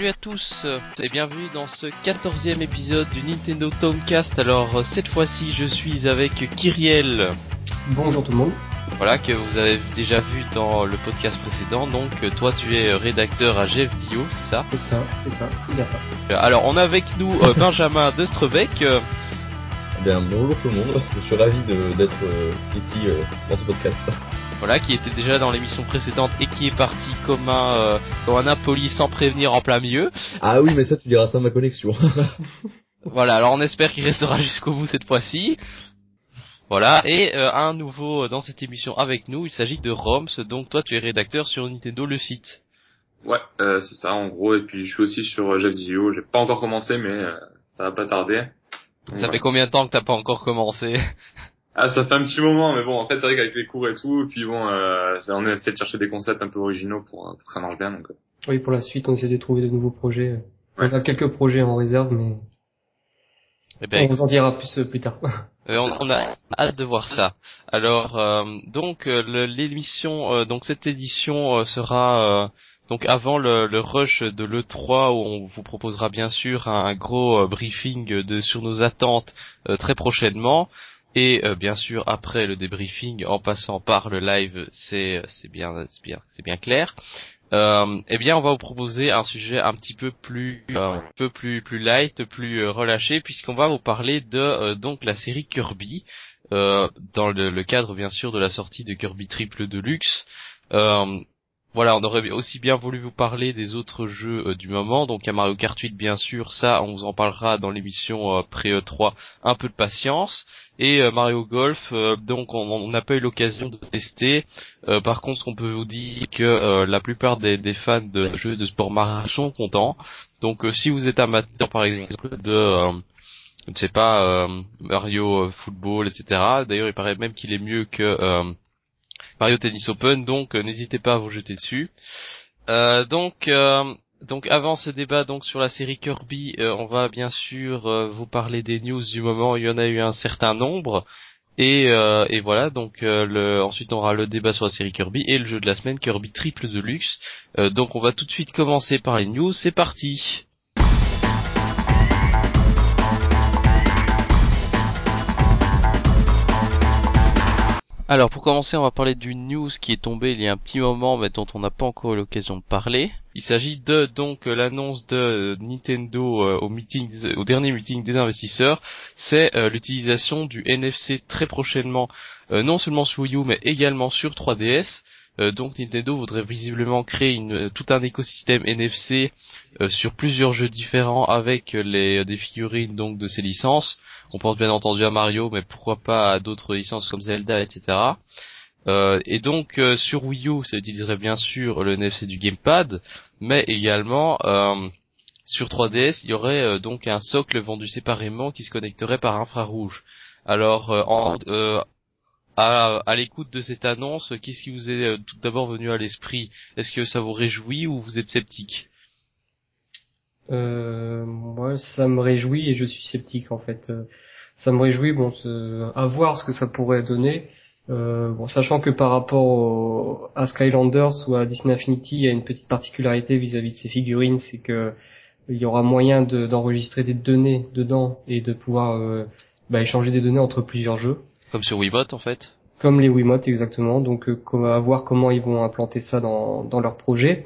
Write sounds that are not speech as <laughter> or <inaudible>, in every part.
Salut à tous et bienvenue dans ce quatorzième épisode du Nintendo Tomcast. Alors cette fois-ci je suis avec Kyriel. Bonjour tout le monde. Voilà que vous avez déjà vu dans le podcast précédent. Donc toi tu es rédacteur à Jeff Dio, c'est ça? C'est ça, c'est ça, c'est bien ça. Alors on a avec nous euh, <laughs> Benjamin Destrebec. Eh bien bonjour tout le monde, je suis ravi d'être euh, ici euh, dans ce podcast. Voilà, qui était déjà dans l'émission précédente et qui est parti comme un euh, comme un impoli sans prévenir en plein milieu. Ah oui, mais ça tu diras ça à ma connexion. <laughs> <laughs> voilà, alors on espère qu'il restera jusqu'au bout cette fois-ci. Voilà, et euh, un nouveau dans cette émission avec nous, il s'agit de Roms, donc toi tu es rédacteur sur Nintendo le site. Ouais, euh, c'est ça en gros, et puis je suis aussi sur Jeff Dio, j'ai pas encore commencé mais euh, ça va pas tarder. Donc, ça fait combien de temps que t'as pas encore commencé? Ah, ça fait un petit moment, mais bon, en fait, c'est vrai qu'avec les cours et tout, et puis bon, euh, on essaie de chercher des concepts un peu originaux pour, pour que ça marche bien, donc. Oui, pour la suite, on essaie de trouver de nouveaux projets. Ouais. On a quelques projets en réserve, mais eh ben, on vous en dira plus euh, plus tard. Euh, on, on, a hâte de voir ça. Alors, euh, donc l'émission, euh, donc cette édition sera donc avant le, le, rush de l'E3 où on vous proposera bien sûr un, un gros briefing de sur nos attentes très prochainement. Et euh, bien sûr après le débriefing, en passant par le live, c'est c'est bien c'est bien c'est bien clair. Euh, eh bien, on va vous proposer un sujet un petit peu plus euh, un peu plus plus light, plus euh, relâché, puisqu'on va vous parler de euh, donc la série Kirby dans le, le, cadre bien sûr de la sortie de Kirby Triple Deluxe. Voilà, on aurait aussi bien voulu vous parler des autres jeux euh, du moment, donc à Mario Kart 8 bien sûr, ça on vous en parlera dans l'émission euh, pré-E3, un peu de patience, et euh, Mario Golf, donc on n'a pas eu l'occasion de tester, par contre on peut vous dire que la plupart des, des, fans de jeux de sport marin sont contents, donc si vous êtes amateur par exemple de... je ne sais pas, Mario Football, etc. D'ailleurs, il paraît même qu'il est mieux que Mario Tennis Open, donc euh, n'hésitez pas à vous jeter dessus. Euh, donc euh, donc avant ce débat donc sur la série Kirby, on va bien sûr vous parler des news du moment. Il y en a eu un certain nombre. Et, et voilà, donc ensuite on aura le débat sur la série Kirby et le jeu de la semaine Kirby Triple Deluxe. donc on va tout de suite commencer par les news. C'est parti. Alors pour commencer, on va parler d'une news qui est tombée il y a un petit moment, mais dont on n'a pas encore eu l'occasion de parler. Il s'agit de donc l'annonce de Nintendo euh, au dernier meeting des investisseurs, c'est euh, l'utilisation du NFC très prochainement, euh, non seulement sur Wii U mais également sur 3DS. Donc Nintendo voudrait visiblement créer une, tout un écosystème NFC sur plusieurs jeux différents avec les des figurines donc de ces licences. On pense bien entendu à Mario, mais pourquoi pas à d'autres licences comme Zelda, etc. Euh, et donc euh, sur Wii U, ça utiliserait bien sûr le NFC du gamepad, mais également euh, sur 3DS, il y aurait euh, donc un socle vendu séparément qui se connecterait par infrarouge. Alors euh, en, à, à l'écoute de cette annonce, qu'est-ce qui vous est tout d'abord venu à l'esprit? Est-ce que ça vous réjouit ou vous êtes sceptique? Euh, moi, ça me réjouit et je suis sceptique en fait. Euh, ça me réjouit, bon, à voir ce que ça pourrait donner. Euh, sachant que par rapport à Skylanders ou à Disney Infinity, il y a une petite particularité vis-à-vis de ces figurines, c'est que il y aura moyen d'enregistrer des données dedans et de pouvoir euh, bah, échanger des données entre plusieurs jeux. Comme sur Wiimote en fait. Comme les Wiimote exactement. Donc, euh, à voir comment ils vont implanter ça dans, dans leur projet.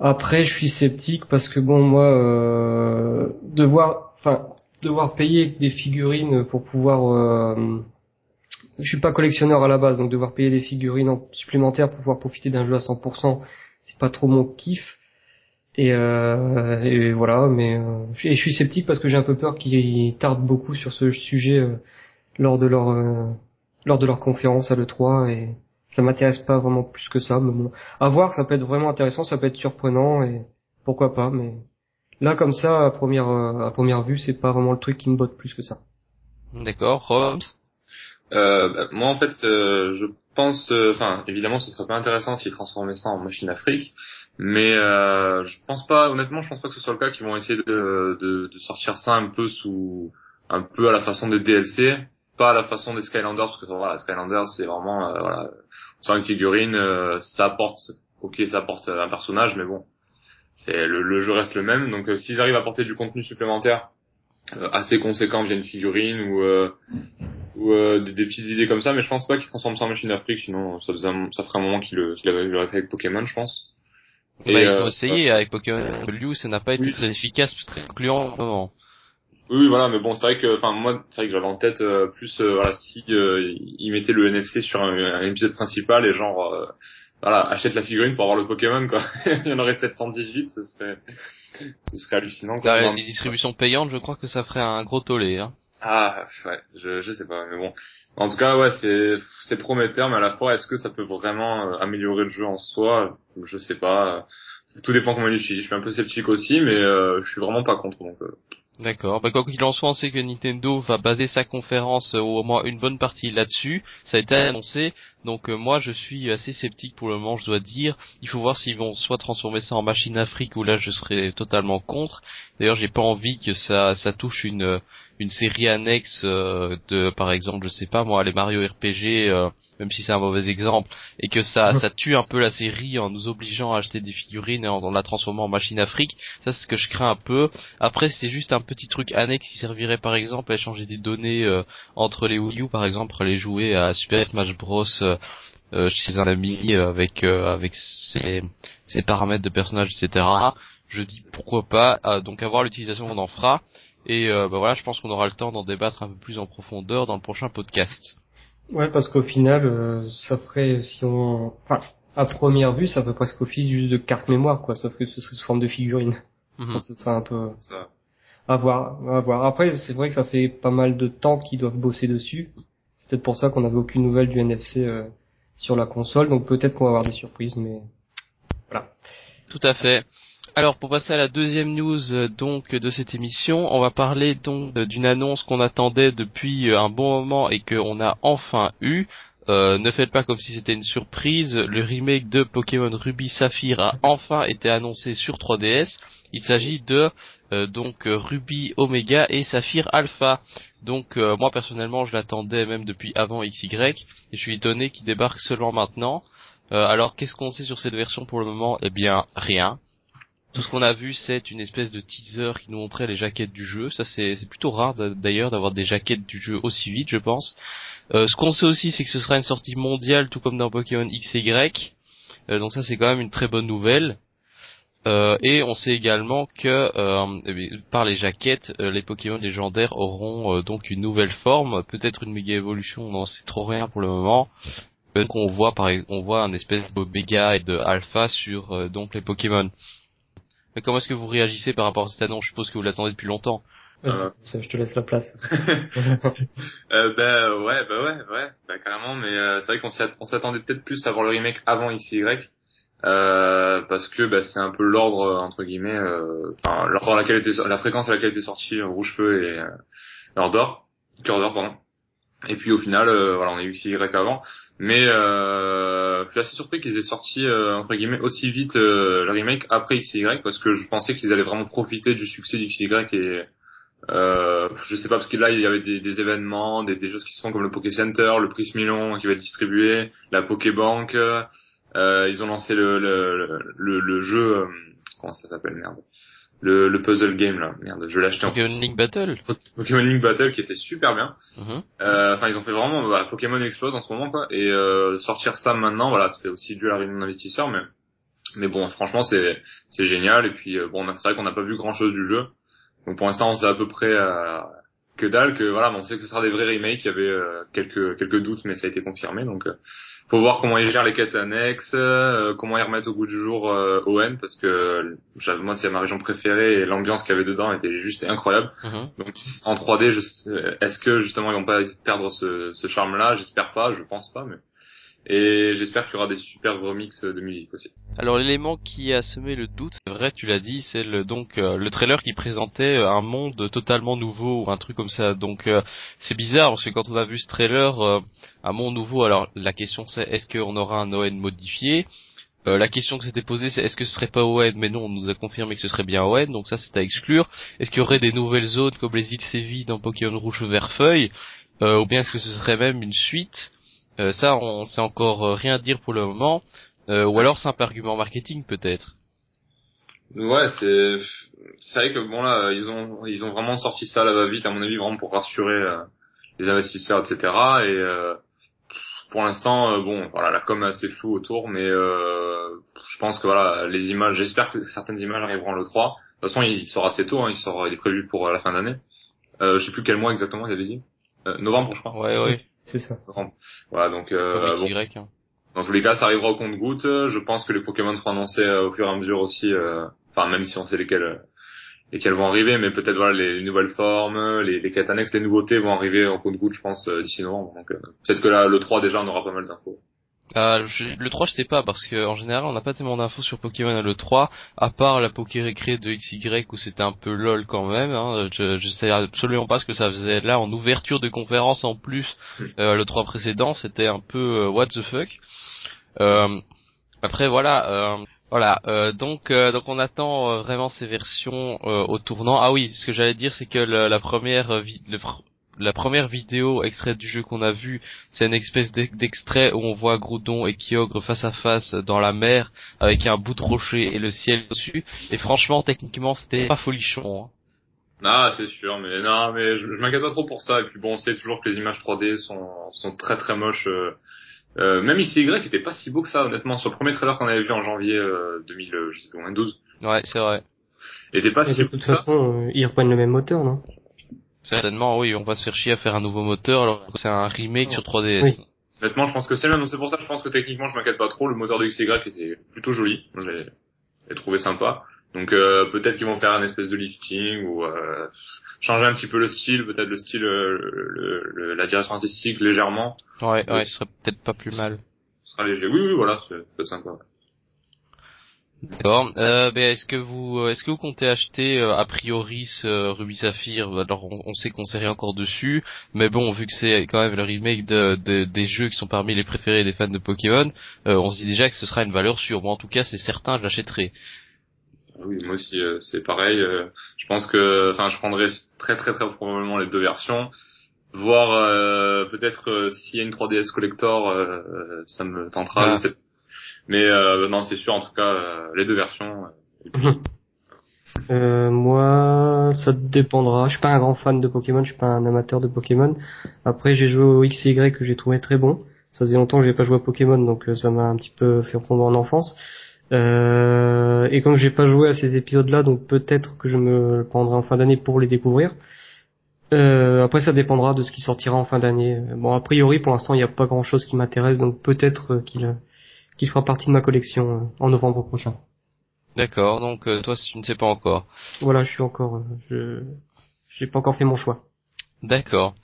Après, je suis sceptique parce que bon, moi, euh, devoir, enfin, devoir payer des figurines pour pouvoir, euh, je suis pas collectionneur à la base, donc devoir payer des figurines supplémentaires pour pouvoir profiter d'un jeu à 100%, c'est pas trop mon kiff. Et, euh, et voilà, mais euh, je, suis sceptique parce que j'ai un peu peur qu'ils tardent beaucoup sur ce sujet euh, lors de leur euh, lors de leur conférence à l'E3 et ça m'intéresse pas vraiment plus que ça. Mais bon, à voir, ça peut être vraiment intéressant, ça peut être surprenant et pourquoi pas. Mais là, comme ça, à première à première vue, c'est pas vraiment le truc qui me botte plus que ça. D'accord, Rob? Euh, bah, moi, en fait, euh, je pense, euh, enfin, évidemment, ce serait pas intéressant s'ils transformaient ça en machine Afrique, mais euh, je pense pas, honnêtement, je pense pas que ce soit le cas qu'ils vont essayer de, de, de, sortir ça un peu sous, un peu à la façon des DLC, pas à la façon des Skylanders, parce que voilà, Skylanders, c'est vraiment, euh, voilà, une figurine, euh, ça apporte, ok, ça apporte un personnage, mais bon, c'est le, le, jeu reste le même. Donc s'ils arrivent à apporter du contenu supplémentaire assez conséquent via une figurine ou ou des, des, petites idées comme ça, mais je pense pas qu'ils transforment ça en machine d'Afrique, sinon ça, faisait ça ferait un moment qu'il qu l'aurait fait avec Pokémon, je pense. Et bah, ils ont essayé avec Pokémon Blue, ça n'a pas été très efficace, très concluant. Oui, voilà, mais bon, c'est vrai que, enfin, moi, c'est vrai que j'avais en tête euh, plus, euh, voilà, si euh, ils mettaient le NFC sur un, un épisode principal et genre, voilà, achète la figurine pour avoir le Pokémon, quoi. <laughs> Il y en aurait 718, ce serait, ce serait hallucinant. Quoi. Là, les distributions payantes, je crois que ça ferait un gros tollé, hein. Ah, ouais, je, je sais pas, mais bon. En tout cas, ouais, c'est, c'est prometteur, mais à la fois, est-ce que ça peut vraiment améliorer le jeu en soi? Je sais pas. Tout dépend comment il utilise. Je suis un peu sceptique aussi, mais je suis vraiment pas contre, donc. D'accord. Bah, quoi qu'il en soit, on sait que Nintendo va baser sa conférence euh, au moins une bonne partie là-dessus. Ça a été annoncé. Donc euh, moi, je suis assez sceptique pour le moment, je dois dire. Il faut voir s'ils vont soit transformer ça en machine Afrique ou là, je serais totalement contre. D'ailleurs, j'ai pas envie que ça, ça touche une une série annexe euh, de, par exemple, je sais pas moi, les Mario RPG même si c'est un mauvais exemple, et que ça, ça tue un peu la série en nous obligeant à acheter des figurines et en, la transformant en machine Afrique. Ça, c'est ce que je crains un peu. Après, c'est juste un petit truc annexe qui servirait par exemple à échanger des données euh, entre les Wii U, par exemple, à les jouer à Super Smash Bros. Euh, euh, chez un ami avec avec ses, ses, paramètres de personnage, etc. Je dis pourquoi pas. donc avoir l'utilisation on en fera. Et bah voilà, je pense qu'on aura le temps d'en débattre un peu plus en profondeur dans le prochain podcast. Ouais, parce qu'au final, euh, ça ferait, si on, enfin, à première vue, ça ferait presque office juste de carte mémoire, quoi, sauf que ce serait sous forme de figurine. Mm ce serait un peu, ça. à voir, à voir. Après, c'est vrai que ça fait pas mal de temps qu'ils doivent bosser dessus. C'est peut-être pour ça qu'on n'avait aucune nouvelle du NFC euh, sur la console, donc peut-être qu'on va avoir des surprises, mais voilà. Tout à fait. Alors pour passer à la deuxième news euh, donc de cette émission, on va parler donc d'une annonce qu'on attendait depuis euh, un bon moment et qu'on a enfin eu. Euh, ne faites pas comme si c'était une surprise, le remake de Pokémon Ruby Saphir a <laughs> enfin été annoncé sur 3DS. Il s'agit de donc Ruby Omega et Saphir Alpha. Donc moi personnellement je l'attendais même depuis avant XY et je suis étonné qu'il débarque seulement maintenant. alors qu'est-ce qu'on sait sur cette version pour le moment? Eh bien rien. Tout ce qu'on a vu, c'est une espèce de teaser qui nous montrait les jaquettes du jeu. Ça, c'est plutôt rare d'ailleurs d'avoir des jaquettes du jeu aussi vite, je pense. Euh, ce qu'on sait aussi, c'est que ce sera une sortie mondiale, tout comme dans Pokémon X et Y. Euh, donc ça, c'est quand même une très bonne nouvelle. Euh, et on sait également que eh par les jaquettes, les Pokémon légendaires auront donc une nouvelle forme, peut-être une méga évolution, on n'en sait trop rien pour le moment. Donc on voit par on voit un espèce de méga et de alpha sur donc les Pokémon. Mais comment est-ce que vous réagissez par rapport à cette annonce? Je suppose que vous l'attendez depuis longtemps. Euh... je te laisse la place. <laughs> euh, ben ouais, bah ouais, ouais, bah carrément. Mais euh, c'est vrai qu'on s'attendait peut-être plus à voir le remake avant XY, euh, parce que bah, c'est un peu l'ordre entre guillemets, euh, enfin l'ordre à laquelle était la fréquence à laquelle était sorti Rouge Feu et euh, d'or, Cœur d'or pardon. Et puis au final, voilà, on a eu XY avant. Mais euh, je suis assez surpris qu'ils aient sorti euh, entre guillemets aussi vite euh, le remake après XY parce que je pensais qu'ils allaient vraiment profiter du succès d'XY et euh, je sais pas parce que là il y avait des, des événements, des, des, choses qui se font comme le Poké Center, le Prismilon qui va être distribué, la Pokébank. Euh, ils ont lancé le le, le, le jeu euh, comment ça s'appelle merde le, le puzzle game là. Merde, je l'ai acheté Pokémon en... Link Battle. Pokémon Link Battle qui était super bien. Mhm. Euh, enfin, ils ont fait vraiment bah, Pokémon explose en ce moment quoi. Et euh, sortir ça maintenant, voilà, c'est aussi dû à la réunion d'investisseurs, mais mais bon, franchement, c'est c'est génial. Et puis euh, bon, c'est vrai qu'on n'a pas vu grand chose du jeu. Donc pour l'instant, on sait à peu près euh, que dalle que voilà, on sait que ce sera des vrais remakes. Il y avait euh, quelques quelques doutes, mais ça a été confirmé. Donc euh, faut voir comment ils gèrent les quêtes annexes, euh, comment ils remettent au goût du jour euh, ON parce que moi c'est ma région préférée et l'ambiance qu'il y avait dedans était juste incroyable. Mhm. Donc en 3D, est-ce que justement ils vont pas perdre ce, ce charme-là? J'espère pas, je pense pas, mais et j'espère qu'il y aura des super remix de musique aussi. Alors l'élément qui a semé le doute, c'est vrai, tu l'as dit, c'est le donc euh, le trailer qui présentait euh, un monde totalement nouveau ou un truc comme ça. Donc euh, c'est bizarre parce que quand on a vu ce trailer, un monde nouveau. Alors la question c'est est-ce qu'on aura un ON modifié? La question que s'était posée, c'est est-ce que ce serait pas ON Mais non, on nous a confirmé que ce serait bien ON, donc ça c'est à exclure. Est-ce qu'il y aurait des nouvelles zones comme les îles Séville dans Pokémon Rouge Vert Feuille? Ou bien est-ce que ce serait même une suite? Euh, ça, on sait encore euh, rien dire pour le moment. Euh, ou alors c'est un argument marketing peut-être. Ouais, c'est c'est vrai que bon là, ils ont ils ont vraiment sorti ça à la va-vite à mon avis vraiment pour rassurer euh, les investisseurs, etc. Et euh, pour l'instant, euh, bon, voilà, la com est assez floue autour, mais je pense que voilà, les images, j'espère que certaines images arriveront le 3. De toute façon, il sort assez tôt, hein, il sort, il est prévu pour la fin d'année. Euh, je sais plus quel mois exactement, il avait dit. novembre, je crois. Ouais, ouais. C'est ça. Voilà, donc euh, bon. hein. Dans tous les cas, ça arrivera au compte-goutte. Je pense que les Pokémon seront annoncés au fur et à mesure aussi. Enfin, même si on sait lesquels lesquels vont arriver, mais peut-être voilà les, nouvelles formes, les, les quêtes annexes, les nouveautés vont arriver en compte-goutte, je pense, d'ici novembre. Donc peut-être que là, le 3 déjà, on aura pas mal d'infos. Euh, le 3 je sais pas parce que en général on n'a pas tellement d'infos sur Pokémon à le 3 à part la Poké Récré de XY où c'était un peu lol quand même hein. je, je sais absolument pas ce que ça faisait là en ouverture de conférence en plus euh, le 3 précédent c'était un peu euh, what the fuck euh, après voilà voilà, euh, donc donc on attend vraiment ces versions au tournant. Ah oui, ce que j'allais dire c'est que la première le, la première vidéo extraite du jeu qu'on a vu, c'est une espèce d'extrait où on voit Groudon et Kyogre face à face dans la mer avec un bout de rocher et le ciel dessus. Et franchement, techniquement, c'était pas folichon. Hein. Ah, c'est sûr, mais non, mais je, m'inquiète pas trop pour ça. Et puis bon, on sait toujours que les images 3D sont, sont très très moches. Euh, euh, même XY était pas si beau que ça, honnêtement. Sur le premier trailer qu'on avait vu en janvier euh, 2012. Ouais, c'est vrai. Et pas si beau que ça. De toute façon, ils reprennent le même moteur, non? Certainement, oui, on va se faire chier à faire un nouveau moteur alors que c'est un remake sur 3DS. Oui. Honnêtement, je pense que c'est bien, donc c'est pour ça que je pense que techniquement je m'inquiète pas trop. Le moteur de XY était plutôt joli, je l'ai trouvé sympa. Donc euh, peut-être qu'ils vont faire un espèce de lifting ou euh, changer un petit peu le style, peut-être le style, euh, le, la direction artistique légèrement. Ouais, ouais, ce serait peut-être pas plus mal. Ce sera léger. Oui, oui, voilà, c'est sympa. D'accord. Euh, ben, est-ce que vous euh, est-ce que vous comptez acheter euh, a priori ce Ruby Saphir Alors on, sait qu'on sait rien encore dessus, mais bon vu que c'est quand même le remake de, des jeux qui sont parmi les préférés des fans de Pokémon, euh, on se dit déjà que ce sera une valeur sûre. Bon en tout cas c'est certain, je l'achèterai. Oui, moi aussi c'est pareil. je pense que enfin je prendrai très très très probablement les deux versions. Voir peut-être s'il y a une 3DS collector, ça me tentera. Mais euh, non, c'est sûr, en tout cas, euh, les deux versions. Euh, euh, moi, ça dépendra. Je suis pas un grand fan de Pokémon, je suis pas un amateur de Pokémon. Après, j'ai joué au XY que j'ai trouvé très bon. Ça faisait longtemps que j'ai pas joué à Pokémon, donc ça m'a un petit peu fait retomber en enfance. Euh, et comme j'ai pas joué à ces épisodes-là, donc peut-être que je me prendrai en fin d'année pour les découvrir. Euh, après, ça dépendra de ce qui sortira en fin d'année. Bon, a priori, pour l'instant, il n'y a pas grand-chose qui m'intéresse, donc peut-être qu'il qui fera partie de ma collection euh, en novembre prochain. D'accord, donc euh, toi tu ne sais pas encore. Voilà, je suis encore, euh, je j'ai pas encore fait mon choix. D'accord.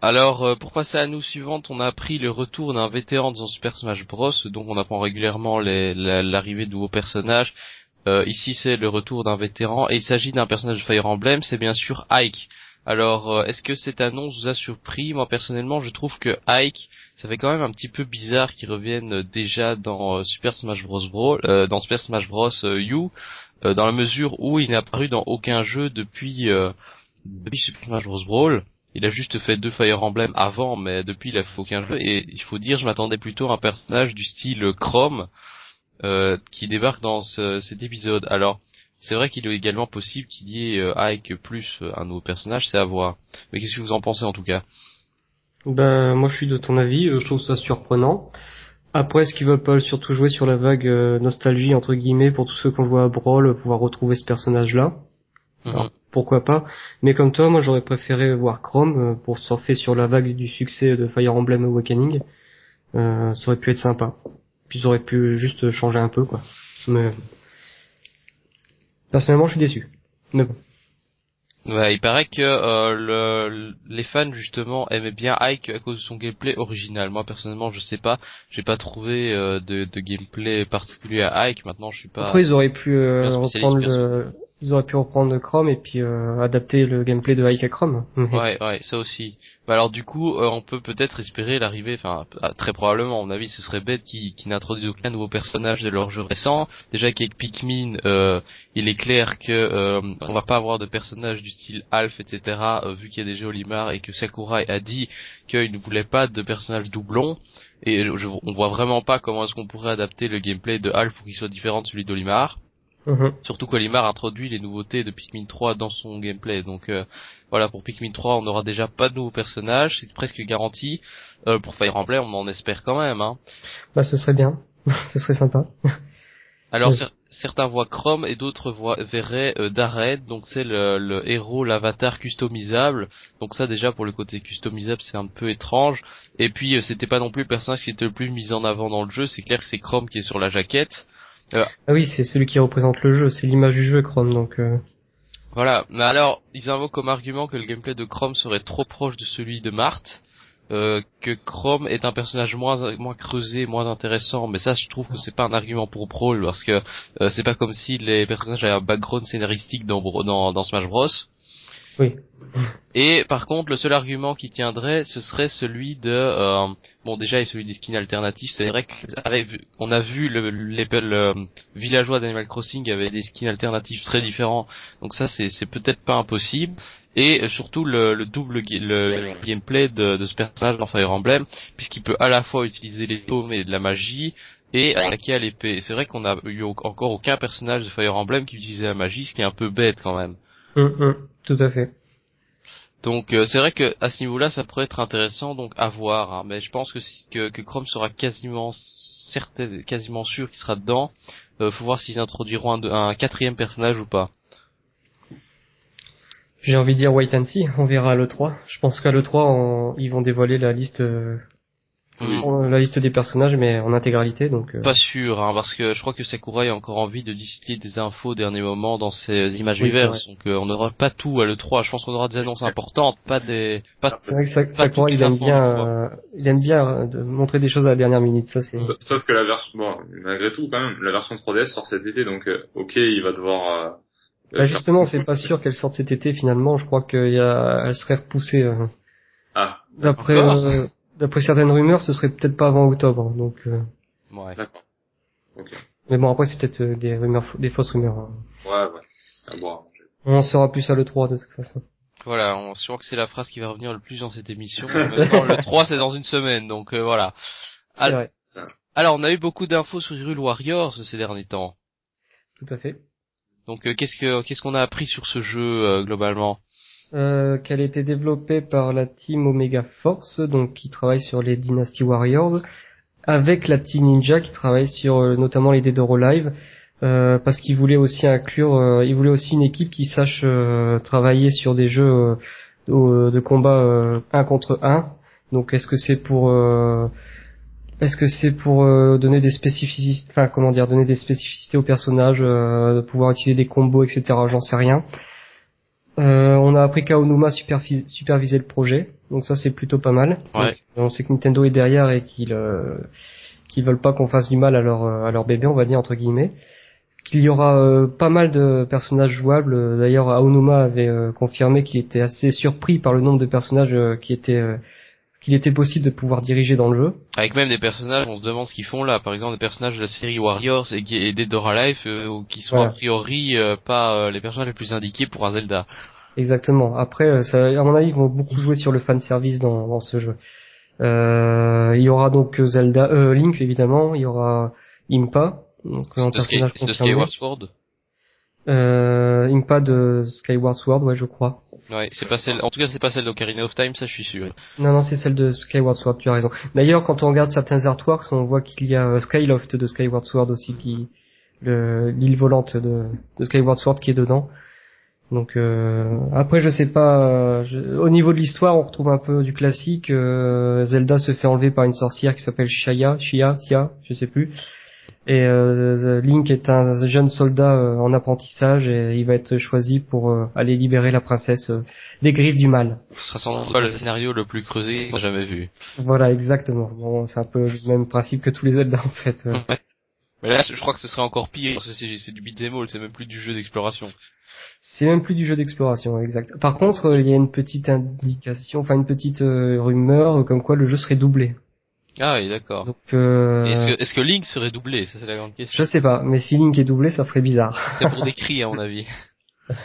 Alors pour passer à nous suivante, on a appris le retour d'un vétéran dans Super Smash Bros, donc on apprend régulièrement l'arrivée de nouveaux personnages. ici c'est le retour d'un vétéran et il s'agit d'un personnage de Fire Emblem, c'est bien sûr Ike. Alors est-ce que cette annonce vous a surpris? Moi personnellement je trouve que Ike ça fait quand même un petit peu bizarre qu'ils reviennent déjà dans euh, Super Smash Bros. Brawl, euh, dans Super Smash Bros. Euh, U, dans la mesure où il n'est apparu dans aucun jeu depuis, depuis Super Smash Bros. Brawl. Il a juste fait deux Fire Emblem avant, mais depuis il a fait aucun jeu. Et il faut dire, je m'attendais plutôt à un personnage du style Chrome qui débarque dans cet épisode. Alors, c'est vrai qu'il est également possible qu'il y ait Ike plus un nouveau personnage, c'est à voir. Mais qu'est-ce que vous en pensez en tout cas? Ben moi je suis de ton avis, euh, je trouve ça surprenant. Après, est-ce qu'ils veulent pas surtout jouer sur la vague euh, nostalgie entre guillemets pour tous ceux qu'on voit à Brawl pouvoir retrouver ce personnage-là mhm. Pourquoi pas? Mais comme toi, moi j'aurais préféré voir Chrome euh, pour surfer sur la vague du succès de Fire Emblem Awakening. ça aurait pu être sympa. Puis ils auraient pu juste changer un peu quoi. Mais personnellement, je suis déçu. Mais bon. Ouais, il paraît que euh, le, les fans justement aimaient bien Ike à cause de son gameplay original. Moi personnellement, je sais pas, j'ai pas trouvé euh, de, de, gameplay particulier à Ike. Maintenant, je suis pas. Après, ils auraient pu euh, reprendre le, ils auraient pu reprendre Chrome et puis euh, adapter le gameplay de Ike à Chrome. <laughs> ouais, ouais, ça aussi. Bah alors du coup, euh, on peut peut-être espérer l'arrivée, enfin ah, très probablement, à mon avis, ce serait bête qui, qui aucun nouveau personnage de leur jeu récent. Déjà qu'avec Pikmin, euh, il est clair que euh, on va pas avoir de personnage du style Alf, etc. vu qu'il y a déjà Olimar et que Sakurai a dit qu'il ne voulait pas de personnage doublon. Et je, on voit vraiment pas comment est-ce qu'on pourrait adapter le gameplay de Alf pour qu'il soit différent de celui d'Olimar. Mhm. Surtout qu'Olimar introduit les nouveautés de Pikmin 3 dans son gameplay. Donc euh, voilà, pour Pikmin 3, on n'aura déjà pas de nouveaux personnages, c'est presque garanti. Euh, pour Fire Emblem, on en espère quand même. Hein. Bah ce serait bien, <laughs> ce serait sympa. Alors Oui. cer- certains voient Chrome et d'autres voient, verraient euh, Darred, donc c'est le, le héros, l'avatar customisable. Donc ça déjà pour le côté customisable c'est un peu étrange. Et puis euh, c'était pas non plus le personnage qui était le plus mis en avant dans le jeu, c'est clair que c'est Chrome qui est sur la jaquette. Ah oui, c'est celui qui représente le jeu, c'est l'image du jeu Chrome, donc euh, Voilà, mais alors ils invoquent comme argument que le gameplay de Chrome serait trop proche de celui de Marthe. euh, que Chrome est un personnage moins moins creusé, moins intéressant, mais ça je trouve que c'est pas un argument pour Brawl parce que euh, c'est pas comme si les personnages avaient un background scénaristique dans dans, dans Smash Bros. Oui. Et par contre, le seul argument qui tiendrait, ce serait celui de, euh, bon déjà et celui des skins alternatifs. C'est vrai qu'on a vu le, les, le villageois d'Animal Crossing avait des skins alternatifs très différents. Donc ça, c'est peut-être pas impossible. Et euh, surtout le, le double le, gameplay de, ce personnage dans Fire Emblem, puisqu'il peut à la fois utiliser les paumes et de la magie et attaquer à l'épée. C'est vrai qu'on a eu encore aucun personnage de Fire Emblem qui utilisait la magie, ce qui est un peu bête quand même. Hum, tout à fait. Donc euh, c'est vrai que à ce niveau-là, ça pourrait être intéressant donc à voir. hein. Mais je pense que, si- que que Chrome sera quasiment certain, quasiment sûr qu'il sera dedans. Euh, faut voir s'ils introduiront un, un quatrième personnage ou pas. J'ai envie de dire wait and see, on verra à l'E3. Je pense qu'à l'E3, on- ils vont dévoiler la liste euh, en- la liste des personnages, mais en intégralité, donc... euh, Pas sûr, hein, parce que je crois que Sakurai a encore envie de distiller des infos au dernier moment dans ses images Oui, diverses. Donc euh, on n'aura pas tout à l'E3. Je pense qu'on aura des annonces importantes, pas des... Pas C'est vrai que toutes les il aime bien, euh, il aime bien euh, de montrer des choses à la dernière minute, ça c'est... Sauf- que la version, bon, malgré tout, quand même, la version 3DS sort cet été, donc, euh, ok, il va devoir, euh, Bah justement, c'est pas sûr qu'elle sorte cet été finalement, je crois qu'elle serait repoussée. euh, Ah, D'après euh, d'après certaines rumeurs, ce serait peut-être pas avant octobre, donc... euh, Ouais. d'accord. Mais bon, après c'est peut-être euh, des rumeurs, des fausses rumeurs. hein. Ouais, ouais. On en saura plus à l'E3 de toute façon. Voilà, on je crois que c'est la phrase qui va revenir le plus dans cette émission. Maintenant, <laughs> le 3 c'est dans une semaine, donc euh, voilà. C'est Al- vrai, Alors on a eu beaucoup d'infos sur Hyrule Warriors ces derniers temps. tout à fait. Donc euh, qu'est-ce que qu'est-ce qu'on a appris sur ce jeu euh, globalement? Euh, qu'elle a été développée par la team Omega Force, donc qui travaille sur les Dynasty Warriors, avec la team Ninja qui travaille sur euh, notamment les Dead or Alive, euh, parce qu'ils voulaient aussi inclure, euh, ils voulaient aussi une équipe qui sache travailler sur des jeux de combat euh, un contre un. Donc est-ce que c'est pour est-ce que c'est pour donner des spécificités, enfin comment dire, donner des spécificités aux personnages, euh, pouvoir utiliser des combos, etc. J'en sais rien. Euh, on a appris qu'Aonuma supervisait le projet, donc ça c'est plutôt pas mal. Ouais. Donc, on sait que Nintendo est derrière et qu'ils euh, qu'ils veulent pas qu'on fasse du mal à leur à leur bébé, on va dire entre guillemets. Qu'il y aura euh, pas mal de personnages jouables. D'ailleurs, Aonuma avait euh, confirmé qu'il était assez surpris par le nombre de personnages euh, qui étaient euh, qu'il était possible de pouvoir diriger dans le jeu. Avec même des personnages, on se demande ce qu'ils font là. Par exemple, des personnages de la série Warriors et, Dead or Alive, euh, qui sont a priori euh, pas euh, les personnages les plus indiqués pour un Zelda. Exactement. Après, euh, ça, à mon avis, ils vont beaucoup jouer sur le fan service dans, dans ce jeu. Euh, il y aura donc Zelda, euh, Link évidemment. Il y aura Impa, donc un personnage de. Skyward Sword. Euh, Impa de Skyward Sword, ouais, je crois. Ouais, c'est pas celle. En tout cas, c'est pas celle d'Ocarina of Time, ça je suis sûr. Non, non, c'est celle de Skyward Sword. Tu as raison. D'ailleurs, quand on regarde certains artworks, on voit qu'il y a euh, Skyloft de Skyward Sword aussi, qui le- l'île volante de, de Skyward Sword qui est dedans. Donc euh, après, je sais pas. euh, je- au niveau de l'histoire, on retrouve un peu du classique. euh, Zelda se fait enlever par une sorcière qui s'appelle Shia, Shia, Sia, je sais plus. Et euh, Link est un jeune soldat euh, en apprentissage et il va être choisi pour euh, aller libérer la princesse euh, des griffes du mal. Ce sera sans doute pas le scénario le plus creusé que j'ai jamais vu. Voilà, exactement. Bon, c'est un peu le même principe que tous les Zelda en fait. <laughs> Ouais. Mais là, je crois que ce serait encore pire parce que c'est du beat'em all, c'est même plus du jeu d'exploration. C'est même plus du jeu d'exploration, exact. Par contre, euh, il y a une petite indication, enfin une petite euh, rumeur comme quoi le jeu serait doublé. Ah oui, d'accord. Donc, euh, Est-ce que, est-ce que Link serait doublé? Ça c'est la grande question. je sais pas, mais si Link est doublé, ça ferait bizarre. <laughs> C'est pour des cris à mon avis. <laughs>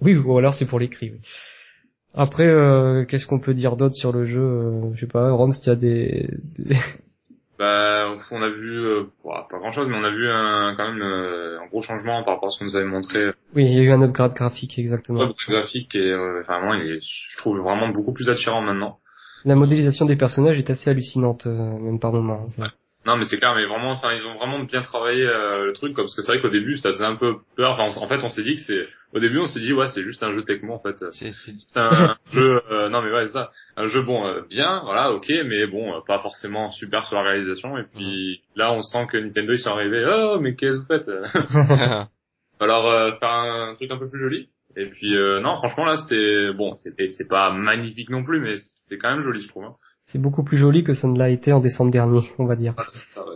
Oui, ou alors c'est pour les cris. oui. Après, euh, qu'est-ce qu'on peut dire d'autre sur le jeu? Euh, Je sais pas, Roms, tu as des, des, <laughs> Bah, on a vu euh, pas grand chose, mais on a vu un, quand même euh, un gros changement par rapport à ce qu'on nous avait montré. Oui, il y a eu un upgrade graphique exactement. Un upgrade graphique et euh, enfin moi, il est, je trouve vraiment beaucoup plus attirant maintenant. La modélisation des personnages est assez hallucinante, même par moments. Hein, non, mais c'est clair, mais vraiment, enfin, ils ont vraiment bien travaillé le truc, parce que c'est vrai qu'au début, ça faisait un peu peur. Enfin, en fait, on s'est dit que c'est au début, on s'est dit ouais, c'est juste un jeu Tecmo en fait. C'est un <laughs> jeu, euh, non mais ouais, c'est ça, un jeu bon, euh, bien, voilà, ok, mais bon, euh, pas forcément super sur la réalisation. Et puis là, on sent que Nintendo ils sont arrivés, oh mais qu'est-ce que vous faites? <laughs> <laughs> Alors faire un truc un peu plus joli. Et puis non, franchement là, c'est bon, c'est c'est pas magnifique non plus, mais c'est quand même joli, je trouve. Hein c'est beaucoup plus joli que ça ne l'a été en décembre dernier, on va dire.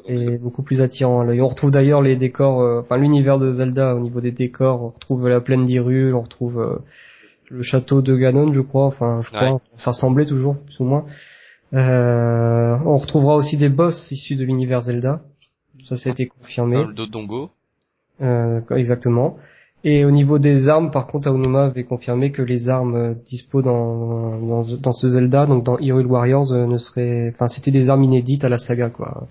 et beaucoup plus attirant à l'œil. On retrouve d'ailleurs les décors, euh, enfin l'univers de Zelda au niveau des décors. On retrouve la plaine d'Hyrule, on retrouve euh, le château de Ganon, je crois. Enfin, je crois, ça ressemblait toujours, plus ou moins. Euh, on retrouvera aussi des boss issus de l'univers Zelda. Ça, ça a été confirmé. Dans le Dodongo. Euh, exactement. Et au niveau des armes, par contre, Aonuma avait confirmé que les armes euh, dispo dans, dans, dans ce Zelda, donc dans Hyrule Warriors, euh, ne seraient, enfin, c'était des armes inédites à la saga, quoi.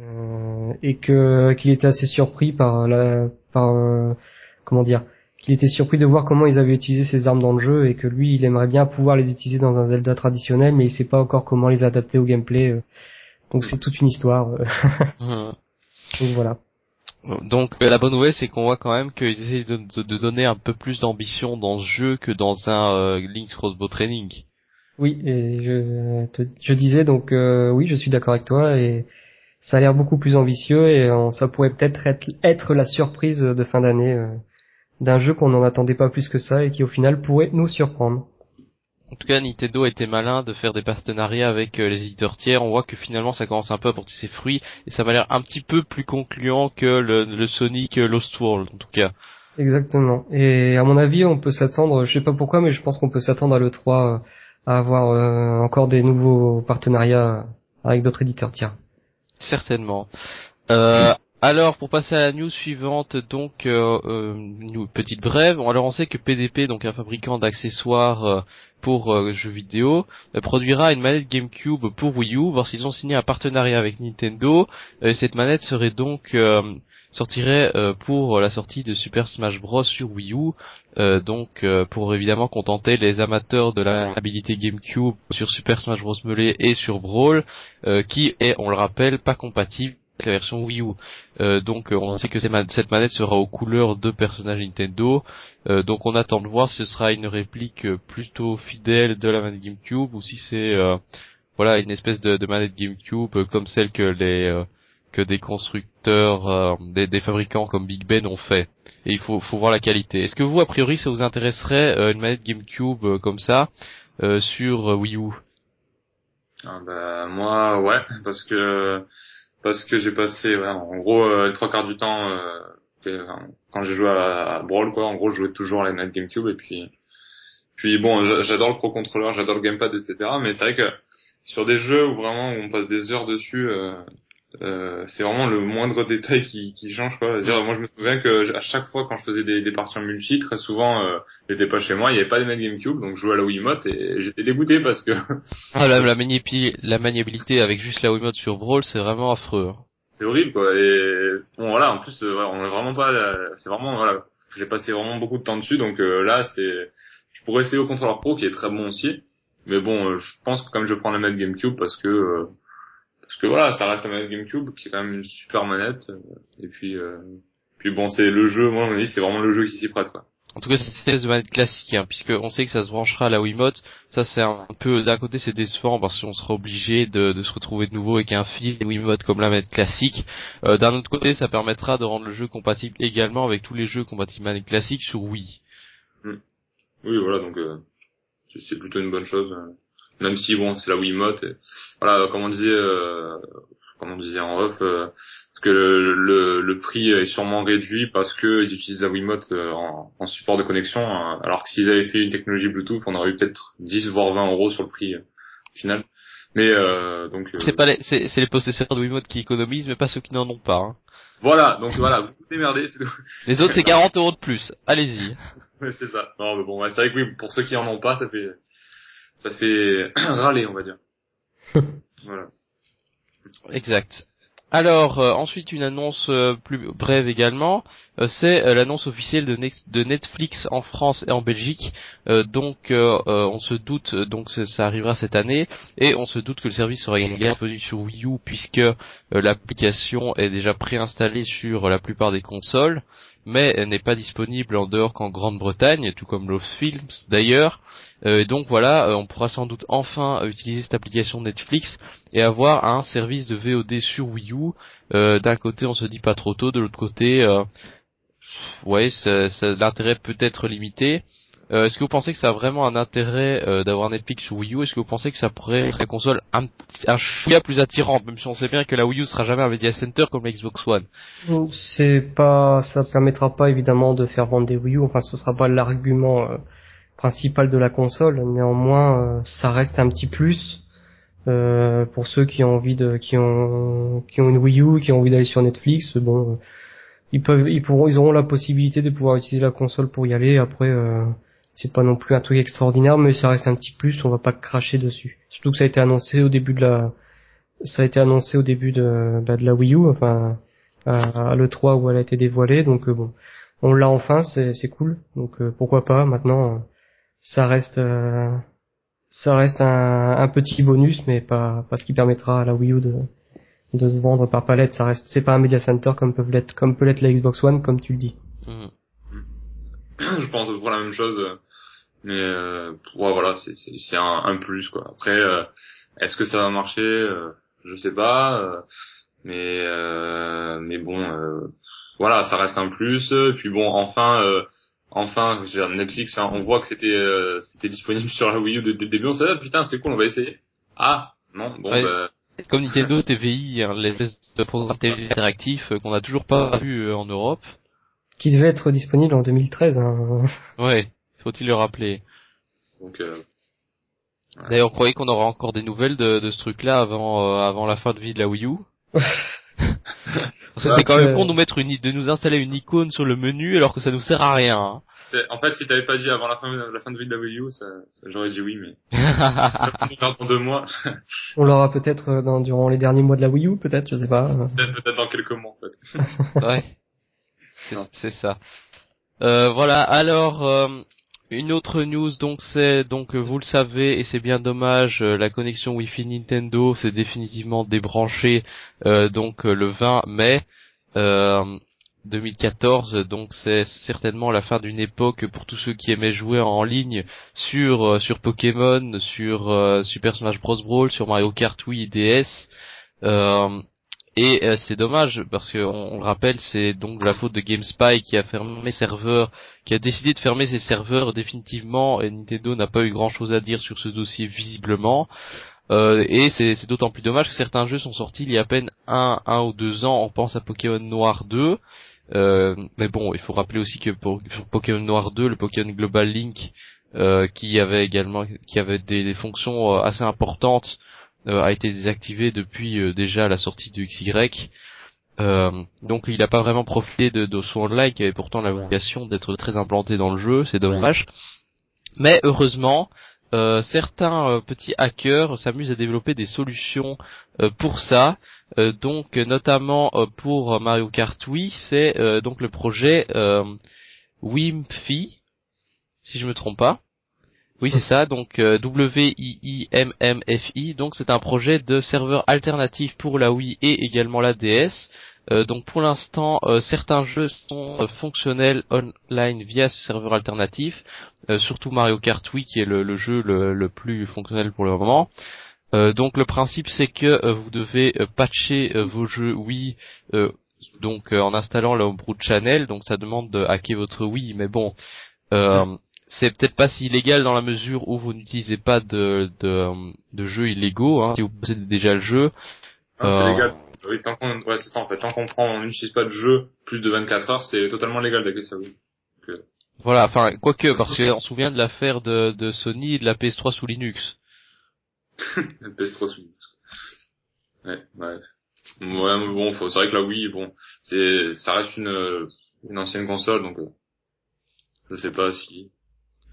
Euh, et que qu'il était assez surpris par la, par euh, comment dire, qu'il était surpris de voir comment ils avaient utilisé ces armes dans le jeu et que lui, il aimerait bien pouvoir les utiliser dans un Zelda traditionnel, mais il sait pas encore comment les adapter au gameplay. donc c'est toute une histoire. Mmh. <laughs> donc voilà. Donc euh, la bonne nouvelle c'est qu'on voit quand même qu'ils essaient de, donner un peu plus d'ambition dans ce jeu que dans un euh, Link's Crossbow Training. Oui, et je, je disais donc euh, oui, je suis d'accord avec toi et ça a l'air beaucoup plus ambitieux et ça pourrait peut-être être, être, la surprise de fin d'année d'un jeu qu'on n'en attendait pas plus que ça et qui au final pourrait nous surprendre. En tout cas, Nintendo a été malin de faire des partenariats avec euh, les éditeurs tiers. On voit que finalement, ça commence un peu à porter ses fruits et ça m'a l'air un petit peu plus concluant que le, Sonic Lost World, en tout cas. Exactement. Et à mon avis, on peut s'attendre, je sais pas pourquoi, mais je pense qu'on peut s'attendre à l'E3 euh, à avoir euh, encore des nouveaux partenariats avec d'autres éditeurs tiers. Certainement. Euh, alors pour passer à la news suivante, donc euh, une petite brève. Alors on sait que PDP, donc un fabricant d'accessoires pour euh, jeux vidéo euh, produira une manette GameCube pour Wii U, voir s'ils ont signé un partenariat avec Nintendo. Euh, cette manette serait donc sortirait pour la sortie de Super Smash Bros. sur Wii U, donc pour évidemment contenter les amateurs de la habilité GameCube sur Super Smash Bros. Melee et sur Brawl, qui est, on le rappelle, pas compatible la version Wii U. Euh, donc euh, on sait que cette manette sera aux couleurs de personnages Nintendo. Euh, donc on attend de voir si ce sera une réplique plutôt fidèle de la manette GameCube ou si c'est voilà une espèce de, manette GameCube comme celle que les que des constructeurs, des, fabricants comme Big Ben ont fait. Et il faut, faut voir la qualité. Est-ce que vous, a priori, ça vous intéresserait une manette GameCube comme ça sur Wii U? Ah bah, Moi, ouais, <laughs> parce que parce que j'ai passé en gros euh, trois quarts du temps euh, quand j'ai joué à, Brawl quoi en gros je jouais toujours à la Net GameCube et puis puis bon j'adore le pro contrôleur j'adore le gamepad etc mais c'est vrai que sur des jeux où vraiment on passe des heures dessus euh, euh, c'est vraiment le moindre <laughs> détail qui, qui change quoi. Dire, moi je me souviens que à chaque fois quand je faisais des, des parties en multi, très souvent euh, j'étais pas chez moi, il y avait pas de manettes GameCube, donc je jouais à la Wiimote et j'étais dégoûté parce que <laughs> ah, la, la, la maniabilité avec juste la Wiimote sur Brawl, c'est vraiment affreux. Hein. C'est horrible quoi. Et bon voilà, en plus euh, on est vraiment pas, c'est vraiment voilà, j'ai passé vraiment beaucoup de temps dessus, donc euh, là c'est, je pourrais essayer au contrôleur pro qui est très bon aussi, mais bon je pense que comme je prends la manette GameCube parce que parce que voilà, ça reste un manette GameCube qui est quand même une super manette. Et puis, euh, puis bon, c'est le jeu. Moi, on dit c'est vraiment le jeu qui s'y prête quoi. En tout cas, c'est une manette classique, hein, puisque on sait que ça se branchera à la Wiimote. Ça, c'est un peu d'un côté, c'est décevant parce qu'on sera obligé de, de, se retrouver de nouveau avec un fil Wiimote comme la manette classique. Euh, d'un autre côté, ça permettra de rendre le jeu compatible également avec tous les jeux compatibles manette classique sur Wii. Hmm. Oui, voilà, donc euh, c'est plutôt une bonne chose. Même si bon c'est la Wiimote et, voilà comme on disait euh, comme on disait en off euh, que le, le, prix est sûrement réduit parce que ils utilisent la Wiimote euh, en, en support de connexion hein. alors que s'ils avaient fait une technologie Bluetooth on aurait eu peut-être 10 voire 20 euros sur le prix final mais donc c'est pas les, c'est, les possesseurs de Wiimote qui économisent mais pas ceux qui n'en ont pas hein. voilà donc voilà vous vous démerdez les autres c'est 40 euros de plus allez-y <laughs> c'est ça non mais bon c'est vrai que oui pour ceux qui en ont pas ça fait ça fait <clears throat> râler, on va dire. <laughs> voilà. Exact. Alors euh, ensuite une annonce euh, plus brève également, c'est l'annonce officielle de, Netflix en France et en Belgique. donc on se doute donc ça arrivera cette année et on se doute que le service sera également disponible sur Wii U puisque l'application est déjà préinstallée sur la plupart des consoles mais n'est pas disponible en dehors qu'en Grande-Bretagne, tout comme Lost Films d'ailleurs. Euh, donc voilà, euh, on pourra sans doute enfin utiliser cette application Netflix et avoir un service de VOD sur Wii U. Euh, d'un côté, on se dit pas trop tôt, de l'autre côté, ouais, ça, l'intérêt peut être limité. Est-ce que vous pensez que ça a vraiment un intérêt d'avoir Netflix sur Wii U? Est-ce que vous pensez que ça pourrait être la console un, un chouïa plus attirante, même si on sait bien que la Wii U sera jamais un media center comme la Xbox One? C'est pas, ça permettra pas évidemment de faire vendre des Wii U. Enfin, ce sera pas l'argument principal de la console. Néanmoins, euh, ça reste un petit plus euh, pour ceux qui ont envie de, qui ont, qui ont une Wii U, qui ont envie d'aller sur Netflix. Bon, ils peuvent, ils pourront, ils auront la possibilité de pouvoir utiliser la console pour y aller. Après, euh, c'est pas non plus un truc extraordinaire, mais ça reste un petit plus. On va pas cracher dessus. Surtout que ça a été annoncé au début de la, ça a été annoncé au début de, bah, de la Wii U, enfin à, le 3 où elle a été dévoilée. Donc bon, on l'a enfin, c'est cool. Donc pourquoi pas maintenant ça reste euh, ça reste un, un, petit bonus, mais pas, pas ce qui permettra à la Wii U de, de se vendre par palette. Ça reste, c'est pas un media center comme peut l'être, comme peut l'être la Xbox One, comme tu le dis. Mmh. Je pense pour la même chose, mais euh, ouais, voilà, c'est, c'est, c'est un, un, plus quoi. Après, euh, est-ce que ça va marcher euh, Je sais pas, euh, mais euh, mais bon, voilà, ça reste un plus. Puis bon, enfin enfin, Netflix, hein, on voit que c'était euh, c'était disponible sur la Wii U dès le début. On s'est dit, ah, putain, c'est cool, on va essayer. Ah, non, bon, bah... Comme Nintendo TVI, hein, l'espèce de programme télé interactif euh, qu'on n'a toujours pas vu euh, en Europe. Qui devait être disponible en 2013. Hein. <laughs> Ouais, faut-il le rappeler. Donc, euh... D'ailleurs, vous croyez qu'on aura encore des nouvelles de, de ce truc-là avant avant la fin de vie de la Wii U? <laughs> C'est quand même con de nous mettre une, de nous installer une icône sur le menu alors que ça nous sert à rien. En fait, si t'avais pas dit avant la fin, la fin de vie de la Wii U, ça, j'aurais dit oui, mais <laughs> dans deux mois. On l'aura peut-être euh, dans durant les derniers mois de la Wii U, peut-être, je sais pas. Peut-être dans quelques mois, en fait. <laughs> ouais, c'est ça. Euh, voilà. Alors, euh, une autre news donc c'est donc vous le savez et c'est bien dommage euh, la connexion Wi-Fi Nintendo s'est définitivement débranchée euh, donc euh, le 20 mai 2014 donc c'est certainement la fin d'une époque pour tous ceux qui aimaient jouer en ligne sur sur Pokémon sur Super Smash Bros Brawl sur Mario Kart Wii DS et euh, c'est dommage parce que on, le rappelle, c'est donc la faute de GameSpy qui a fermé serveurs, qui a décidé de fermer ses serveurs définitivement. Et Nintendo n'a pas eu grand chose à dire sur ce dossier visiblement. Euh, et c'est d'autant plus dommage que certains jeux sont sortis il y a à peine un, un ou deux ans. On pense à Pokémon Noir 2. Euh, mais bon, il faut rappeler aussi que pour, Pokémon Noir 2, le Pokémon Global Link, euh, qui avait également, qui avait des, des fonctions euh, assez importantes, euh, a été désactivé depuis euh, déjà la sortie de XY. Euh, donc il n'a pas vraiment profité de, de son online qui avait pourtant la vocation d'être très implanté dans le jeu, c'est dommage. Mais heureusement, euh, certains petits hackers s'amusent à développer des solutions pour ça. donc notamment pour Mario Kart Wii, c'est donc le projet Wimpfi, si je me trompe pas. Oui, c'est ça. Donc euh, W-I-I-M-M-F-I. Donc c'est un projet de serveur alternatif pour la Wii et également la DS. Euh, donc pour l'instant, euh, certains jeux sont fonctionnels online via ce serveur alternatif, surtout Mario Kart Wii qui est le, jeu le, plus fonctionnel pour le moment. Donc le principe c'est que vous devez patcher vos jeux Wii donc en installant le Homebrew Channel. Donc ça demande de hacker votre Wii, mais bon c'est peut-être pas si illégal dans la mesure où vous n'utilisez pas de, de, de jeux illégaux, hein, si vous possédez déjà le jeu. Ah, c'est euh, légal. Oui, tant qu'on, ouais, c'est ça, en fait. Tant qu'on prend, on n'utilise pas de jeu plus de 24 heures, c'est totalement légal d'hacker ça, oui. Voilà, enfin, quoique, parce qu'on se souvient de l'affaire de, de Sony et de la PS3 sous Linux. <laughs> la PS3 sous Linux. Ouais, ouais. Ouais, mais bon, c'est vrai que là, oui, bon, c'est, ça reste une, une ancienne console, donc, euh, je sais pas si,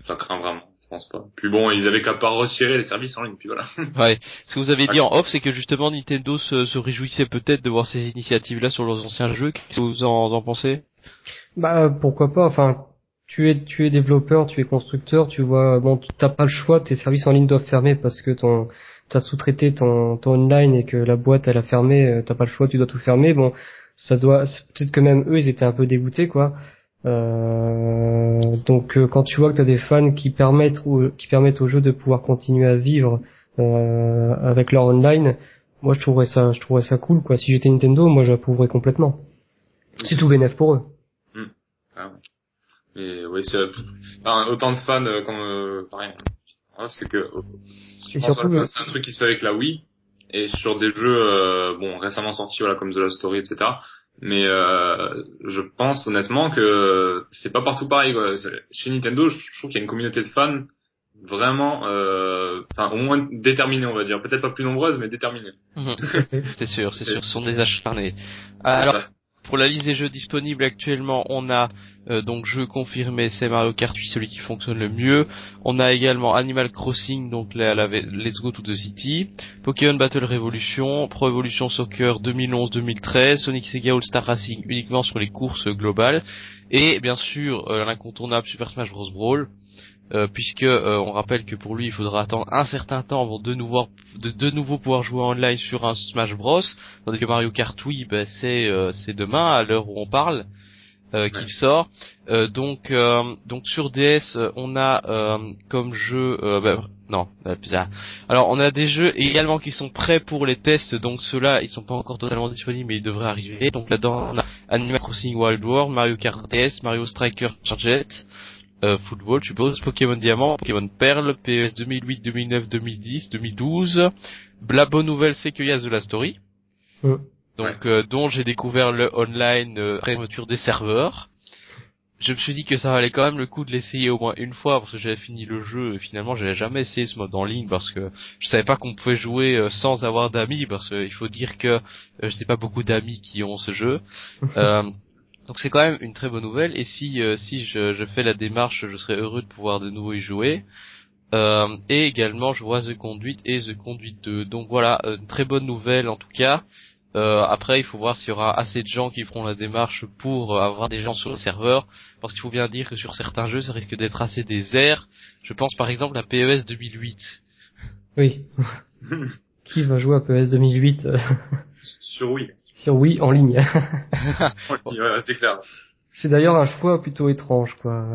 ça craint vraiment. pense pas. Puis bon, ils avaient qu'à pas retirer les services en ligne, puis voilà. <laughs> Ouais. Ce que vous avez dit en off, c'est que justement Nintendo se, se réjouissait peut-être de voir ces initiatives-là sur leurs anciens jeux. Qu'est-ce que vous en, en pensez? Bah pourquoi pas. Enfin, tu es tu es développeur, tu es constructeur, tu vois. Bon, t'as pas le choix. Tes services en ligne doivent fermer parce que ton t'as sous-traité ton ton online et que la boîte elle a fermé. euh, T'as pas le choix, tu dois tout fermer. Bon, ça doit. Peut-être que même eux ils étaient un peu dégoûtés quoi. Euh, donc euh, quand tu vois que tu as des fans qui permettent ou qui permettent au jeu de pouvoir continuer à vivre avec leur online, moi je trouverais ça je trouverais ça cool quoi. Si j'étais Nintendo, moi j'approuverais complètement. C'est tout bénéf pour eux. Mais oui, c'est enfin, autant de fans euh, comme euh. Ouais, c'est que euh, je Et pense surtout, que le- c'est un truc qui se fait avec la Wii et sur des jeux euh, bon récemment sortis voilà comme The Last Story etc. Mais euh, je pense honnêtement que c'est pas partout pareil. Quoi. Chez Nintendo, je trouve qu'il y a une communauté de fans vraiment, euh, enfin au moins déterminée on va dire. Peut-être pas plus nombreuse mais déterminée. C'est sûr, c'est sûr, ce sont des acharnés. Alors, pour la liste des jeux disponibles actuellement, on a euh, donc jeu confirmé, c'est Mario Kart 8, celui qui fonctionne le mieux. On a également Animal Crossing, donc la, la- Let's Go to the City, Pokémon Battle Revolution, Pro Evolution Soccer 2011-2013, Sonic Sega All Star Racing uniquement sur les courses globales, et bien sûr euh, l'incontournable Super Smash Bros Brawl. Euh, puisque euh, on rappelle que pour lui il faudra attendre un certain temps avant de nouveau de, de nouveau pouvoir jouer en live sur un Smash Bros. Tandis que Mario Kart oui ben, c'est euh, demain à l'heure où on parle euh, qu'il sort. Euh, donc euh, donc sur DS on a euh, comme jeu euh, ben, non bizarre. alors on a des jeux également qui sont prêts pour les tests donc ceux-là ils sont pas encore totalement disponibles mais ils devraient arriver. Donc là-dedans on a Animal Crossing Wild World Mario Kart DS Mario Striker Charget euh, football, je suppose, Pokémon Diamant, Pokémon Perle, PES 2008, 2009, 2010, 2012. La bonne nouvelle, c'est qu'il y a The Last Story. Mm. Donc, euh, dont j'ai découvert le online euh, fermeture des serveurs. Je me suis dit que ça valait quand même le coup de l'essayer au moins une fois parce que j'avais fini le jeu et finalement j'avais jamais essayé ce mode en ligne parce que je savais pas qu'on pouvait jouer euh, sans avoir d'amis parce qu'il faut dire que euh, je n'ai pas beaucoup d'amis qui ont ce jeu. <laughs> Donc c'est quand même une très bonne nouvelle et si euh, si je, je fais la démarche, je serais heureux de pouvoir de nouveau y jouer. Euh, et également je vois The Conduit et The Conduit 2. Donc voilà, euh, une très bonne nouvelle en tout cas. Euh, après il faut voir s'il y aura assez de gens qui feront la démarche pour euh, avoir des gens sur le serveur. Parce qu'il faut bien dire que sur certains jeux ça risque d'être assez désert. Je pense par exemple à PES 2008. Oui. <laughs> Qui va jouer à PES 2008 euh, Sur Wii. Sur Wii en ligne <laughs> Ouais, c'est clair. C'est d'ailleurs un choix plutôt étrange, quoi.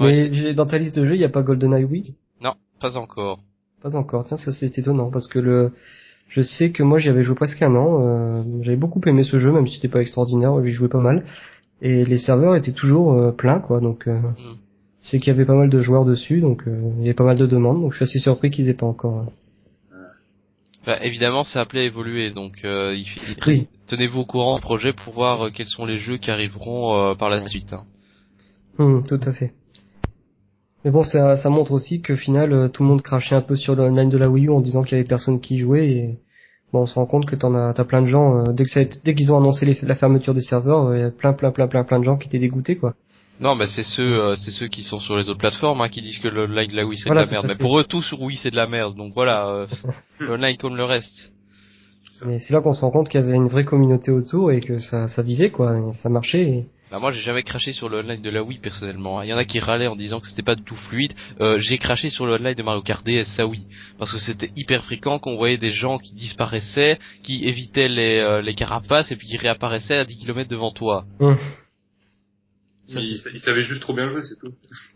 Mais j'ai- dans ta liste de jeux, il n'y a pas GoldenEye Wii? Non, pas encore. Pas encore. Tiens, ça c'est étonnant parce que le, je sais que moi j'y avais joué presque un an. euh, J'avais beaucoup aimé ce jeu, même si c'était pas extraordinaire. J'y jouais pas mal. Et les serveurs étaient toujours euh, pleins, quoi. Donc euh, Mm. c'est qu'il y avait pas mal de joueurs dessus, donc euh, il y avait pas mal de demandes. Donc je suis assez surpris qu'ils aient pas encore. Bah, évidemment, c'est appelé à évoluer, donc euh, il, Oui. tenez-vous au courant du projet pour voir euh, quels sont les jeux qui arriveront euh, par la suite. hein. Hum, tout à fait. Mais bon, ça, ça montre aussi que au final, euh, tout le monde crachait un peu sur l'online de la Wii U en disant qu'il y avait personne qui y jouait. Et bon, on se rend compte que t'en as, t'as plein de gens. euh, dès que ça dès qu'ils ont annoncé les- la fermeture des serveurs, il y a plein, plein, plein, plein, plein de gens qui étaient dégoûtés, quoi. Non, bah c'est ceux, euh, c'est ceux qui sont sur les autres plateformes hein, qui disent que le online de la Wii c'est Voilà, de la merde. Mais pour eux, tout sur Wii c'est de la merde. Donc voilà, euh, <laughs> l'online comme le reste. Mais c'est là qu'on se rend compte qu'il y avait une vraie communauté autour et que ça, ça vivait, quoi. et ça marchait. et- Bah moi j'ai jamais craché sur le online de la Wii personnellement. hein. Il y en a qui râlaient en disant que c'était pas du tout fluide. Euh, j'ai craché sur le online de Mario Kart DS, ça oui, parce que c'était hyper fréquent qu'on voyait des gens qui disparaissaient, qui évitaient les, euh, les carapaces et puis qui réapparaissaient à 10 km devant toi. Hum. Ça, il, il savait juste trop bien jouer, c'est tout.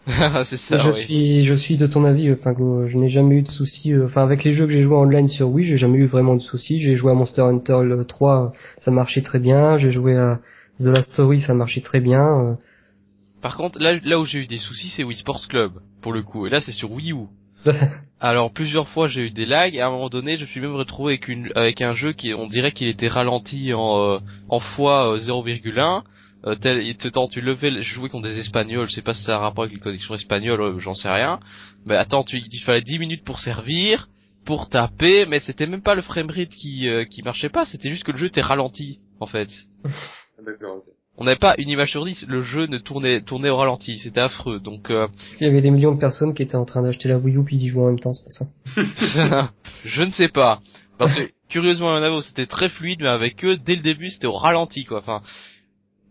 <laughs> c'est ça, je oui. suis, je suis de ton avis, euh, Pingo. Je n'ai jamais eu de soucis. euh, Enfin, avec les jeux que j'ai joués online sur Wii, j'ai jamais eu vraiment de soucis. J'ai joué à Monster Hunter le 3, ça marchait très bien. J'ai joué à The Last Story, ça marchait très bien. euh. Par contre, là, là où j'ai eu des soucis, c'est Wii Sports Club, pour le coup. Et là, c'est sur Wii U. <laughs> Alors, plusieurs fois, j'ai eu des lags, et à un moment donné, je me suis même retrouvé avec une, avec un jeu qui, on dirait qu'il était ralenti en, euh, en fois euh, 0,1. Euh, tel, il te tente, tu levais, le- je jouais contre des Espagnols, je sais pas si ça a un rapport avec les connexions espagnoles, euh, j'en sais rien. Mais attends, tu, il fallait 10 minutes pour servir, pour taper, mais c'était même pas le framerate qui, euh, qui marchait pas, c'était juste que le jeu était ralenti, en fait. <laughs> D'accord, on n'avait pas une image sur 10, le jeu ne tournait tournait au ralenti, c'était affreux. Donc euh, Parce qu'il y avait des millions de personnes qui étaient en train d'acheter la Wii U puis d'y jouer en même temps, c'est pour ça. <laughs> je ne sais pas parce que curieusement il y en avait où c'était très fluide mais avec eux dès le début c'était au ralenti quoi. Enfin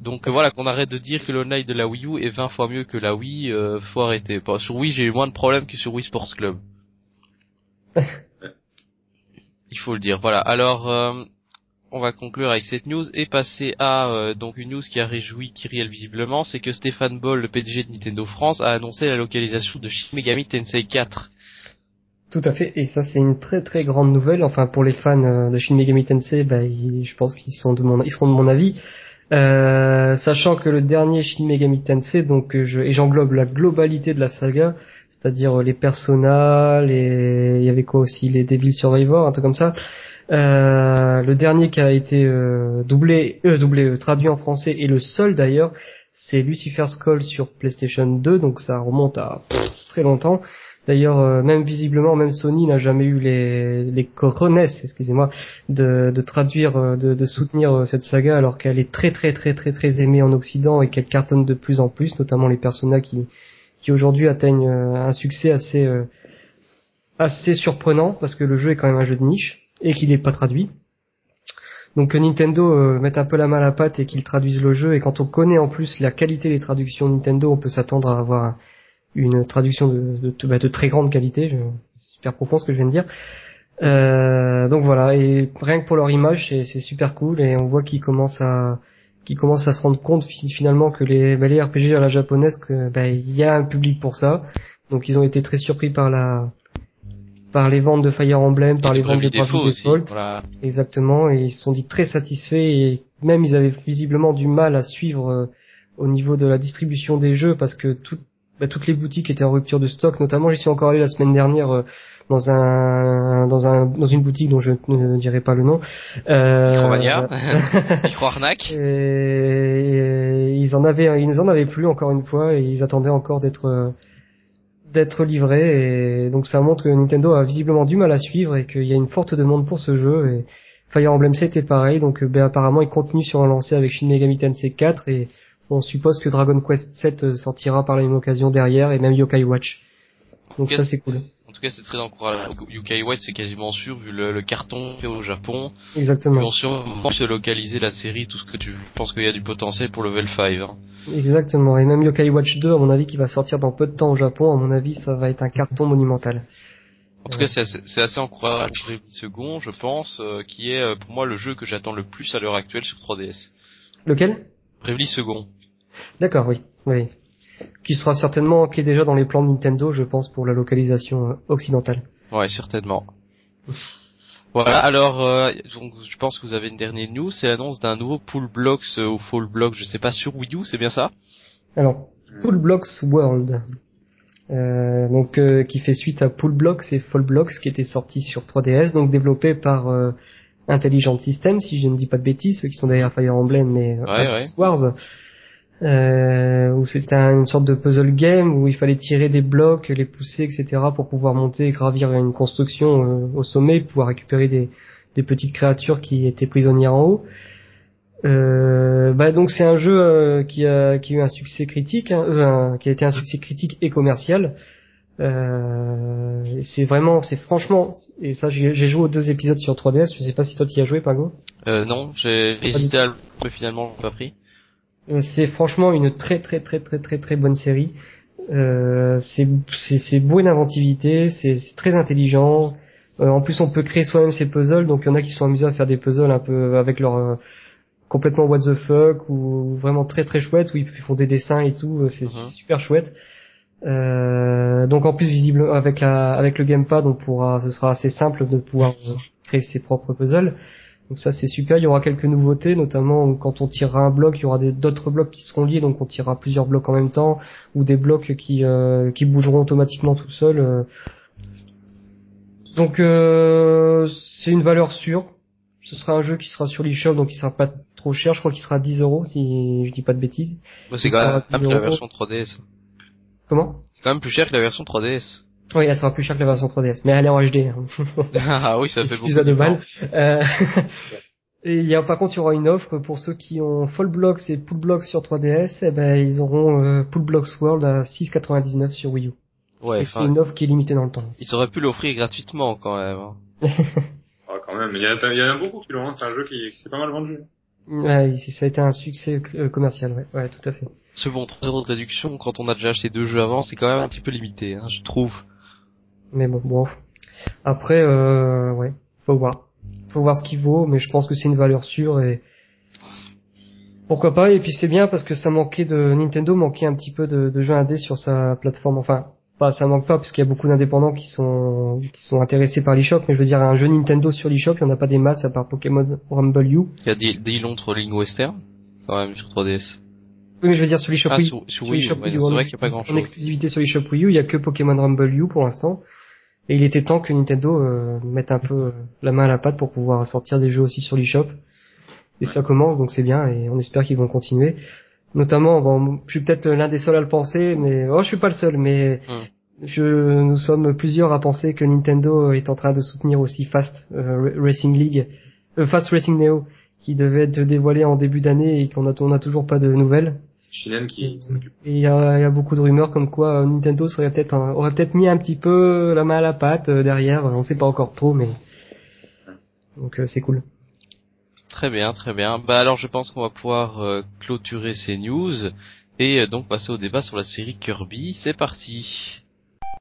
donc euh, voilà qu'on arrête de dire que l'online de la Wii U est 20 fois mieux que la Wii, euh, faut arrêter. Sur Wii j'ai eu moins de problèmes que sur Wii Sports Club. <laughs> Il faut le dire. Voilà. Alors euh, on va conclure avec cette news et passer à euh, donc une news qui a réjoui Kyriel visiblement, c'est que Stéphane Boll, le PDG de Nintendo France, a annoncé la localisation de Shin Megami Tensei 4. Tout à fait, et ça c'est une très très grande nouvelle. Enfin pour les fans euh, de Shin Megami Tensei, bah, ils- je pense qu'ils sont de mon, ils seront de mon avis. Euh, sachant que le dernier Shin Megami Tensei, donc euh, et j'englobe la globalité de la saga, c'est-à-dire euh, les personnages, les, il y avait quoi aussi, les Devil Survivor, un truc comme ça. Le dernier qui a été euh, doublé, doublé, traduit en français et le seul d'ailleurs, c'est Lucifer's Call sur PlayStation 2, donc ça remonte à très longtemps. D'ailleurs, euh, même visiblement, même Sony n'a jamais eu les, les excusez-moi, de, traduire, euh, de, soutenir euh, cette saga alors qu'elle est très très très très très aimée en Occident et qu'elle cartonne de plus en plus, notamment les personnages qui, aujourd'hui atteignent un succès assez assez surprenant parce que le jeu est quand même un jeu de niche et qu'il n'est pas traduit. Donc que Nintendo euh, mette un peu la main à la pâte et qu'ils traduisent le jeu et quand on connaît en plus la qualité des traductions Nintendo, on peut s'attendre à avoir une traduction de, de, de- bah, de très grande qualité. Super profond ce que je viens de dire. Euh, donc voilà, et rien que pour leur image, c'est, super cool et on voit qu'ils commencent à qu'ils commencent à se rendre compte fi- finalement que les, bah, les RPG à la japonaise, que bah, il y a un public pour ça. Donc ils ont été très surpris par la par les ventes de Fire Emblem, par les ventes de Bravely. Default. Voilà. Exactement, et ils se sont dit très satisfaits et même ils avaient visiblement du mal à suivre euh, au niveau de la distribution des jeux parce que tout- bah, toutes les boutiques étaient en rupture de stock. Notamment, j'y suis encore allé la semaine dernière euh, dans un dans un dans une boutique dont je ne dirai pas le nom. Euh, Micromania. <laughs> Et, et ils en avaient ils en avaient plus encore une fois et ils attendaient encore d'être d'être livrés et donc ça montre que Nintendo a visiblement du mal à suivre et qu'il y a une forte demande pour ce jeu et Fire Emblem 7 est pareil donc euh, ben, apparemment ils continuent sur un lancé avec Shin Megami Tensei 4 et on suppose que Dragon Quest 7 euh, sortira par la même occasion derrière et même Yokai Watch donc ça c'est cool En tout cas, c'est très encourageant. UK White, c'est quasiment sûr, vu le, le carton fait au Japon. Ils exactement vont sûrement se localiser la série, tout ce que tu veux. Je pense qu'il y a du potentiel pour level 5. Hein. exactement et même Yokai Watch 2 à mon avis qui va sortir dans peu de temps au Japon à mon avis ça va être un carton monumental En tout cas, c'est assez, assez encourageant. Bravely Second, je pense, euh, qui est euh, pour moi le jeu que j'attends le plus à l'heure actuelle sur 3DS. lequel? Bravely Second. D'accord, oui, oui. Qui sera certainement, qui est déjà dans les plans de Nintendo, je pense, pour la localisation euh, occidentale. Ouais, certainement. Voilà, alors euh, donc je pense que vous avez une dernière news, c'est l'annonce d'un nouveau Pool Blocks euh, ou Fall Blocks, je sais pas, sur Wii U, c'est bien ça? Alors, Pool Blocks World, euh, donc euh, qui fait suite à Pool Blocks et Fall Blocks, qui était sorti sur 3DS, donc développé par Intelligent Systems, si je ne dis pas de bêtises, ceux qui sont derrière Fire Emblem mais euh, Ouais, Advance Wars. Euh, où c'était un- une sorte de puzzle game où il fallait tirer des blocs, les pousser, etc. pour pouvoir monter et gravir une construction euh, au sommet, pouvoir récupérer des, des petites créatures qui étaient prisonnières en haut. Euh, bah donc c'est un jeu euh, qui a qui a eu un succès critique, hein, euh, qui a été un succès critique et commercial. Euh, c'est vraiment, c'est franchement, et ça j'ai joué aux deux épisodes sur 3DS. Je sais pas si toi tu y as joué, Pago. euh, Non, j'ai hésité à le mais finalement j'ai pas pris. Euh, c'est franchement une très très très très très très bonne série. Euh, c'est beau d'inventivité, c'est c'est très intelligent. Euh, en plus, on peut créer soi-même ses puzzles, donc il y en a qui sont amusés à faire des puzzles un peu avec leur euh, complètement what the fuck ou vraiment très très chouette où ils font des dessins et tout. C'est c'est super chouette. Euh, donc en plus visible avec la avec le gamepad, on pourra, ce sera assez simple de pouvoir créer ses propres puzzles. Donc ça c'est super, il y aura quelques nouveautés, notamment quand on tirera un bloc, il y aura d'autres blocs qui seront liés, donc on tirera plusieurs blocs en même temps, ou des blocs qui, euh, qui bougeront automatiquement tout seuls. euh. Donc euh, c'est une valeur sûre. Ce sera un jeu qui sera sur l'eShop, donc il sera pas trop cher, je crois qu'il sera à 10 euros si je dis pas de bêtises. Moi, c'est quand même 10 plus la euros. version 3DS. Comment? C'est quand même plus cher que la version 3DS. Oui, elle sera plus chère que la version 3DS, mais elle est en HD. hein. <laughs> ah oui, ça <laughs> fait beaucoup. Deux balles. Euh, <laughs> Et il y a, par contre, il y aura une offre pour ceux qui ont Fall Blocks et Pool Blocks sur 3DS, eh ben, ils auront euh, Pool Blocks World à 6,99 sur Wii U. Ouais, et c'est une offre qui est limitée dans le temps. ils auraient pu l'offrir gratuitement quand même. hein. Ah, quand même, il y, a, il y en a beaucoup qui l'ont, c'est un jeu qui, qui s'est pas mal vendu. Ouais, ça a été un succès euh, commercial, ouais, ouais, tout à fait. Ce bon 3 euros de réduction quand on a déjà acheté deux jeux avant, c'est quand même un petit peu limité, hein, je trouve. Mais bon, bon. Après, euh, ouais, faut voir. Faut voir ce qu'il vaut, mais je pense que c'est une valeur sûre et pourquoi pas. Et puis c'est bien parce que ça manquait de Nintendo manquait un petit peu de, de jeux indés sur sa plateforme. Enfin, pas ça manque pas parce qu'il y a beaucoup d'indépendants qui sont qui sont intéressés par l'eShop, mais je veux dire un jeu Nintendo sur l'eShop, il y en a pas des masses à part Pokémon Rumble U. Il y a des, des longs Trolling Western, quand même, sur 3DS. Oui, mais je veux dire sur l'eShop Ah, Wii. sur, sur Sur Wii U, l'eShop ouais, Wii U, c'est en vrai qu'il n'y a pas grand En chose. exclusivité sur l'eShop Wii U, il y a que Pokémon Rumble U pour l'instant. Et il était temps que Nintendo euh, mette un peu euh, la main à la pâte pour pouvoir sortir des jeux aussi sur l'eShop. Et ça commence, donc c'est bien, et on espère qu'ils vont continuer. Notamment, bon, je suis peut-être l'un des seuls à le penser, mais oh, je suis pas le seul, mais Hmm. je, nous sommes plusieurs à penser que Nintendo est en train de soutenir aussi Fast euh, Racing League, euh, Fast Racing Neo, qui devait être dévoilé en début d'année et qu'on a, on a toujours pas de nouvelles. C'est Chilienne qui. Et il y a, il y a beaucoup de rumeurs comme quoi euh, Nintendo serait peut-être un- aurait peut-être mis un petit peu la main à la pâte euh, derrière. On sait pas encore trop, mais donc euh, c'est cool. Très bien, très bien. Bah alors je pense qu'on va pouvoir euh, clôturer ces news et euh, donc passer au débat sur la série Kirby. C'est parti.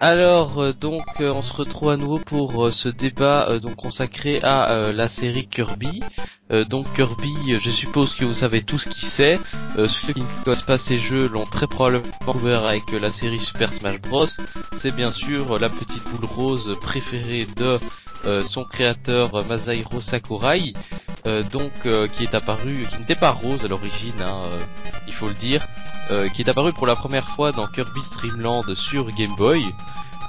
Alors euh, donc euh, on se retrouve à nouveau pour euh, ce débat donc consacré à la série Kirby. Donc Kirby, je suppose que vous savez tous qui c'est. Ceux qui ne connaissent pas ces jeux l'ont très probablement découvert avec la série Super Smash Bros. C'est bien sûr la petite boule rose préférée de son créateur Masahiro Sakurai. Euh, donc euh, qui est apparu, qui n'était pas rose à l'origine, hein, euh, il faut le dire, qui est apparu pour la première fois dans Kirby Streamland sur Game Boy.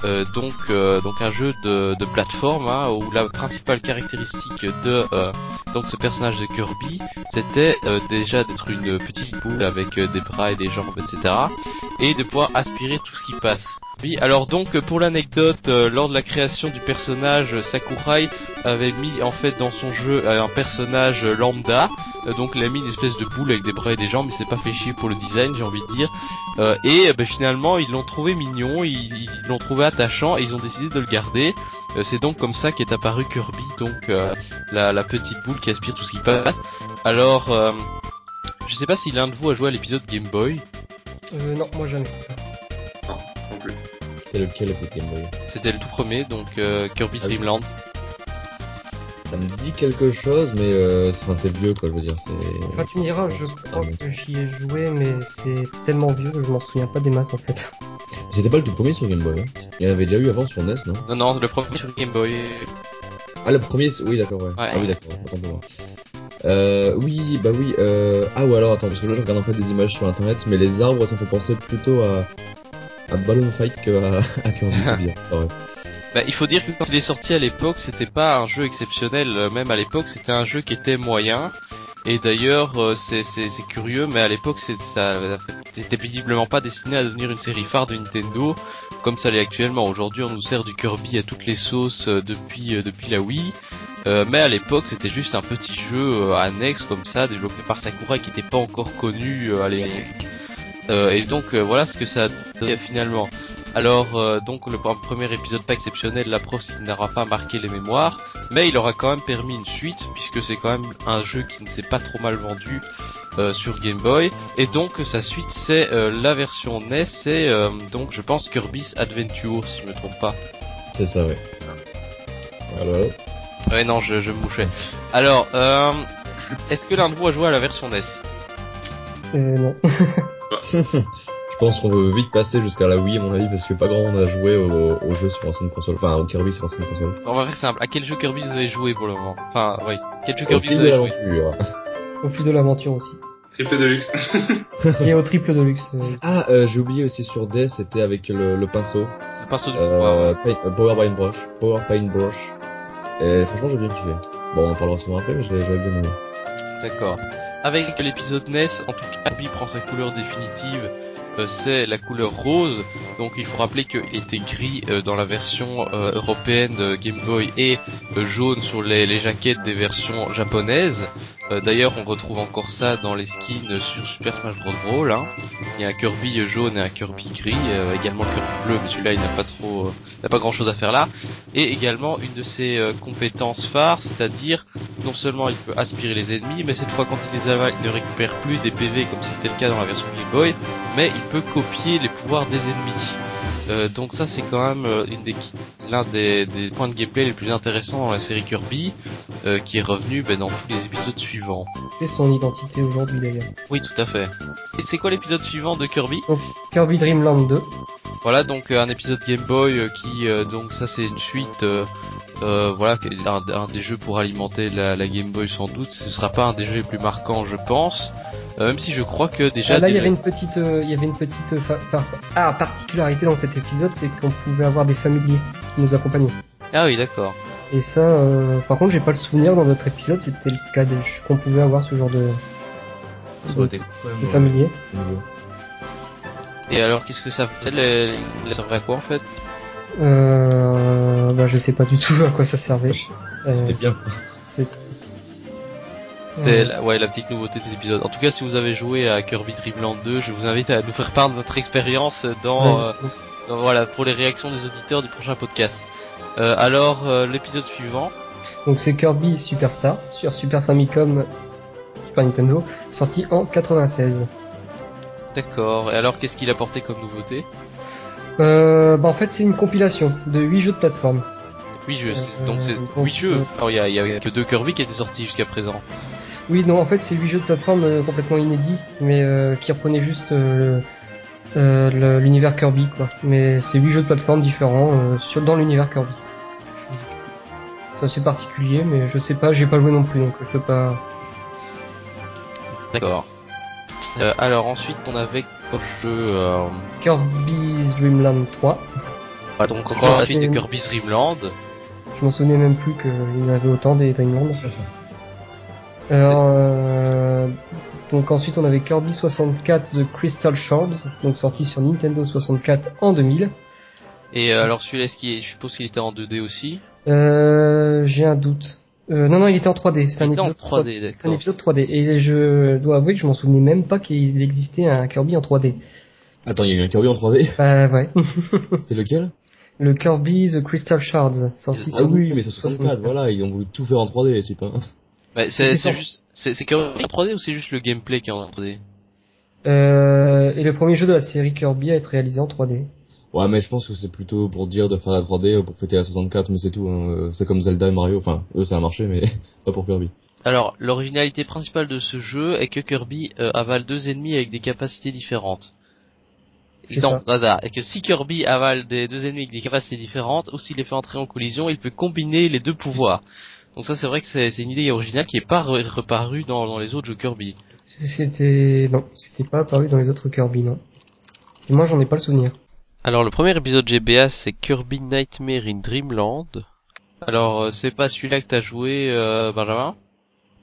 Donc, un jeu de, plateforme hein, où la principale caractéristique de ce personnage de Kirby, c'était déjà d'être une petite boule avec des bras et des jambes, etc. Et de pouvoir aspirer tout ce qui passe. Oui, alors donc euh, pour l'anecdote, euh, lors de la création du personnage, euh, Sakurai avait mis en fait dans son jeu un personnage lambda. Donc il a mis une espèce de boule avec des bras et des jambes, il s'est pas fait chier pour le design, j'ai envie de dire. Et ben, finalement ils l'ont trouvé mignon, ils l'ont trouvé attachant et ils ont décidé de le garder. C'est donc comme ça qu'est apparu Kirby, donc la, petite boule qui aspire tout ce qui passe. Alors, je sais pas si l'un de vous a joué à l'épisode Game Boy. Euh, non, moi jamais. C'était lequel Game Boy C'était le tout premier, donc euh, Kirby Ah oui. Dreamland. Ça me dit quelque chose, mais euh, c'est enfin, c'est vieux quoi, je veux dire. C'est. Enfin, tu me diras, je crois que j'y ai joué, mais c'est tellement vieux que je m'en souviens pas des masses en fait. <laughs> C'était pas le tout premier sur Game Boy. Hein. Il y en avait déjà eu avant sur NES, non Non, non, le premier sur Game Boy. Ah, le premier, c'est- oui, d'accord, ouais. Ouais. Ah oui, d'accord, autant pour moi. Euh, oui, bah oui, euh... Ah ou alors, attends, parce que là, je regarde en fait des images sur internet, mais les arbres, ça me fait penser plutôt à... à Balloon Fight que à, <laughs> à Kirby, c'est bizarre. Ah ouais. Bah, il faut dire que quand il est sorti à l'époque, c'était pas un jeu exceptionnel. euh, Même à l'époque, c'était un jeu qui était moyen. Et d'ailleurs, euh, c'est c'est- c'est curieux, mais à l'époque, c'est ça c'était visiblement pas destiné à devenir une série phare de Nintendo, comme ça l'est actuellement. Aujourd'hui, on nous sert du Kirby à toutes les sauces euh, depuis euh, depuis la Wii. Euh, mais à l'époque, c'était juste un petit jeu euh, annexe comme ça, développé par Sakurai, qui n'était pas encore connu euh, à l'époque. Euh, et donc euh, voilà ce que ça a donné finalement. Alors euh, donc le premier épisode pas exceptionnel, la preuve c'est qu'il n'aura pas marqué les mémoires, mais il aura quand même permis une suite puisque c'est quand même un jeu qui ne s'est pas trop mal vendu euh, sur Game Boy. Et donc sa suite c'est euh, la version NES, c'est euh, donc je pense Kirby's Adventure si je me trompe pas. C'est ça, ouais. Voilà. Ouais non je, je me mouchais. Alors euh, est-ce que l'un de vous a joué à la version NES Euh, non. <laughs> <laughs> Je pense qu'on veut vite passer jusqu'à la Wii, à mon avis, parce que pas grand monde a joué au, au jeu sur ancienne console. Enfin, au Kirby sur ancienne console. On va faire simple. À quel jeu Kirby vous avez joué pour le moment? Enfin oui. Quel jeu Kirby fil vous de avez joué? L'aventure. Au fil de l'aventure aussi. Triple de luxe. <laughs> Et au triple de luxe. euh, Ah, euh, j'ai oublié aussi sur DS, c'était avec le, le pinceau. Le pinceau du. Euh, euh, Power Paint Brush. Power Paint Brush. Et franchement, j'ai bien kiffé. Bon, on en parlera souvent après, mais j'avais bien aimé. D'accord. Avec l'épisode NES, en tout cas, Kirby prend sa couleur définitive euh, c'est la couleur rose. Donc il faut rappeler qu'il était gris euh, dans la version euh, européenne de Game Boy et jaune sur les, jaquettes des versions japonaises. D'ailleurs on retrouve encore ça dans les skins sur Super Smash Bros. Brawl. Hein. Il y a un Kirby jaune et un Kirby gris, également le Kirby bleu, mais celui-là il n'a pas trop, n'a pas grand chose à faire là. Et également une de ses compétences phares, c'est-à-dire non seulement il peut aspirer les ennemis, mais cette fois quand il les avale, il ne récupère plus des PV comme c'était le cas dans la version Game Boy, mais il peut copier les pouvoirs des ennemis. Euh, donc ça c'est quand même euh, l'un des, des, points de gameplay les plus intéressants dans la série Kirby, euh, qui est revenu ben, dans tous les épisodes suivants. C'est son identité aujourd'hui d'ailleurs. Oui tout à fait. Et c'est quoi l'épisode suivant de Kirby? Kirby Dream Land 2. Voilà donc un épisode Game Boy qui donc ça c'est une suite voilà un, un, des jeux pour alimenter la, la Game Boy sans doute. Ce sera pas un des jeux les plus marquants je pense. Euh, même si je crois que déjà. Ah, là, il y avait une petite, euh, il y avait une petite euh, ah, particularité dans cet épisode, c'est qu'on pouvait avoir des familiers qui nous accompagnaient. Ah oui, d'accord. Et ça, par contre, j'ai pas le souvenir dans notre épisode, c'était le cas qu'on pouvait avoir ce genre de, de, familiers. Et alors, qu'est-ce que ça faisait Ça servait à quoi en fait? Euh, bah, je sais pas du tout à quoi ça servait. C'était bien. C'était la, ouais, la petite nouveauté de cet épisode. En tout cas, si vous avez joué à Kirby Dream Land 2, je vous invite à nous faire part de votre expérience dans, euh, voilà pour les réactions des auditeurs du prochain podcast. Euh, alors euh, l'épisode suivant. Donc c'est Kirby Superstar sur Super Famicom Super Nintendo, sorti en 96. D'accord. Et alors qu'est-ce qu'il a porté comme nouveauté? Bah en fait c'est une compilation de 8 jeux de plateforme. 8 jeux, donc c'est 8 jeux. Alors il y a, y a que deux Kirby qui étaient sortis jusqu'à présent. Oui, non, en fait, c'est 8 jeux de plateforme euh, complètement inédits, mais euh, qui reprenaient juste euh, l'univers Kirby, quoi. Mais c'est 8 jeux de plateforme différents sur, dans l'univers Kirby. C'est assez particulier, mais je sais pas, j'ai pas joué non plus, donc je peux pas... D'accord. alors ensuite, on avait le jeu... Kirby's Dreamland 3. Ah, donc encore la suite de Kirby's Dreamland. Je m'en souvenais même plus qu'il y en avait autant des Dreamland. Alors, euh, donc ensuite on avait Kirby 64 The Crystal Shards, donc sorti sur Nintendo 64 en 2000. Et euh, alors celui-là, est-ce qu'il, je suppose qu'il était en 2D aussi euh, J'ai un doute. Euh, non, non, il était en 3D. C'est un, épisode 3D, d'accord. un épisode 3D. Et je dois avouer que je m'en souvenais même pas qu'il existait un Kirby en 3D. Attends, il y a eu un Kirby en 3D Bah ouais. <laughs> C'était lequel? Le Kirby The Crystal Shards, sorti ah, sur oui, mais sur 64, voilà, ils ont voulu tout faire en 3D, type. Hein. Bah, c'est juste, c'est c'est en 3D ou c'est juste le gameplay qui est en 3D euh, Et le premier jeu de la série Kirby à être réalisé en 3D. Ouais, mais je pense que c'est plutôt pour dire de faire la 3D pour fêter la 64, mais c'est tout. Hein. C'est comme Zelda et Mario. Enfin, eux, ça a marché, mais <laughs> pas pour Kirby. Alors, l'originalité principale de ce jeu est que Kirby euh, avale deux ennemis avec des capacités différentes. Non, ça. et que si Kirby avale des deux ennemis avec des capacités différentes, ou s'il les fait entrer en collision, il peut combiner les deux pouvoirs. Donc ça c'est vrai que c'est une idée originale qui est pas reparue dans, dans les autres jeux Kirby. C'était non, c'était pas apparu dans les autres Kirby non. Et moi j'en ai pas le souvenir. Alors le premier épisode GBA c'est Kirby Nightmare in Dreamland. Alors euh, c'est pas celui-là que t'as joué euh, Benjamin?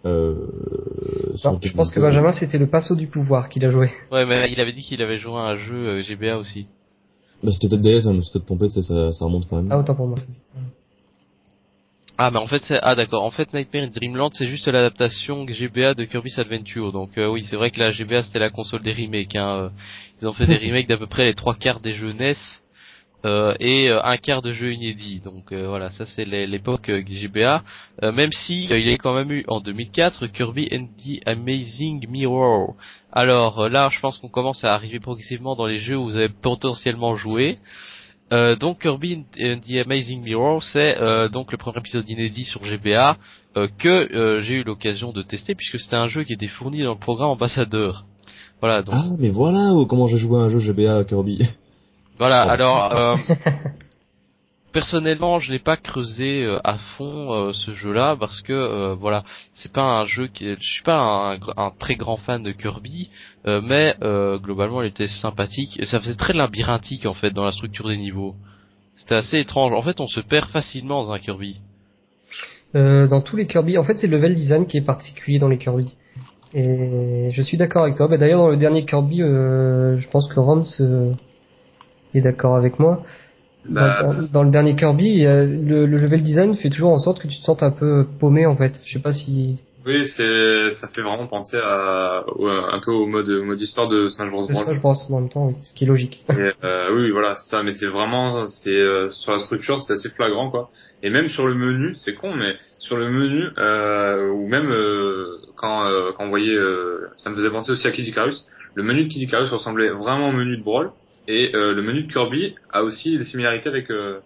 Euh, je pense que Benjamin c'était le Passo du pouvoir qu'il a joué. Ouais mais il avait dit qu'il avait joué à un jeu euh, GBA aussi. Bah c'était peut-être DS, hein, c'était peut-être ton ça, ça remonte quand même. Ah autant pour moi. Ah mais en fait c'est ah d'accord. En fait Nightmare in Dreamland c'est juste l'adaptation GBA de Kirby's Adventure. Donc euh, oui c'est vrai que la GBA c'était la console des remakes hein. Euh, ils ont fait des <laughs> remakes d'à peu près les trois quarts des jeux NES euh, et un quart de jeux inédits. Donc voilà ça c'est l'époque GBA même si il y a quand même eu en 2004 Kirby and the Amazing Mirror. Alors là je pense qu'on commence à arriver progressivement dans les jeux où vous avez potentiellement joué euh, donc Kirby and the Amazing Mirror, c'est euh, donc le premier épisode inédit sur GBA euh, que j'ai eu l'occasion de tester puisque c'était un jeu qui était fourni dans le programme ambassadeur. Voilà. Donc... Ah mais voilà comment j'ai joué à un jeu GBA Kirby. Voilà. Alors <laughs> personnellement, je n'ai pas creusé euh, à fond euh, ce jeu-là parce que euh, voilà, c'est pas un jeu qui, je suis pas un, très grand fan de Kirby, mais globalement, il était sympathique et ça faisait très labyrinthique en fait dans la structure des niveaux. C'était assez étrange. En fait, on se perd facilement dans un Kirby. dans tous les Kirby, en fait, c'est le level design qui est particulier dans les Kirby. Et je suis d'accord avec toi. Bah, D'ailleurs, dans le dernier Kirby, je pense que Roms est d'accord avec moi. Bah, dans, le dernier Kirby, le, le level design fait toujours en sorte que tu te sentes un peu paumé en fait. Je sais pas si Oui, c'est, ça fait vraiment penser à, un peu au mode, au mode histoire de Smash Bros. je pense en même temps, oui, ce qui est logique. Et, euh, oui, voilà, ça, mais c'est vraiment, c'est euh, sur la structure, c'est assez flagrant, quoi. Et même sur le menu, c'est con, mais sur le menu, euh, ou même euh, quand euh, quand on voyait, euh, ça me faisait penser aussi à Kid Icarus. Le menu de Kid Icarus ressemblait vraiment au menu de Brawl, et euh, le menu de Kirby a aussi des similarités avec euh,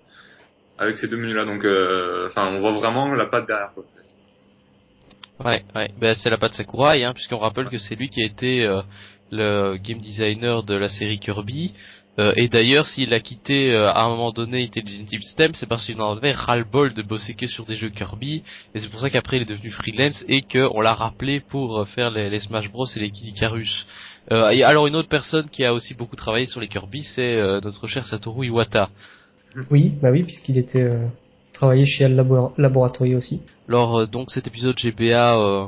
avec ces deux menus-là. Donc, euh, enfin, on voit vraiment la patte derrière. Quoi. Ouais, ouais. Ben, c'est la patte Sakurai, hein, puisqu'on rappelle que c'est lui qui a été euh, le game designer de la série Kirby. Euh, et d'ailleurs, s'il a quitté euh, à un moment donné Intelligent System, c'est parce qu'il en avait ras-le-bol de bosser que sur des jeux Kirby. Et c'est pour ça qu'après il est devenu freelance et qu'on l'a rappelé pour faire les, les Smash Bros et les Kid Icarus. Euh, et alors une autre personne qui a aussi beaucoup travaillé sur les Kirby, c'est euh, notre cher Satoru Iwata. Oui, bah oui, puisqu'il était euh, travaillé chez Al Labor- Laboratory aussi. Alors euh, donc cet épisode GBA euh,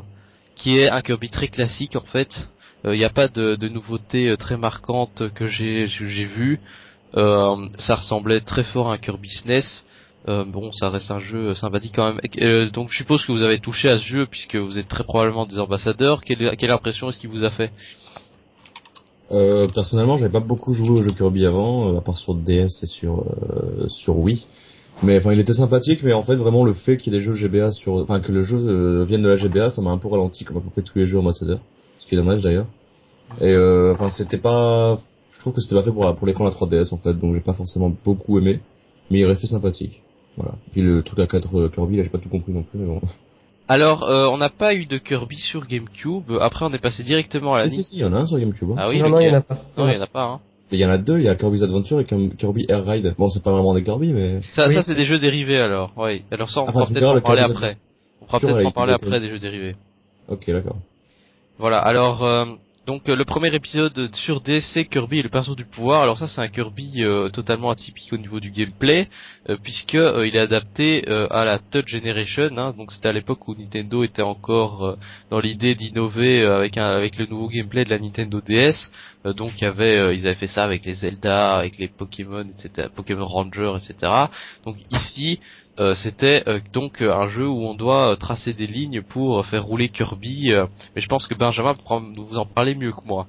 qui est un Kirby très classique en fait. Il n'y a pas de, de nouveautés euh, très marquantes que j'ai j'ai vu. Euh, ça ressemblait très fort à un Kirby SNES. Euh, bon, ça reste un jeu euh, sympathique quand même. Euh, donc je suppose que vous avez touché à ce jeu puisque vous êtes très probablement des ambassadeurs. Quelle, quelle impression est-ce qu'il vous a fait? Euh, personnellement, j'avais pas beaucoup joué au jeu Kirby avant, euh, à part sur DS et sur euh, sur Wii. Mais enfin, il était sympathique, mais en fait, vraiment le fait qu'il y ait des jeux GBA sur, enfin que le jeu euh, vienne de la GBA, ça m'a un peu ralenti, comme à peu près tous les jeux ambassadeurs, ce qui est dommage d'ailleurs. Et enfin, c'était pas, je trouve que c'était pas fait pour pour l'écran la 3DS en fait, donc j'ai pas forcément beaucoup aimé, mais il restait sympathique. Voilà. Puis le truc à 4 Kirby, là, j'ai pas tout compris non plus, mais bon. Alors, euh, on n'a pas eu de Kirby sur GameCube. Après, on est passé directement à la si, si, si, il y en a un sur GameCube. hein. Ah oui, non, non, il y en lequel a pas. Non, il y en a pas. Hein. Il y en a deux, il y a Kirby's Adventure et Kirby Air Ride. Bon, c'est pas vraiment des Kirby, mais Ça, Oui. ça c'est des jeux dérivés alors. Oui. Alors ça, on Enfin, fera tu peut-être en le parler Kirby's après. On fera Sur peut-être en parler après des jeux dérivés. ok, d'accord. Voilà. Alors euh, donc euh, le premier épisode sur DC Kirby et le perso du pouvoir. Alors ça c'est un Kirby euh, totalement atypique au niveau du gameplay euh, puisque euh, il est adapté euh, à la Touch Generation. hein. donc c'était à l'époque où Nintendo était encore dans l'idée d'innover avec un, avec le nouveau gameplay de la Nintendo DS. Donc il y avait ils avaient fait ça avec les Zelda, avec les Pokémon, etc. Pokémon Ranger, etc. Donc ici euh, c'était euh, donc euh, un jeu où on doit tracer des lignes pour faire rouler Kirby. mais je pense que Benjamin pourra vous en parler mieux que moi.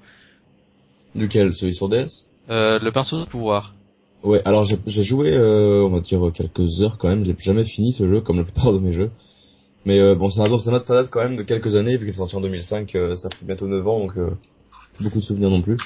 Duquel Celui sur DS? Euh, le pinceau de pouvoir. Ouais, alors j'ai joué, on va dire, quelques heures quand même. J'ai jamais fini ce jeu, comme la plupart de mes jeux. Mais bon, ça, date, ça date quand même de quelques années, vu qu'il est sorti en 2005, euh, ça fait bientôt 9 ans, donc beaucoup de souvenirs non plus.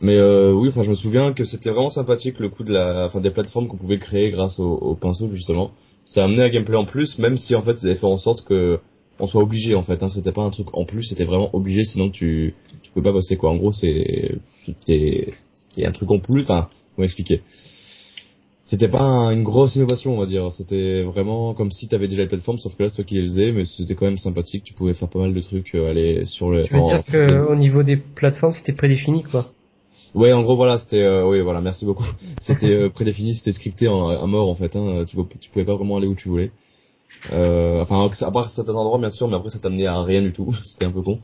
Mais euh, oui, enfin, je me souviens que c'était vraiment sympathique le coup de la, enfin, des plateformes qu'on pouvait créer grâce au, au pinceau justement. Ça a amené un gameplay en plus, même si en fait, ça avait fait en sorte que on soit obligé en fait. Hein, c'était pas un truc en plus, c'était vraiment obligé, sinon tu tu pouvais pas passer quoi. En gros, c'est c'était c'était un truc en plus. Enfin, comment expliquer? C'était pas un- une grosse innovation, on va dire. C'était vraiment comme si t'avais déjà les plateformes, sauf que là, c'est toi qui les faisais, mais c'était quand même sympathique. Tu pouvais faire pas mal de trucs, euh, aller sur le. Tu veux en- dire que au niveau des plateformes, c'était prédéfini, quoi? Ouais, en gros, voilà, c'était. Euh, oui, voilà, merci beaucoup. <laughs> C'était euh, prédéfini, c'était scripté en, à mort en fait. Hein, tu, tu pouvais pas vraiment aller où tu voulais. Euh, enfin, à part certains endroits, bien sûr, mais après, ça t'amenait à rien du tout. <laughs> c'était un peu con.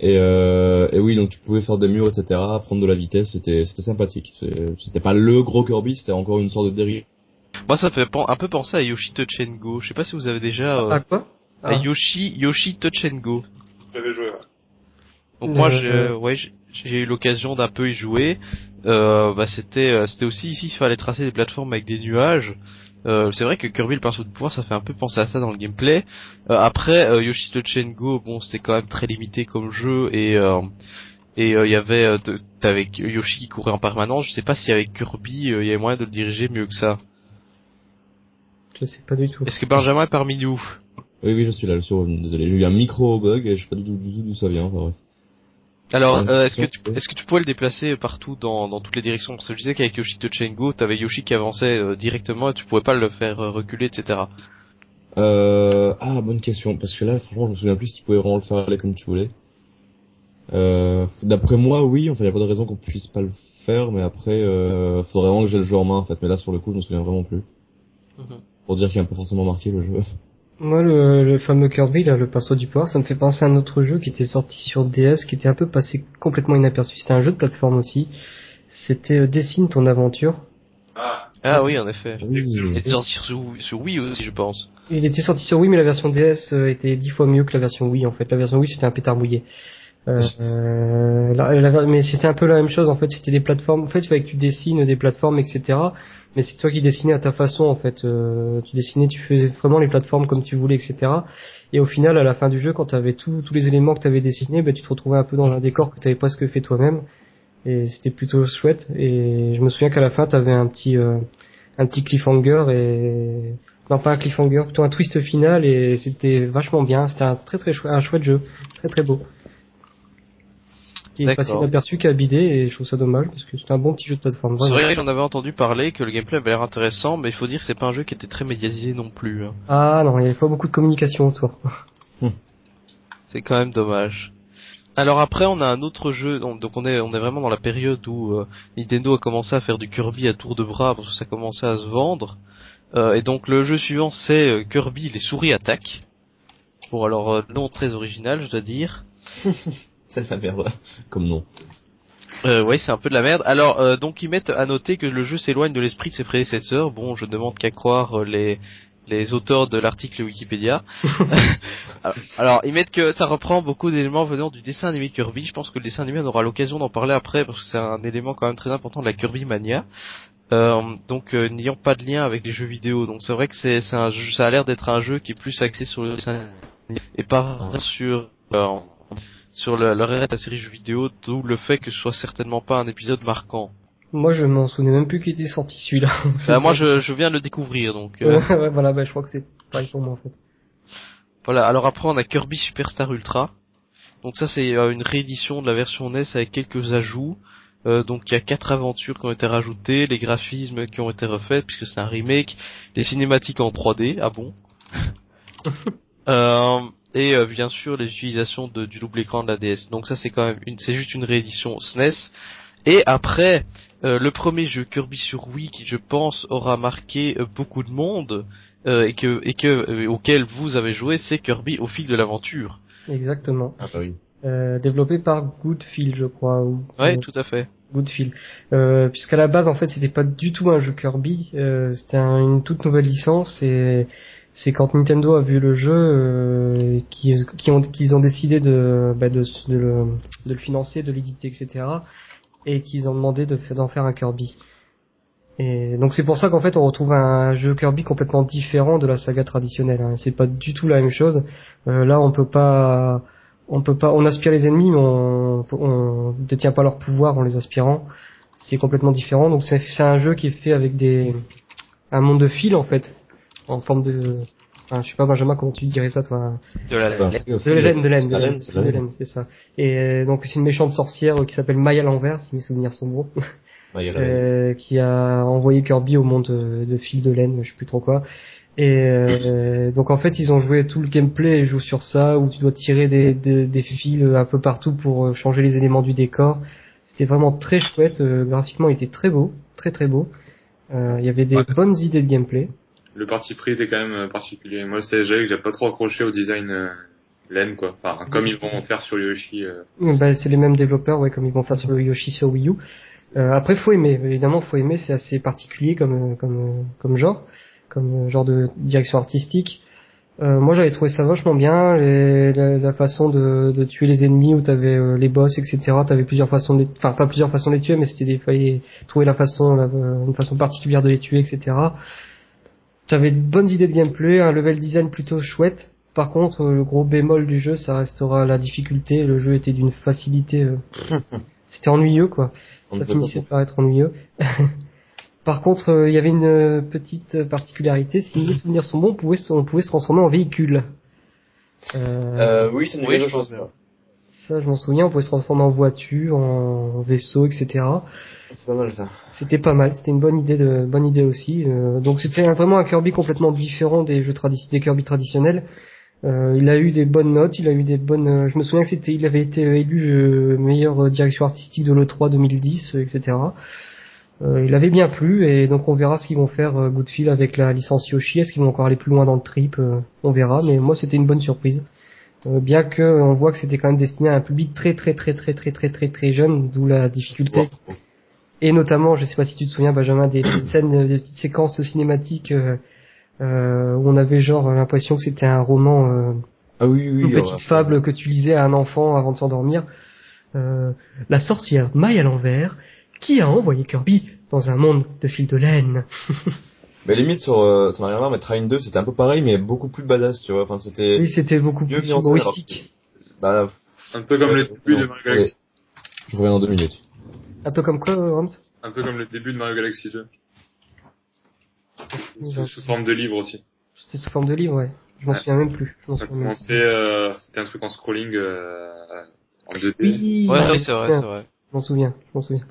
Et, euh, et oui, donc tu pouvais faire des murs, etc., prendre de la vitesse, c'était c'était sympathique. C'était pas le gros Kirby, c'était encore une sorte de dérive. Moi ça fait un peu penser à Yoshi Touch and Go. Je sais pas si vous avez déjà euh, Ah quoi? à Ah. Yoshi Yoshi Touch and Go. J'avais joué. Ouais. Donc Euh, moi j'ai euh. ouais j'ai- eu l'occasion d'un peu y jouer. Euh, bah c'était euh, c'était aussi ici il fallait tracer des plateformes avec des nuages. Euh, c'est vrai que Kirby le pinceau de pouvoir ça fait un peu penser à ça dans le gameplay. Euh, après euh, Yoshi Touch and Go bon c'était quand même très limité comme jeu et euh, et euh, il y avait euh, t'avais Yoshi qui courait en permanence. Je sais pas si avec Kirby euh, il y avait moyen de le diriger mieux que ça. Je sais pas du tout. Est-ce que Benjamin est parmi nous? Oui, oui, je suis là, je suis revenu, désolé. J'ai eu un micro bug et je sais pas du tout du tout d'où ça vient, enfin bref. Alors, Ouais, euh, est-ce que tu est-ce que tu pouvais le déplacer partout dans, dans toutes les directions? Parce que je disais qu'avec Yoshi Touch and Go, t'avais Yoshi qui avançait euh, directement et tu pouvais pas le faire euh, reculer, etc. Euh, ah, bonne question, parce que là, franchement, je me souviens plus si tu pouvais vraiment le faire aller comme tu voulais. Euh, d'après moi, oui, enfin, y a pas de raison qu'on puisse pas le faire, mais après, euh, faudrait vraiment que j'ai le jeu en main, en fait. Mais là, sur le coup, je me souviens vraiment plus. Mhm. Pour dire qu'il a pas forcément marqué le jeu. Moi, le, le fameux Kirby, là, le pinceau du pouvoir, ça me fait penser à un autre jeu qui était sorti sur DS, qui était un peu passé complètement inaperçu. C'était un jeu de plateforme aussi. C'était euh, Dessine ton aventure. Ah, Ah oui, en effet. Oui. Il était sorti sur, sur Wii aussi, je pense. Il était sorti sur Wii, mais la version DS euh, était dix fois mieux que la version Wii. En fait, la version Wii c'était un pétard mouillé. Euh, euh, la- la- mais c'était un peu la même chose. En fait, c'était des plateformes. En fait, il fallait que tu dessines des plateformes, etc. Mais c'est toi qui dessinais à ta façon. En fait, Euh, tu dessinais, tu faisais vraiment les plateformes comme tu voulais, etc. Et au final, à la fin du jeu, quand tu avais tous les éléments que tu avais dessinés, bah, tu te retrouvais un peu dans un décor que tu avais presque fait toi-même. Et c'était plutôt chouette. Et je me souviens qu'à la fin, tu avais un petit euh, un petit cliffhanger et non pas un cliffhanger, plutôt un twist final et c'était vachement bien. C'était un très très chouette, un chouette jeu, très très beau. Qui est passé inaperçu qu'à bider et je trouve ça dommage parce que c'est un bon petit jeu de plateforme. C'est vrai qu'on avait entendu parler que le gameplay avait l'air intéressant, mais il faut dire que c'est pas un jeu qui était très médiatisé non plus. hein. Ah non, il n'y avait pas beaucoup de communication autour. <laughs> C'est quand même dommage. Alors après, on a un autre jeu, donc, donc on est on est vraiment dans la période où euh, Nintendo a commencé à faire du Kirby à tour de bras parce que ça commençait à se vendre. Euh, et donc le jeu suivant c'est euh, Kirby les souris attaquent. Bon alors euh, nom très original, je dois dire. <laughs> C'est de la merde. Comme nom. Euh, ouais, c'est un peu de la merde. Alors, euh, donc ils mettent à noter que le jeu s'éloigne de l'esprit de ses prédécesseurs. Bon, je demande qu'à croire euh, les les auteurs de l'article Wikipédia. alors, <laughs> <laughs> alors, ils mettent que ça reprend beaucoup d'éléments venant du dessin animé Kirby. Je pense que le dessin animé, on aura l'occasion d'en parler après parce que c'est un élément quand même très important de la Kirby mania. Euh, donc, euh, n'ayant pas de lien avec les jeux vidéo. Donc, c'est vrai que c'est c'est un jeu, ça a l'air d'être un jeu qui est plus axé sur le dessin animé et pas sur euh, sur le, le reste de la série jeux vidéo, d'où le fait que ce soit certainement pas un épisode marquant. Moi je m'en souvenais même plus qu'il était sorti celui-là. <laughs> Bah, moi, je, je viens de le découvrir, donc euh, Ouais, ouais, voilà, bah, je crois que c'est pareil pour moi en fait. voilà. Alors après, on a Kirby Superstar Ultra. Donc ça, c'est euh, une réédition de la version NES avec quelques ajouts. Euh, donc il y a quatre aventures qui ont été rajoutées, les graphismes qui ont été refaits puisque c'est un remake, les cinématiques en 3D, ah bon? <laughs> Euh, et euh, bien sûr les utilisations de, du double écran de la DS. Donc ça c'est quand même une, c'est juste une réédition SNES. Et après euh, le premier jeu Kirby sur Wii qui je pense aura marqué euh, beaucoup de monde euh, et que et que euh, auquel vous avez joué, c'est Kirby au fil de l'aventure. Exactement. Ah bah oui. Euh, développé par Goodfield, je crois. Ou, Ouais, ou- tout à fait. Goodfield. Euh, puisqu'à la base, en fait, c'était pas du tout un jeu Kirby, euh, c'était un- une toute nouvelle licence et c'est quand Nintendo a vu le jeu euh, qu'ils ont, ont décidé de, bah, de, le, financer, de l'éditer, etc. et qu'ils ont demandé d'en faire un Kirby. Et donc c'est pour ça qu'en fait on retrouve un jeu Kirby complètement différent de la saga traditionnelle. Hein. C'est pas du tout la même chose. Euh, là on peut pas, on peut pas, on aspire les ennemis, mais on, on détient pas leur pouvoir en les aspirant. C'est complètement différent. Donc c'est un jeu qui est fait avec des, un monde de fil en fait, en forme de, enfin, je sais pas Benjamin comment tu dirais ça toi? De la Bah, De la laine, de laine, de la laine, laine, c'est la de laine. laine, c'est ça. Et euh, donc c'est une méchante sorcière qui s'appelle Maya l'envers, si mes souvenirs sont bons. <laughs> Euh, qui a envoyé Kirby au monde euh, de fil de laine, je sais plus trop quoi. Et euh, donc en fait ils ont joué tout le gameplay et jouent sur ça où tu dois tirer des, des, des fils un peu partout pour euh, changer les éléments du décor. C'était vraiment très chouette, euh, graphiquement il était très beau, très très beau. Euh, Il y avait des Ouais. bonnes idées de gameplay. Le parti pris était quand même euh, particulier. Moi, c'est que j'ai pas trop accroché au design euh, laine, quoi. Enfin, comme ils vont faire sur Yoshi. euh. Bah, c'est les mêmes développeurs, ouais, comme ils vont faire sur le Yoshi sur Wii U. Euh, après, faut aimer. Évidemment, faut aimer. C'est assez particulier comme euh, comme euh, comme genre, comme genre de direction artistique. Euh, moi, j'avais trouvé ça vachement bien. Les- la, la façon de, de tuer les ennemis, où t'avais euh, les boss, etc. T'avais plusieurs façons de, les... enfin pas plusieurs façons de les tuer, mais c'était des fallait trouver la façon, la- une façon particulière de les tuer, etc. T'avais de bonnes idées de gameplay, un level design plutôt chouette. Par contre, euh, le gros bémol du jeu, ça restera la difficulté. Le jeu était d'une facilité. euh, <laughs> C'était ennuyeux, quoi. On Ça finissait par être ennuyeux. <laughs> Par contre, euh, il y avait une petite particularité. Si mes souvenirs sont bons, on pouvait, se- on pouvait se transformer en véhicule. Euh, Euh, oui, c'est une Oui, chose. Ça, je m'en souviens. On pouvait se transformer en voiture, en vaisseau, etc. C'est pas mal ça. C'était pas mal. C'était une bonne idée, de, bonne idée aussi. Euh, donc c'était vraiment un Kirby complètement différent des jeux tradi- des Kirby traditionnels. Euh, il a eu des bonnes notes, il a eu des bonnes. euh, je me souviens que c'était, il avait été élu euh, meilleure euh, direction artistique de l'E3 2010, euh, etc. il avait bien plu et donc on verra ce qu'ils vont faire euh, Goodfield avec la licence Yoshi. Est-ce qu'ils vont encore aller plus loin dans le trip On verra. Mais moi c'était une bonne surprise. bien que on voit que c'était quand même destiné à un public très très très très très très très très jeune, d'où la difficulté. Et notamment, je sais pas si tu te souviens, Benjamin, des petites scènes, des petites séquences cinématiques euh, où on avait genre l'impression que c'était un roman, euh, ah oui, oui, une petite fable que tu lisais à un enfant avant de s'endormir. Euh, la sorcière maille à l'envers, qui a envoyé Kirby dans un monde de fil de laine. <laughs> mais limite sur euh, ça m'a rien à voir, mais Train 2 c'était un peu pareil, mais beaucoup plus badass, tu vois. Enfin c'était. Oui, c'était beaucoup plus humoristique. Bah, un peu comme le début de Mario Galaxy. Je reviens dans deux minutes. Un peu comme quoi, Rams Un peu comme le début de Mario Galaxy 2. Sous, forme de livre aussi. C'était sous forme de livre, ouais. Je m'en souviens même plus. Ça commençait, euh, c'était un truc en scrolling euh, en 2D. Oui, ouais, c'est vrai, c'est vrai. Je m'en souviens, je m'en souviens.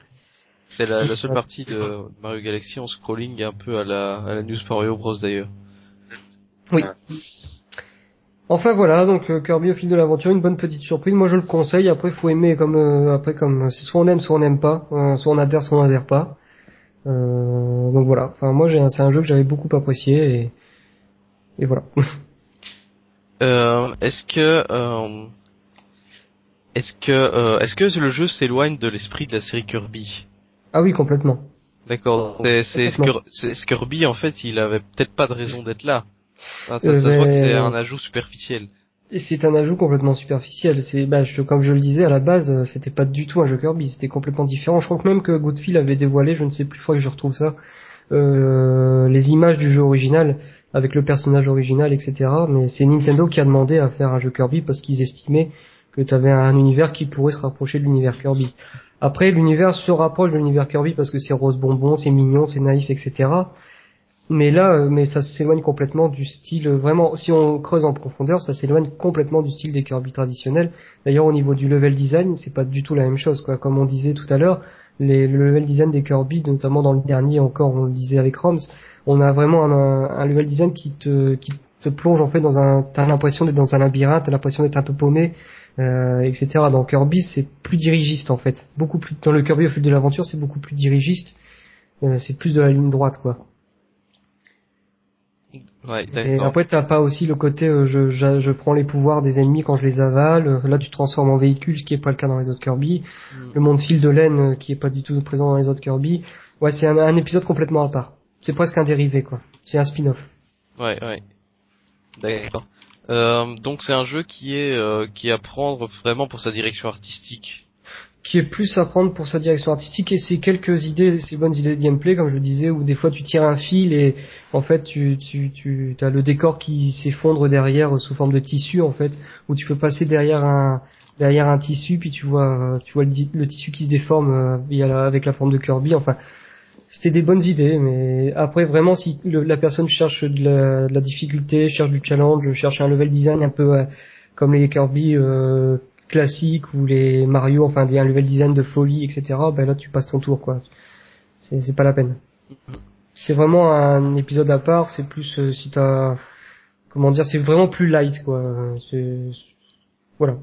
C'est la, la, seule partie de Mario Galaxy en scrolling un peu à la, à la News Mario Bros d'ailleurs. Oui. Enfin voilà, donc euh, Kirby au fil de l'aventure, une bonne petite surprise. Moi je le conseille. Après faut aimer comme euh, après comme soit on aime, soit on n'aime pas, euh, soit on adhère, soit on n'adhère pas. donc voilà. Enfin moi j'ai c'est un jeu que j'avais beaucoup apprécié et et voilà. <laughs> est-ce que est-ce que est-ce que le jeu s'éloigne de l'esprit de la série Kirby? Ah oui complètement. D'accord. C'est Kirby en fait, il avait peut-être pas de raison d'être là. Ah, ça, ça voit que c'est un ajout superficiel. C'est un ajout complètement superficiel. C'est, bah, je, comme je le disais à la base, euh, c'était pas du tout un jeu Kirby, c'était complètement différent. Je crois que même que Goodfield avait dévoilé, je ne sais plus, fois que je retrouve ça, euh, les images du jeu original avec le personnage original, etc. Mais c'est Nintendo qui a demandé à faire un jeu Kirby parce qu'ils estimaient que tu avais un univers qui pourrait se rapprocher de l'univers Kirby. Après, l'univers se rapproche de l'univers Kirby parce que c'est rose bonbon, c'est mignon, c'est naïf, etc. Mais là, euh, mais ça s'éloigne complètement du style, euh, vraiment, si on creuse en profondeur, ça s'éloigne complètement du style des Kirby traditionnels. D'ailleurs, au niveau du level design, c'est pas du tout la même chose, quoi. Comme on disait tout à l'heure, les, le level design des Kirby, notamment dans le dernier encore, on le disait avec Roms, on a vraiment un, un level design qui te, qui te plonge en fait dans un, t'as l'impression d'être dans un labyrinthe, t'as l'impression d'être un peu paumé, euh, etc. Dans Kirby, c'est plus dirigiste en fait, beaucoup plus. Dans le Kirby au fil de l'aventure, c'est beaucoup plus dirigiste. Euh, c'est plus de la ligne droite, quoi. Ouais, et après, t'as pas aussi le côté euh, je, je, je, prends les pouvoirs des ennemis quand je les avale. Là, tu transformes en véhicule, ce qui est pas le cas dans les autres Kirby. Mm. Le monde fil de laine, euh, qui est pas du tout présent dans les autres Kirby. Ouais, c'est un, un, épisode complètement à part. C'est presque un dérivé, quoi. C'est un spin-off. Ouais, ouais. D'accord. Euh, donc c'est un jeu qui est euh, qui est à prendre vraiment pour sa direction artistique qui est plus à prendre pour sa direction artistique et ses quelques idées, ses bonnes idées de gameplay, comme je disais, où des fois tu tires un fil et en fait tu tu tu as le décor qui s'effondre derrière sous forme de tissu en fait, où tu peux passer derrière un derrière un tissu puis tu vois tu vois le, tissu qui se déforme euh, via la, avec la forme de Kirby. Enfin, c'était des bonnes idées, mais après vraiment si la personne cherche de la, de la, difficulté, cherche du challenge, cherche un level design un peu euh, comme les Kirby. Euh, classiques ou les Mario, enfin un level design de folie, etc. Ben là tu passes ton tour quoi. C'est c'est pas la peine. C'est vraiment un épisode à part. C'est plus euh, si t'as comment dire, c'est vraiment plus light quoi. C'est voilà.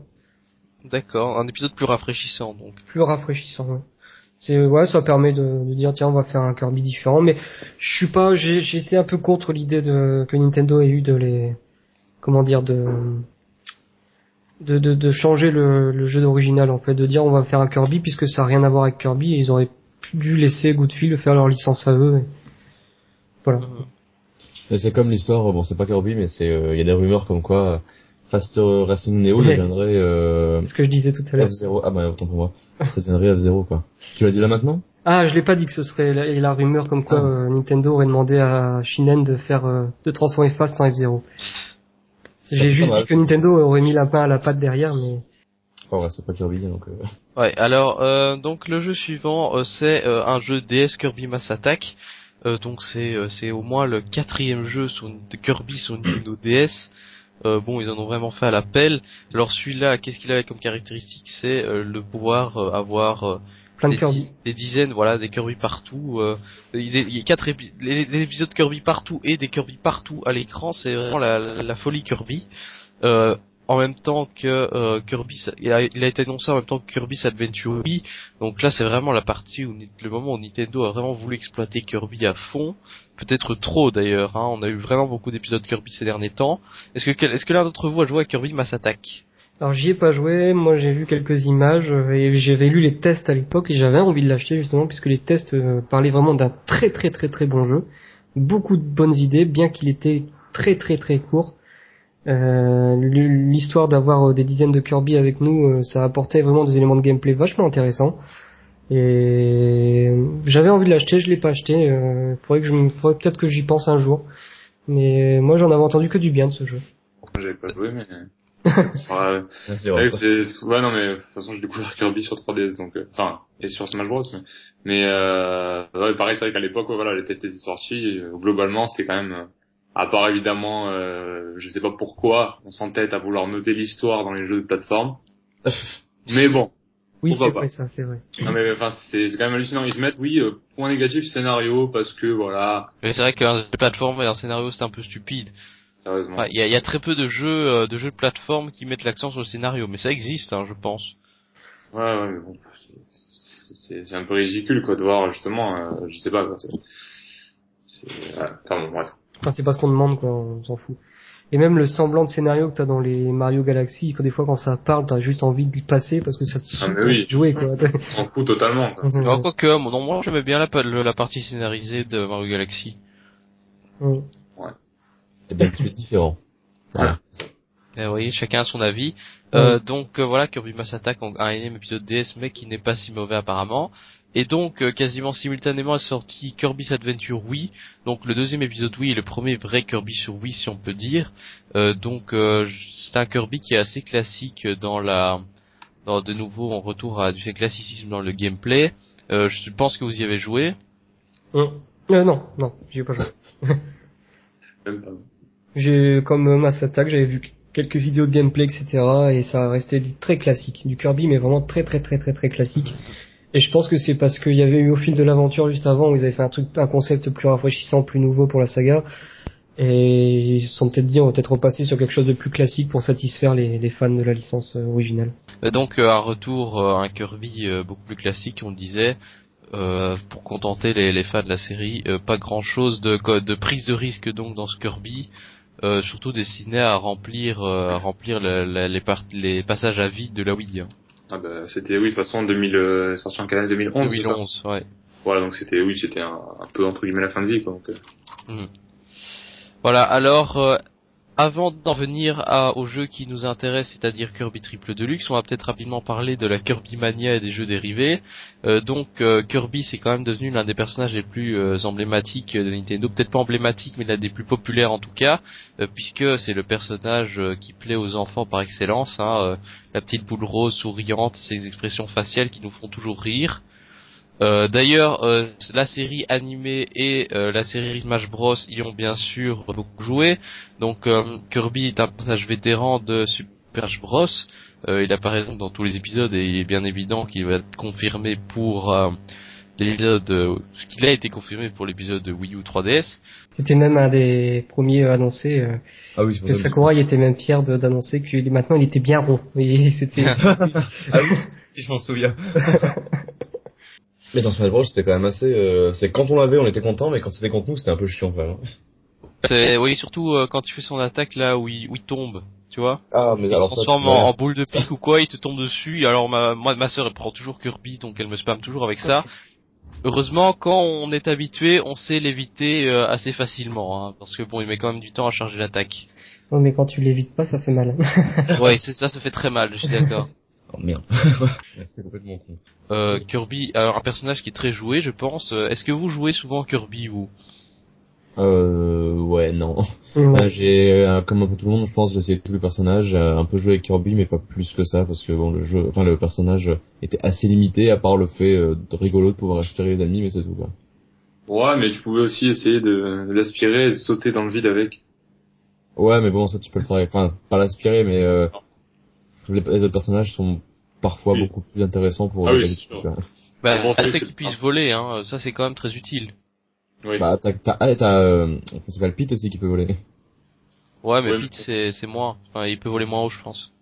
D'accord, un épisode plus rafraîchissant donc. Plus rafraîchissant. Ouais. C'est ouais, ça permet de, de, dire tiens on va faire un Kirby différent, mais je suis pas, j'ai été un peu contre l'idée de que Nintendo ait eu de les comment dire de de, de, de changer le, le jeu d'original en fait, de dire on va faire un Kirby puisque ça a rien à voir avec Kirby et ils auraient dû laisser Goodfield faire leur licence à eux. Voilà. C'est comme l'histoire, bon c'est pas Kirby mais c'est euh, il y a des rumeurs comme quoi euh, Fast Racing Neo deviendrait euh, C'est ce que je disais tout à l'heure. F0 ah bah autant pour moi. ça deviendrait F0 quoi. Tu l'as dit là maintenant? Ah, je l'ai pas dit que ce serait la, la rumeur comme quoi ah. euh, Nintendo aurait demandé à Shinen de faire de transformer Fast en F0. J'ai juste dit que Nintendo aurait mis la main à la patte derrière, mais. Oh ouais, c'est pas Kirby donc. Euh... Ouais, alors euh, donc le jeu suivant euh, c'est euh, un jeu DS Kirby Mass Attack. Euh, donc c'est c'est au moins le quatrième jeu sur de Kirby sur Nintendo DS. bon, ils en ont vraiment fait à l'appel. Alors celui-là, qu'est-ce qu'il avait comme caractéristique? C'est le pouvoir avoir des, dizaines, voilà, des Kirby partout. Euh, il y a quatre épisodes Kirby partout et des Kirby partout à l'écran, c'est vraiment la, la, folie Kirby. Euh, en même temps que euh, Kirby, il a, il a, été annoncé en même temps que Kirby's Adventure Wii. Donc là, c'est vraiment la partie où le moment où Nintendo a vraiment voulu exploiter Kirby à fond, peut-être trop d'ailleurs. Hein. On a eu vraiment beaucoup d'épisodes Kirby ces derniers temps. Est-ce que est-ce que l'un d'entre vous a joué à Kirby Mass Attack? Alors j'y ai pas joué, moi j'ai vu quelques images et j'avais lu les tests à l'époque et j'avais envie de l'acheter justement puisque les tests parlaient vraiment d'un très très très très bon jeu, beaucoup de bonnes idées, bien qu'il était très très très court. Euh, l'histoire d'avoir euh, des dizaines de Kirby avec nous, euh, ça apportait vraiment des éléments de gameplay vachement intéressants. Et j'avais envie de l'acheter, je l'ai pas acheté. Euh, faudrait que je, faudrait peut-être que j'y pense un jour. Mais moi, j'en avais entendu que du bien de ce jeu. J'avais pas joué. Ouais, <laughs> c'est ouais, non mais de toute façon j'ai découvert Kirby sur 3DS donc enfin et sur Smash Bros mais, mais euh, ouais, pareil c'est vrai qu'à l'époque voilà les tests étaient sortis globalement c'était quand même à part évidemment, euh, je sais pas pourquoi, on s'entête à vouloir noter l'histoire dans les jeux de plateforme. <laughs> mais bon. Oui, c'est vrai, ça, c'est vrai. Non mais enfin, c'est quand même hallucinant. Ils se mettent, oui, euh, point négatif scénario parce que voilà. Mais c'est vrai qu'un jeu de plateforme et un scénario c'est un peu stupide. Sérieusement. Enfin, il y a, y a, très peu de jeux, euh, de jeux de plateforme qui mettent l'accent sur le scénario, mais ça existe, hein, je pense. Ouais, ouais, mais bon, c'est un peu ridicule quoi de voir justement, euh, je sais pas. C'est, pardon, bref. Enfin, c'est pas ce qu'on demande, quoi, on s'en fout. Et même le semblant de scénario que t'as dans les Mario Galaxy, des fois quand ça parle, t'as juste envie de passer parce que ça te ah, oui. jouer, quoi. <laughs> On s'en fout totalement, quoi. Alors, quoi que, non, moi, j'aimais bien la, la partie scénarisée de Mario Galaxy. Et bien, tu es différent. Voilà. Et vous voyez, chacun a son avis. Euh, donc euh, voilà, Kirby Mass Attack, un énième épisode DS, mais qui n'est pas si mauvais apparemment. Et donc, euh, quasiment simultanément est sorti Kirby's Adventure Wii, donc le deuxième épisode Wii et le premier vrai Kirby sur Wii, si on peut dire. Euh, donc, euh, c'est un Kirby qui est assez classique dans la... Dans, de nouveau, on retour à du classicisme dans le gameplay. je pense que vous y avez joué. non, non, j'y ai pas joué. <laughs> <laughs> j'ai, comme Mass Attack, j'avais vu quelques vidéos de gameplay, etc. Et ça restait du très classique, du Kirby, mais vraiment très très très très très classique. Et je pense que c'est parce qu'il y avait eu au fil de l'aventure juste avant où ils avaient fait un truc, un concept plus rafraîchissant, plus nouveau pour la saga. Et ils se sont peut-être dit on va peut-être repasser sur quelque chose de plus classique pour satisfaire les, fans de la licence euh, originale. Donc euh, un retour à un Kirby euh, beaucoup plus classique, on disait, pour contenter les, les, fans de la série. pas grand-chose de, de prise de risque donc dans ce Kirby. Surtout destiné à remplir, à remplir les, les passages à vide de la Wii. Hein. Ah bah, c'était oui de toute façon 2000 euh, sorti en 2011 2011 ouais voilà donc c'était oui c'était un, un, peu entre guillemets la fin de vie quoi donc euh. mmh. voilà alors euh, avant d'en venir au jeu qui nous intéresse, c'est-à-dire Kirby Triple Deluxe, on va peut-être rapidement parler de la Kirby Mania et des jeux dérivés. Euh, donc euh, Kirby, c'est quand même devenu l'un des personnages les plus euh, emblématiques de Nintendo, peut-être pas emblématique, mais l'un des plus populaires en tout cas, puisque c'est le personnage qui plaît aux enfants par excellence. Hein, la petite boule rose souriante, ses expressions faciales qui nous font toujours rire. Euh, d'ailleurs, euh, la série animée et euh, la série Smash Bros y ont bien sûr beaucoup joué. Donc Kirby est un personnage vétéran de Super Smash Bros. il apparaît donc dans tous les épisodes et il est bien évident qu'il va être confirmé pour l'épisode, ce qu'il a été confirmé pour l'épisode de Wii U 3DS. C'était même un des premiers annoncés. ah oui, que Sakurai était même fier d'annoncer que maintenant il était bien rond. Et <laughs> c'était. <laughs> ah oui, je m'en souviens. <laughs> Mais dans Smash Bros, c'était quand même assez. Euh, c'est quand on l'avait, on était content, mais quand c'était contre nous, c'était un peu chiant quand même. C'est oui, surtout euh, quand il fait son attaque là où il, où il tombe, tu vois. Ah, mais il alors se transforme en, boule de pique ou quoi, il te tombe dessus. Alors ma moi, ma sœur elle prend toujours Kirby, donc elle me spamme toujours avec ça. Heureusement, quand on est habitué, on sait l'éviter euh, assez facilement, hein, parce que bon, il met quand même du temps à charger l'attaque. Ouais, mais quand tu l'évites pas, ça fait mal. ouais, c'est ça, ça fait très mal, je suis d'accord. <laughs> Oh merde. <laughs> c'est complètement con. Euh, Kirby, alors un personnage qui est très joué, je pense. Euh, est-ce que vous jouez souvent Kirby ou Euh, ouais, non. Euh, j'ai, euh, comme un peu tout le monde, je pense, j'ai essayé tous les personnages, un peu joué avec Kirby, mais pas plus que ça, parce que bon, le jeu, enfin le personnage était assez limité, à part le fait de rigolo de pouvoir aspirer les ennemis, mais c'est tout quoi. Ouais, mais tu pouvais aussi essayer de, l'aspirer et de sauter dans le vide avec. Ouais, mais bon, ça tu peux le faire, enfin, pas l'aspirer, mais euh, les, les, autres personnages sont parfois beaucoup plus intéressants pour ah oui, Bah, bon, le fait qu'ils puissent voler, hein, ça c'est quand même très utile. Oui. Bah, t'as, t'as, t'as, euh, c'est pas le Pete aussi qui peut voler. Ouais, mais Ouais, Pete c'est c'est moins. Enfin, il peut voler moins haut, je pense.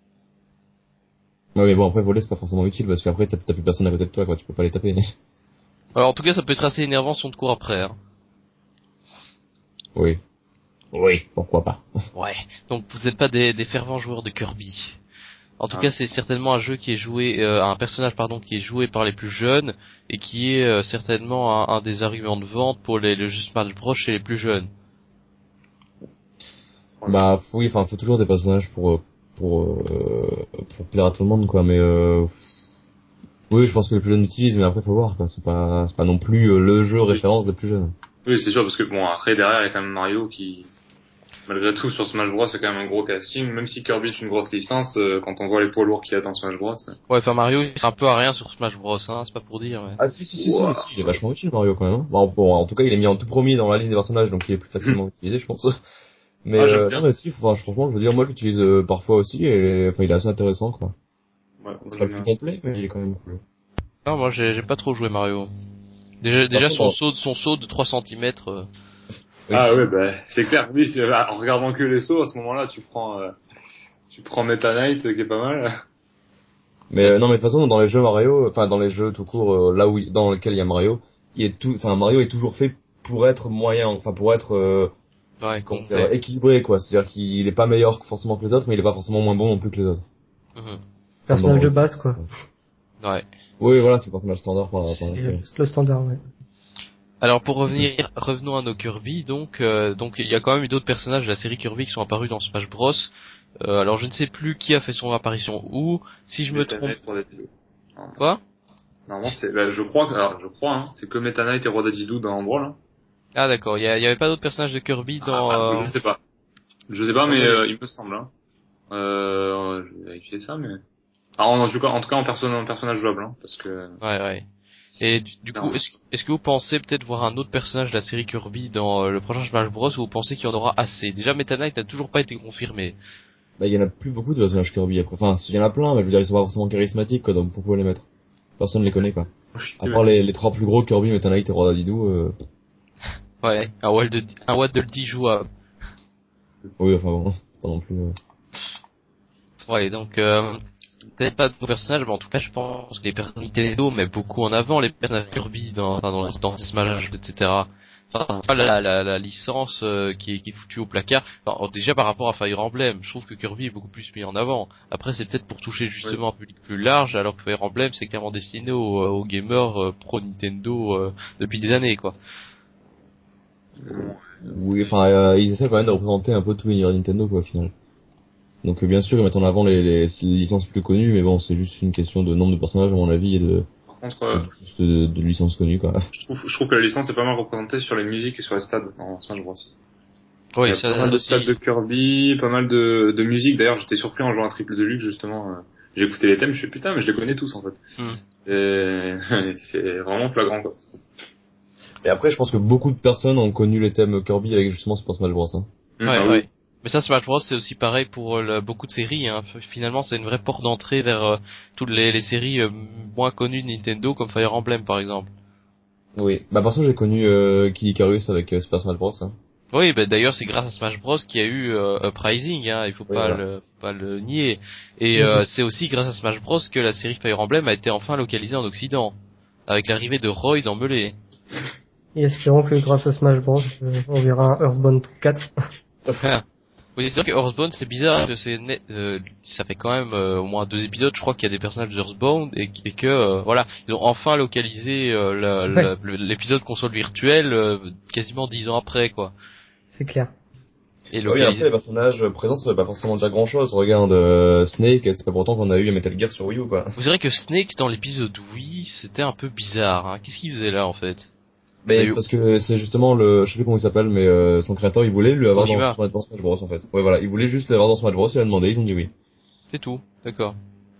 Ouais, mais bon, après, voler, c'est pas forcément utile, parce qu'après, t'as t'as plus personne à côté de toi, quoi, tu peux pas les taper. <laughs> Alors en tout cas, ça peut être assez énervant si on te court après. Hein. oui. Oui, pourquoi pas. <laughs> Ouais. Donc vous n'êtes pas des, des fervents joueurs de Kirby. En tout Ah. cas, c'est certainement un jeu qui est joué, euh, un personnage pardon, qui est joué par les plus jeunes et qui est euh, certainement un, un des arguments de vente pour les, le jeu Smash Bros chez les plus jeunes. Bah, oui, enfin, faut toujours des personnages pour, euh, pour, euh, pour plaire à tout le monde, quoi, mais euh, oui, je pense que les plus jeunes l'utilisent, mais après, faut voir, quoi, c'est pas, c'est pas non plus le jeu référence des plus jeunes. Oui, c'est sûr, parce que bon, après, derrière, il y a quand même Mario qui, malgré tout, sur Smash Bros, c'est quand même un gros casting. Même si Kirby est une grosse licence, euh, quand on voit les poids lourds qu'il y a dans Smash Bros, Ouais, enfin Mario, c'est un peu à rien sur Smash Bros, hein, c'est pas pour dire. Mais... Ah, si, si, si, Ouah. si, si, il est vachement utile, Mario, quand même. hein. Bon, bon, en tout cas, il est mis en tout premier dans la liste des personnages, donc il est plus facilement <laughs> utilisé, je pense. Mais, Ah, euh, non, mais si, enfin, franchement, je veux dire, moi, je l'utilise euh, parfois aussi, et, enfin, il est assez intéressant, quoi. ouais, C'est pas le plus complet, mais il est quand même cool. Non, moi j'ai pas trop joué Mario. Déjà, déjà contre, son saut, son saut de 3 cm. Euh... Ah ouais, bah, c'est clair. Oui, c'est- en regardant que les sauts, à ce moment-là, tu prends, euh, tu prends Meta Knight, qui est pas mal. Mais euh, non, mais de toute façon, dans les jeux Mario, enfin dans les jeux tout court, euh, là où il- dans lequel il y a Mario, il est tout, enfin Mario est toujours fait pour être moyen, enfin pour être euh, Ouais, complet. équilibré quoi. C'est-à-dire qu'il est pas meilleur forcément que les autres, mais il est pas forcément moins bon non plus que les autres. Mhm. Personnage Bon, de base, quoi. Ouais. Oui, voilà, c'est le personnage standard par par le standard, ouais. Alors pour revenir, revenons à nos Kirby. Donc, euh, donc il y a quand même eu d'autres personnages de la série Kirby qui sont apparus dans Smash Bros. Euh, alors je ne sais plus qui a fait son apparition où. Si je me trompe, Roi Dadidou. quoi? Normalement, c'est, bah, je crois que, alors, je crois, hein, c'est que Meta Knight et Roi Dadidou dans Brawl, hein. Ah d'accord. Il y, avait pas d'autres personnages de Kirby dans. Ah, euh, Je sais pas. Je sais pas, mais Ouais. euh, il me semble. Hein. Euh, je vais vérifier ça, mais. Alors, en, tout cas, en tout cas, en, perso- en personnage jouable, hein, parce que. Ouais, ouais. Et du, du coup, est-ce que vous pensez peut-être voir un autre personnage de la série Kirby dans euh, le prochain Smash Bros ou vous pensez qu'il y en aura assez? Déjà, Meta Knight n'a toujours pas été confirmé. Bah, il y en a plus beaucoup de personnages Kirby après. Enfin, il y en a plein, mais je veux dire, ils sont pas forcément charismatiques quoi, donc pourquoi les mettre Personne les connaît quoi. À part les, les trois plus gros Kirby, Meta Knight et Roi Dadidou, euh, Ouais. Un Waddle de, un Waddle Dee jouable. oui, enfin bon, <laughs> c'est pas non plus. euh, Ouais, donc euh, peut-être pas de personnages, mais en tout cas, je pense que les personnages Nintendo mettent beaucoup en avant les personnages Kirby dans dans, dans Smash, etc. Enfin, pas la, licence euh, qui, est, foutue au placard. Déjà par rapport à Fire Emblem, je trouve que Kirby est beaucoup plus mis en avant. Après, c'est peut-être pour toucher justement un public plus large, alors que Fire Emblem, c'est clairement destiné aux, aux gamers euh, pro Nintendo euh, depuis des années, quoi. Oui, enfin, euh, ils essaient quand même de représenter un peu tout l'univers Nintendo, quoi, au final. Donc, euh, bien sûr, ils mettent en avant les, les, les licences plus connues, mais bon, c'est juste une question de nombre de personnages, à mon avis, et de, Par contre, euh, de, de licences connues, quoi. je, trouve, je trouve que la licence est pas mal représentée sur les musiques et sur les stades dans Smash Bros. Oui, Il y a pas mal de stades de Kirby, pas mal de, de musique. D'ailleurs, j'étais surpris en jouant à Triple Deluxe, justement. euh, J'ai écouté les thèmes, je fais putain, mais je les connais tous, en fait. Et <laughs> c'est vraiment flagrant, quoi. Et après, je pense que beaucoup de personnes ont connu les thèmes Kirby avec justement Super Smash Bros. Hein. Ouais, ah oui. Mais ça, Smash Bros, c'est aussi pareil pour euh, le- beaucoup de séries. Hein. Finalement, c'est une vraie porte d'entrée vers euh, toutes les, les séries euh, moins connues de Nintendo, comme Fire Emblem, par exemple. Oui. Bah, perso, j'ai connu euh, Kid Icarus avec euh, Super Smash Bros. Hein. Oui, bah, d'ailleurs, c'est grâce à Smash Bros qu'il y a eu euh, Uprising. Hein. Il faut Oui, pas voilà. le pas le nier. Et euh, c'est aussi grâce à Smash Bros que la série Fire Emblem a été enfin localisée en Occident, avec l'arrivée de Roy dans Melee. Et espérons que grâce à Smash Bros, on verra un Earthbound 4. <laughs> Oui, c'est sûr que Earthbound c'est bizarre que c'est net- euh, ça fait quand même euh, au moins deux épisodes, je crois qu'il y a des personnages d'Earthbound et, et que euh, voilà, ils ont enfin localisé euh, l'épisode console virtuelle euh, quasiment dix ans après quoi. C'est clair. Et Oui, après, localisé. les personnages présents, ça veut pas forcément dire grand chose. Regarde, euh, Snake, c'est pas pourtant qu'on a eu Metal Gear sur Wii U, quoi. Vous savez que Snake dans l'épisode Wii, c'était un peu bizarre. Hein. Qu'est-ce qu'il faisait là en fait? Mais c'est parce que c'est justement le, je sais plus comment il s'appelle, mais euh, son créateur, il voulait lui avoir Kojima. dans, dans Smash Bros, en fait. Ouais, voilà, il voulait juste l'avoir dans Smash Bros, il a demandé, ils ont dit oui. C'est tout, d'accord.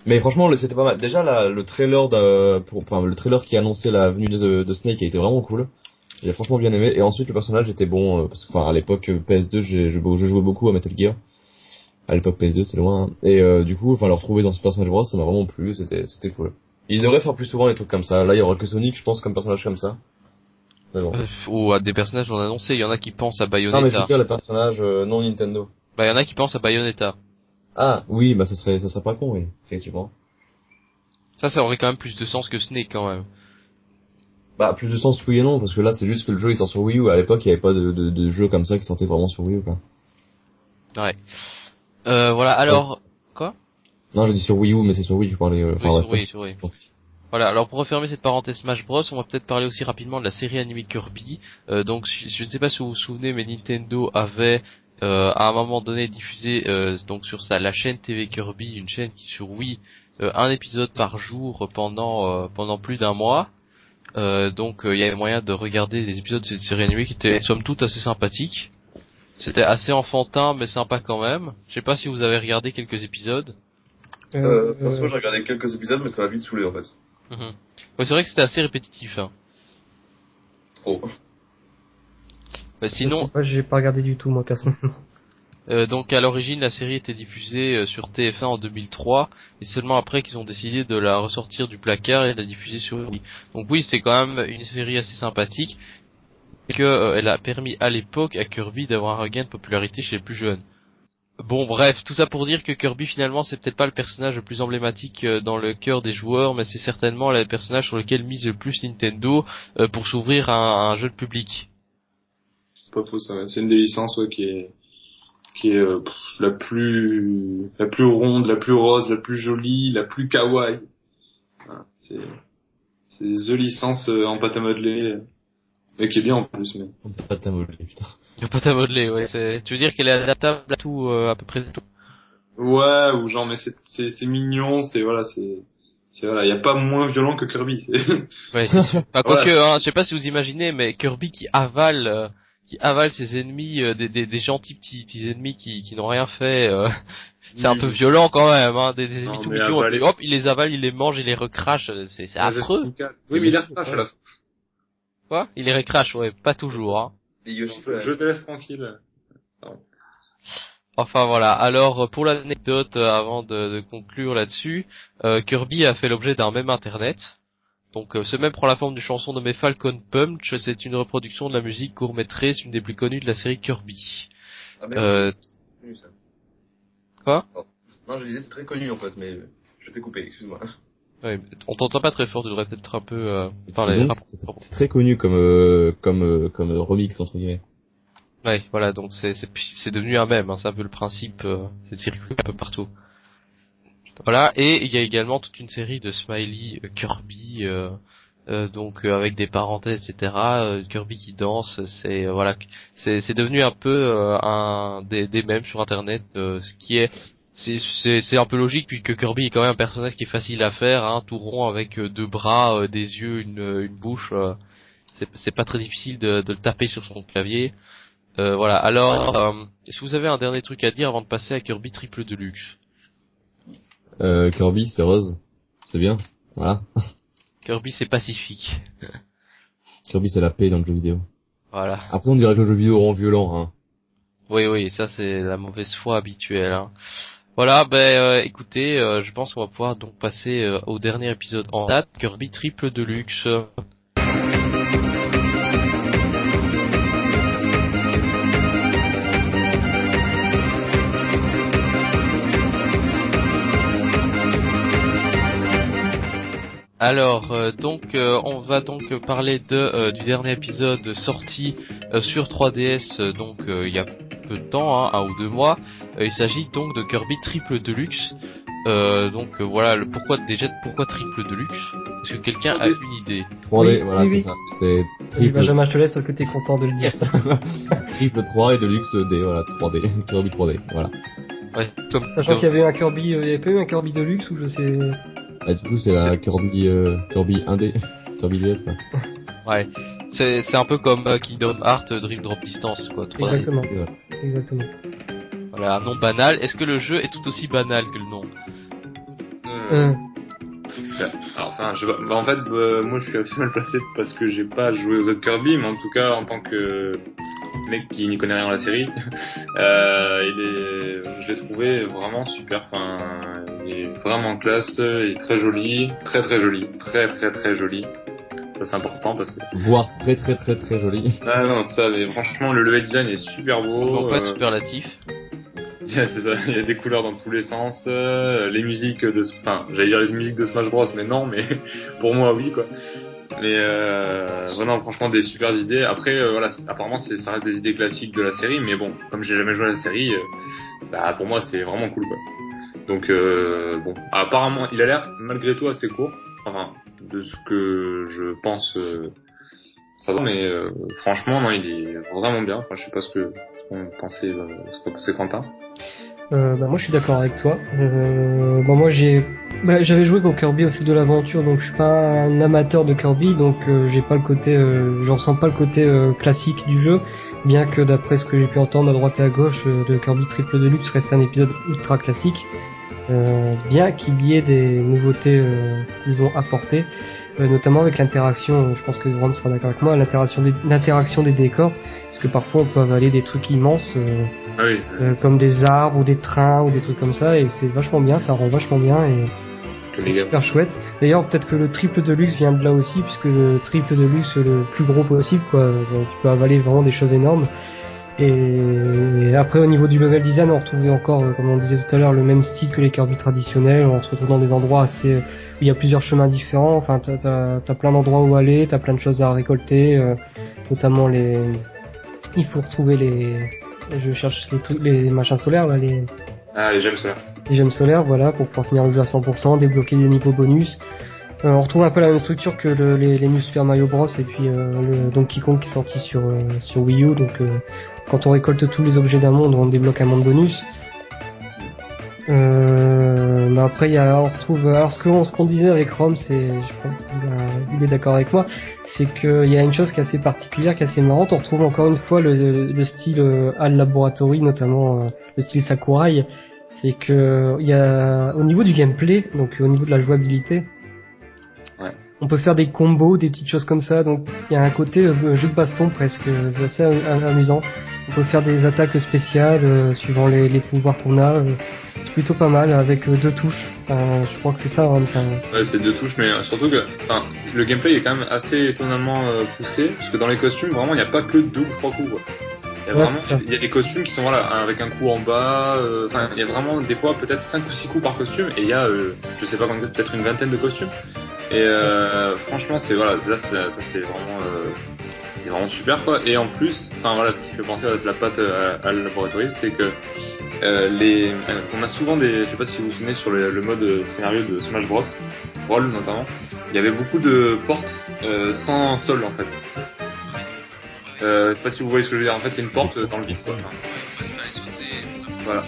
Mais franchement, c'était pas mal. Déjà, la, le trailer de, pour, enfin, le trailer qui annonçait la venue de, de Snake a été vraiment cool. J'ai franchement bien aimé. Et ensuite, le personnage était bon, euh, parce que, enfin, à l'époque euh, PS2, j'ai, je, je jouais beaucoup à Metal Gear. À l'époque PS2, c'est loin. hein. Et euh, du coup, enfin, le retrouver dans Super Smash Bros, ça m'a vraiment plu. C'était, c'était cool. Ils devraient faire plus souvent des trucs comme ça. Là, il y aura que Sonic, je pense, comme personnage comme ça. Euh, ou à des personnages non annoncés, il y en a qui pensent à Non, mais je veux Bayonetta. dire les personnages euh, non Nintendo. Bah, il y en a qui pensent à Bayonetta. Ah, oui, bah ça serait, ça serait pas con, oui, effectivement. Ça, ça aurait quand même plus de sens que Snake, quand même. Bah, plus de sens oui et non, parce que là, c'est juste que le jeu il sort sur Wii U. À l'époque, il y avait pas de, de, de jeu comme ça qui sortait vraiment sur Wii U, quoi. Ouais. Euh, voilà, alors... Quoi? Non, j'ai dit sur Wii U, mais c'est sur Wii que je parlais. Euh, Oui, enfin, sur bref. Wii, sur Wii. Voilà, alors pour refermer cette parenthèse Smash Bros, on va peut-être parler aussi rapidement de la série animée Kirby. Euh, donc je ne sais pas si vous vous souvenez, mais Nintendo avait euh, à un moment donné diffusé euh, donc sur sa la chaîne TV Kirby, une chaîne qui sur Wii, euh, un épisode par jour pendant euh, pendant plus d'un mois. Euh, donc euh, il y avait moyen de regarder des épisodes de cette série animée qui étaient somme toute assez sympathiques. C'était assez enfantin mais sympa quand même. Je sais pas si vous avez regardé quelques épisodes. Euh, perso, j'ai regardé quelques épisodes, mais ça m'a vite saoulé, en fait. Mhm. Ouais, c'est vrai que c'était assez répétitif. Hein. Trop. Bah, sinon, j'ai pas regardé du tout, moi, personnellement. Euh, donc à l'origine, la série était diffusée euh, sur TF1 en 2003, et seulement après qu'ils ont décidé de la ressortir du placard et de la diffuser sur Wii. Donc oui, c'est quand même une série assez sympathique, et que euh, elle a permis à l'époque à Kirby d'avoir un regain de popularité chez les plus jeunes. Bon, bref, tout ça pour dire que Kirby finalement c'est peut-être pas le personnage le plus emblématique euh, dans le cœur des joueurs, mais c'est certainement le personnage sur lequel mise le plus Nintendo euh, pour s'ouvrir à un, à un jeune public. C'est pas faux ça. C'est une des licences ouais, qui est qui est euh, pff, la plus la plus ronde, la plus rose, la plus jolie, la plus kawaii. Voilà, c'est c'est the licence euh, en pâte à modeler, mais qui est bien en plus. Mais On peut pas t'amoler, putain. <laughs> La pâte à modeler, ouais. c'est- Tu veux dire qu'elle est adaptable à tout, euh, à peu près tout ouais, ou genre mais c'est c'est c'est mignon, c'est voilà, c'est c'est voilà, y a pas moins violent que Kirby. c'est- <laughs> Ouais, c'est sûr. Enfin, quoique, hein, je sais pas si vous imaginez, mais Kirby qui avale, euh, qui avale ses ennemis, euh, des, des, des gentils petits, petits ennemis qui, qui n'ont rien fait, euh, <laughs> c'est un peu violent quand même, hein, des, des Non, ennemis tout mignons, avaler- hop, il les avale, il les mange, il les recrache, euh, c'est c'est affreux. Oui, mais il les recrache à la fin. Quoi? Il les recrache, ouais, pas toujours, hein. Les Yoshi Je te laisse tranquille. Enfin voilà. Alors pour l'anecdote, euh, avant de, de conclure là-dessus, euh, Kirby a fait l'objet d'un même internet. Donc euh, ce même prend la forme d'une chanson nommée Falcon Punch. C'est une reproduction de la musique court-métrée, une des plus connues de la série Kirby. Ah, Euh, connu, ça. quoi? Non, je disais c'est très connu en fait, mais je t'ai coupé, excuse-moi. Ouais, On t'entend pas très fort. Tu devrais peut-être un peu euh, C'est parler. c'est- très connu comme, euh, comme, euh, comme euh, remix, entre guillemets. Ouais, voilà. Donc c'est c'est c'est devenu un même. Hein, c'est un peu le principe. Euh, c'est circulé un peu partout. Voilà. Et il y a également toute une série de smiley euh, Kirby. Euh, euh, donc euh, avec des parenthèses, etc. Kirby qui danse, c'est euh, voilà, c'est c'est devenu un peu euh, un des des mèmes sur internet, euh, ce qui est c'est c'est c'est un peu logique puisque Kirby est quand même un personnage qui est facile à faire, hein, tout rond avec euh, deux bras, euh, des yeux, une une bouche. euh, c'est pas très difficile de de le taper sur son clavier. Euh, voilà. Alors, euh, est-ce que vous avez un dernier truc à dire avant de passer à Kirby Triple Deluxe? Euh, Kirby, c'est rose. C'est bien. Voilà. <laughs> Kirby c'est pacifique. <laughs> Kirby, c'est la paix dans le jeu vidéo. Voilà. Après, on dirait que le jeu vidéo rend violent, hein. Oui, oui, ça c'est la mauvaise foi habituelle. hein. Voilà, ben euh, écoutez, euh, je pense qu'on va pouvoir donc passer euh, au dernier épisode en date, Kirby Triple Deluxe. Alors, donc, euh, on va donc parler de du dernier épisode sorti sur 3DS, euh, donc il y a peu de temps, hein, un ou deux mois. Euh, il s'agit donc de Kirby Triple Deluxe. Euh, donc euh, voilà, le pourquoi déjà pourquoi Triple Deluxe? Est-ce que quelqu'un a une idée? 3D, Oui, voilà, oui, c'est oui. ça. C'est triple, Benjamin, je te laisse parce que t'es content de le dire. <laughs> triple 3 et Deluxe D, voilà, 3D. <laughs> Kirby 3D, voilà. Ouais, Tom, Sachant qu'il y avait un Kirby, euh, il y avait pas eu un Kirby Deluxe ou je sais. Et du coup, c'est la Kirby, euh, Kirby 1D. <laughs> Kirby DS, quoi. ouais, c'est c'est un peu comme euh, Kingdom Hearts euh, Dream Drop Distance quoi. 3D. Exactement. Voilà. Exactement. Voilà, un nom banal. Est-ce que le jeu est tout aussi banal que le nom Euh, enfin, je. Bah, en fait, euh, moi, je suis assez mal placé parce que j'ai pas joué aux autres Kirby, mais en tout cas, en tant que mec qui n'y connaît rien dans la série, <laughs> euh, il est, je l'ai trouvé vraiment super. Enfin, il est vraiment classe, il est très joli, très très joli, très très très joli. Ça c'est important parce que. Voire très très très très joli. Ah non, ça, mais franchement, le level design est super beau. Pas de euh, superlatif. Yeah, <laughs> c'est ça. Il y a des couleurs dans tous les sens. euh, les musiques de, enfin, j'allais dire les musiques de Smash Bros, mais non, mais <laughs> pour moi oui quoi. Mais euh, vraiment, franchement, des super idées. Après, euh, voilà, apparemment, c'est ça reste des idées classiques de la série, mais bon, comme j'ai jamais joué à la série, euh, bah pour moi, c'est vraiment cool quoi. Donc euh, bon, apparemment, il a l'air malgré tout assez court. Enfin, de ce que je pense, euh, ça va. Mais euh, franchement, non, il est vraiment bien. Enfin, je sais pas ce que qu'on pensait, euh, ce que pensait Quentin. Euh, bah, moi je suis d'accord avec toi. Euh, bon moi j'ai bah, j'avais joué au Kirby au fil de l'aventure donc je suis pas un amateur de Kirby donc euh, j'ai pas le côté euh, je ressens pas le côté euh, classique du jeu bien que d'après ce que j'ai pu entendre à droite et à gauche euh, de Kirby Triple Deluxe reste un épisode ultra classique euh, bien qu'il y ait des nouveautés euh, qu'ils ont apportées euh, notamment avec l'interaction euh, je pense que Ron sera d'accord avec moi l'interaction des, l'interaction des décors parce que parfois on peut avaler des trucs immenses euh, Ah oui. euh, comme des arbres ou des trains ou des trucs comme ça et c'est vachement bien, ça rend vachement bien et c'est super chouette. D'ailleurs peut-être que le triple de luxe vient de là aussi puisque le triple de luxe le plus gros possible quoi, tu peux avaler vraiment des choses énormes. Et, après au niveau du level design on retrouvait encore euh, comme on disait tout à l'heure le même style que les Kirby traditionnels, on se retrouve dans des endroits assez où il y a plusieurs chemins différents, enfin t'as as, t'as plein d'endroits où aller, t'as plein de choses à récolter, euh, notamment les il faut retrouver les je cherche les trucs les machins solaires là les Ah, les gemmes solaires. les gemmes solaires, voilà, pour pouvoir finir le jeu à 100%, débloquer des niveaux bonus. Euh, on retrouve un peu la même structure que le- les, les New Super Mario Bros et puis euh, le Donkey Kong qui est sorti sur euh, sur Wii U. Donc quand on récolte tous les objets d'un monde, on débloque un monde bonus. Euh, mais après, il y a, on retrouve. Alors ce qu'on disait avec Rome, c'est, je pense qu'il il est d'accord avec moi, c'est qu'il y a une chose qui est assez particulière, qui est assez marrante. On retrouve encore une fois le, le style euh, Al Laboratory, notamment euh, le style Sakurai. C'est que il y a au niveau du gameplay, donc au niveau de la jouabilité, Ouais. On peut faire des combos, des petites choses comme ça. Donc il y a un côté euh, jeu de baston presque, c'est assez a- amusant. On peut faire des attaques spéciales euh, suivant les, les pouvoirs qu'on a. euh, c'est plutôt pas mal avec euh, deux touches. Enfin, je crois que c'est ça, hein, ça. Ouais, c'est deux touches, mais euh, surtout que, le gameplay est quand même assez étonnamment euh, poussé, parce que dans les costumes, vraiment, il n'y a pas que deux ou trois coups. Quoi. Il y a Ouais, vraiment, il y a des costumes qui sont voilà, avec un coup en bas. euh, Enfin, il y a vraiment des fois peut-être cinq ou six coups par costume, et il y a, euh, je sais pas peut-être une vingtaine de costumes. Et euh, franchement, c'est voilà, ça c'est vraiment, euh, c'est vraiment super quoi. Et en plus, enfin voilà, ce qui fait penser à la patte euh, à, à la c'est que les, on a souvent des, je sais pas si vous vous souvenez sur le, mode scénario de Smash Bros, Roll notamment, il y avait beaucoup de portes sans sol en fait. Euh, je sais pas si vous voyez ce que je veux dire. En fait, c'est une porte dans le vide. Enfin, voilà.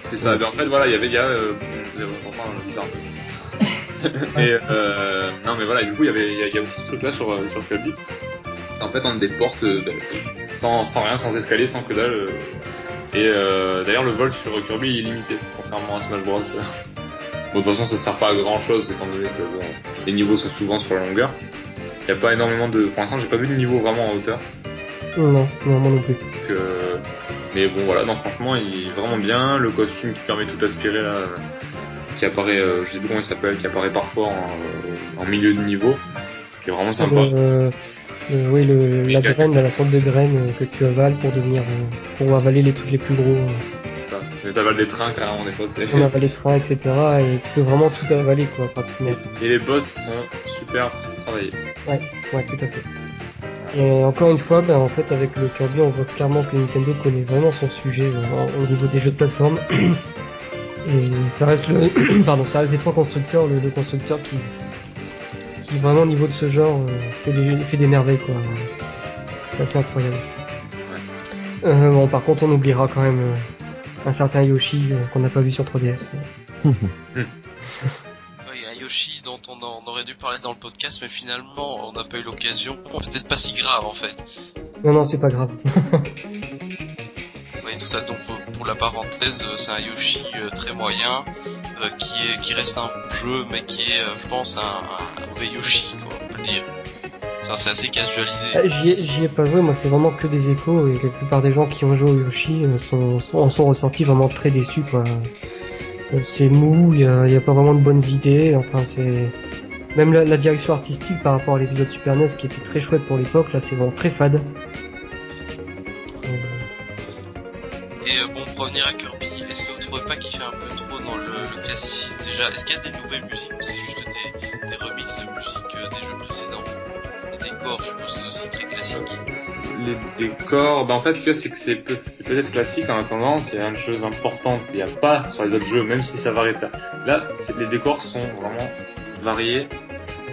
C'est ça. Mais en fait, voilà, il y avait, il y a, un bizarre. Et euh, non, mais voilà, du coup, il y avait, il y a, il y a aussi ce truc-là sur euh, sur Kirby. C'est en fait on a des portes euh, sans sans rien, sans escalier, sans que dalle. euh. Et euh, d'ailleurs, le vol sur Kirby est limité, contrairement à Smash Bros. Bon, de toute façon, ça sert pas à grand chose, étant donné que bon, les niveaux sont souvent sur la longueur. Il n'y a pas énormément de. Pour l'instant, j'ai pas vu de niveau vraiment en hauteur. Non, non, moi non plus. Donc, euh, mais bon voilà, non franchement il est vraiment bien, le costume qui permet tout aspirer là, qui apparaît, euh, je sais plus comment il s'appelle, qui apparaît parfois en, euh, en milieu de niveau, qui est vraiment sympa. le- le- oui, le, la graine, la sorte de graine euh, que tu avales pour devenir, pour avaler les trucs les plus gros. Ça. Mais t'avales des trains carrément des fois. On avale les freins, etc. Et tu peux vraiment tout avaler, quoi, pratiquement. Et les boss sont super travaillés. Ouais, tout à fait. Et encore une fois, ben, en fait, avec le Kirby, on voit clairement que Nintendo connaît vraiment son sujet euh, au niveau des jeux de plateforme. <clears throat> Et ça reste le, <clears throat> pardon, ça reste des trois constructeurs, le, le constructeur qui, qui vraiment au niveau de ce genre euh, fait, des, fait des merveilles, quoi. C'est assez incroyable. Euh, bon, par contre, on oubliera quand même euh, un certain Yoshi euh, qu'on n'a pas vu sur 3DS. Oui, un Yoshi dont on, en- on aurait dû parler dans le podcast, mais finalement on n'a pas eu l'occasion. Bon, peut-être pas si grave en fait. Non, non, c'est pas grave. <laughs> Donc pour la parenthèse, euh, c'est un Yoshi euh, très moyen, euh, qui est, qui reste un bon jeu, mais qui est, je pense, un, mauvais Yoshi, quoi, c'est assez casualisé. J'y ai, pas joué, moi c'est vraiment que des échos et la plupart des gens qui ont joué au Yoshi sont, sont, en sont ressortis vraiment très déçus quoi. C'est mou, il y a, pas vraiment de bonnes idées, enfin c'est... Même la direction artistique par rapport à l'épisode Super NES qui était très chouette pour l'époque, là c'est vraiment très fade. Pour revenir à Kirby, est-ce que vous trouvez pas qu'il fait un peu trop dans le, le classicisme déjà? Est-ce qu'il y a des nouvelles musiques ou c'est juste des, des remixes de musique euh, des jeux précédents? Les décors, je suppose, c'est aussi très classique. Les décors, bah en fait, c'est que c'est peut- c'est peut-être classique en attendant, a une chose importante qu'il n'y a pas sur les autres jeux, même si ça varie de ça. Là, c'est- les décors sont vraiment variés,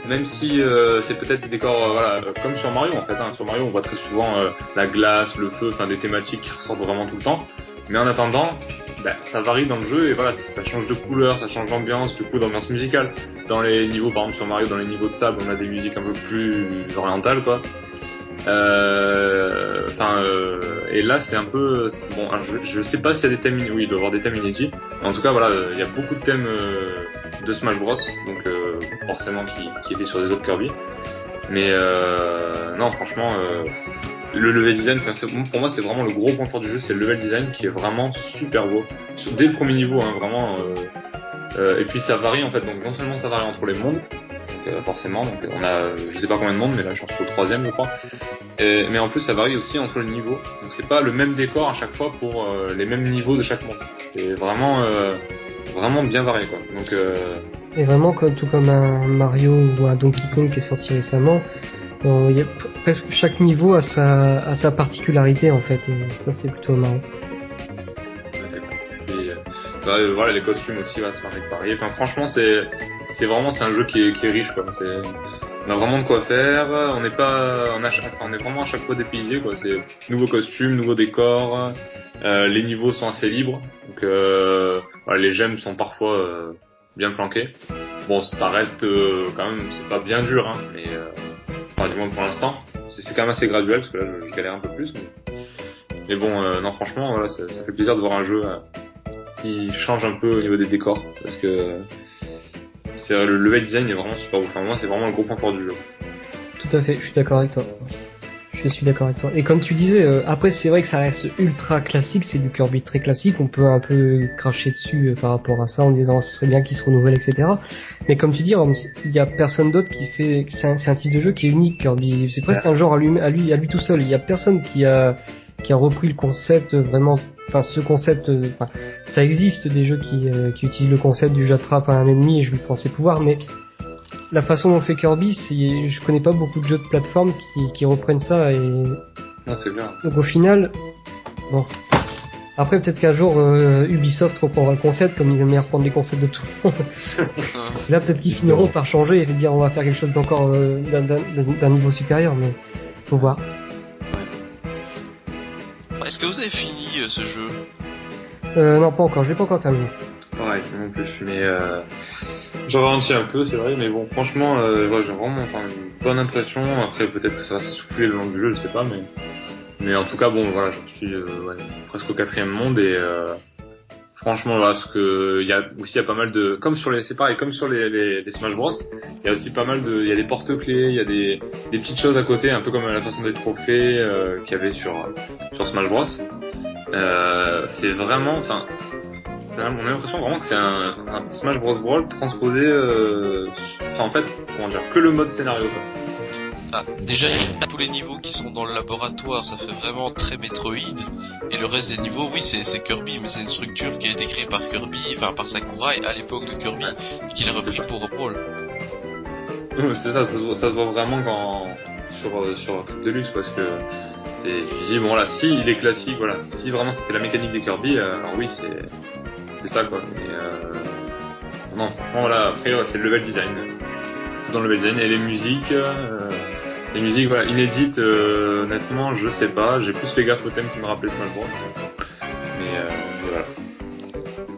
même si euh, c'est peut-être des décors, euh, voilà, comme sur Mario en fait. Hein. Sur Mario, on voit très souvent la glace, le feu, enfin des thématiques qui ressortent vraiment tout le temps. Mais en attendant, bah, ça varie dans le jeu et voilà, ça change de couleur, ça change d'ambiance, du coup d'ambiance musicale. Dans les niveaux, par exemple sur Mario, dans les niveaux de sable, on a des musiques un peu plus orientales quoi. Euh, Enfin, euh, et là c'est un peu bon. je, je sais pas s'il y a des thèmes, oui, il doit y avoir des thèmes inédits. En tout cas, voilà, il y a beaucoup de thèmes euh, de Smash Bros. Donc euh, forcément qui, qui étaient sur des autres Kirby. Mais euh, non, franchement, euh, le level design, pour moi, c'est vraiment le gros point fort du jeu, c'est le level design qui est vraiment super beau. Dès le premier niveau, hein, vraiment. euh, euh, et puis ça varie en fait. Donc non seulement ça varie entre les mondes, euh, forcément. Donc on a, je sais pas combien de mondes, mais là je suis au troisième, je crois. Mais en plus, ça varie aussi entre le niveau. Donc c'est pas le même décor à chaque fois pour les mêmes niveaux de chaque monde. C'est vraiment, vraiment bien varié quoi. Donc Et vraiment, tout comme un Mario ou un Donkey Kong qui est sorti récemment, euh, il y a presque chaque niveau a sa, a sa particularité en fait, et ça c'est plutôt marrant. Et, euh, bah, euh, voilà, les costumes aussi, se permettre de varier. Enfin, franchement, c'est, c'est vraiment, c'est un jeu qui est, riche, quoi. C'est, on a vraiment de quoi faire. On n'est pas, on a, on est vraiment à chaque fois dépaysé, quoi. C'est nouveaux costumes, nouveaux décors. Euh, les niveaux sont assez libres, donc euh, les gemmes sont parfois euh, bien planquées. Bon, ça reste euh, quand même, c'est pas bien dur, hein, mais euh, enfin, du moins pour l'instant, c'est, quand même assez graduel parce que là, je, je galère un peu plus. Mais, bon, euh, non, franchement, voilà, ça, fait plaisir de voir un jeu. euh, qui change un peu au niveau des décors parce que c'est le level design est vraiment super beau. Enfin, moi, c'est vraiment le gros point fort du jeu. Tout à fait, je suis d'accord avec toi. Je suis d'accord avec toi. Et comme tu disais, euh, après c'est vrai que ça reste ultra classique, c'est du Kirby très classique, on peut un peu cracher dessus euh, par rapport à ça en disant ce serait bien qu'il se renouvelle, etc. Mais comme tu dis, il y a personne d'autre qui fait, c'est un, type de jeu qui est unique, Kirby. C'est presque un genre à lui, à lui, à lui tout seul. Il y a personne qui a, qui a repris le concept vraiment, enfin ce concept, euh, ça existe des jeux qui, euh, qui utilisent le concept du j'attrape un ennemi et je lui prends ses pouvoirs, mais la façon dont fait Kirby, c'est, je connais pas beaucoup de jeux de plateforme qui, qui reprennent ça et Non, c'est clair. donc au final, bon. Après peut-être qu'un jour euh, Ubisoft reprendra le concept comme ils aiment bien reprendre les concepts de tout le <laughs> monde. Là peut-être qu'ils finiront par changer et dire on va faire quelque chose d'encore euh, d'un- niveau supérieur, mais faut voir. Est-ce que vous avez fini euh, ce jeu? Euh, non pas encore, je l'ai pas encore terminé. Ouais, non plus. Mais euh, j'en ralentis un peu, c'est vrai. Mais bon, franchement, euh, ouais, j'ai vraiment enfin, une bonne impression. Après, peut-être que ça va s'essouffler le long du jeu, je sais pas. Mais mais en tout cas, bon, voilà, je suis euh, ouais, presque au quatrième monde et euh, franchement, parce que il y a aussi il y a pas mal de, comme sur les, c'est pareil, comme sur les, les, les Smash Bros. Il y a aussi pas mal de, il y a des porte-clés, il y a des, des petites choses à côté, un peu comme la façon des trophées euh, qu'il y avait sur sur Smash Bros. Euh, c'est vraiment, enfin, on a l'impression vraiment que c'est un, un Smash Bros Brawl transposé, euh, enfin en fait, comment dire, que le mode scénario. Quoi. Ah, déjà, il y a tous les niveaux qui sont dans le laboratoire, ça fait vraiment très Metroid. Et le reste des niveaux, oui, c'est Kirby, mais c'est une structure qui a été créée par Kirby, enfin par Sakurai à l'époque de Kirby, et qu'il a repris pour Brawl. c'est ça, ça se, voit, vraiment quand sur euh, sur Trip Deluxe parce que tu dis bon voilà, si il est classique, voilà, si vraiment c'était la mécanique des Kirby, euh, alors oui c'est c'est ça quoi. Mais euh, non, voilà, après ouais, c'est le level design. Dans le level design et les musiques, euh, les musiques voilà inédites, euh, honnêtement je sais pas, j'ai plus fait gaffe au thème qui me rappelait Smash Bros. Mais, euh, mais voilà.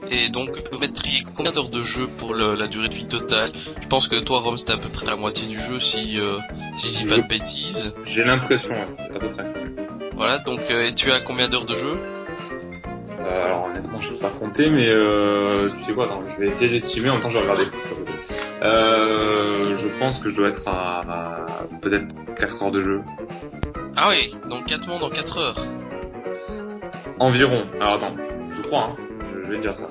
Et donc, vous mettriez combien d'heures de jeu pour le- la durée de vie totale? Je pense que toi, Rome, c'était à peu près la moitié du jeu, si, euh, si je dis pas de bêtises? J'ai l'impression à peu près. Voilà, donc, euh, et tu as combien d'heures de jeu? Euh, alors honnêtement, je sais pas compter, mais euh, tu sais quoi, attends, je vais essayer d'estimer en même temps je vais regarder. Euh, je pense que je dois être à, à peut-être 4 heures de jeu. Ah oui, donc 4 mondes en 4 heures. Environ. Alors attends, je crois, hein, je, je vais te dire ça.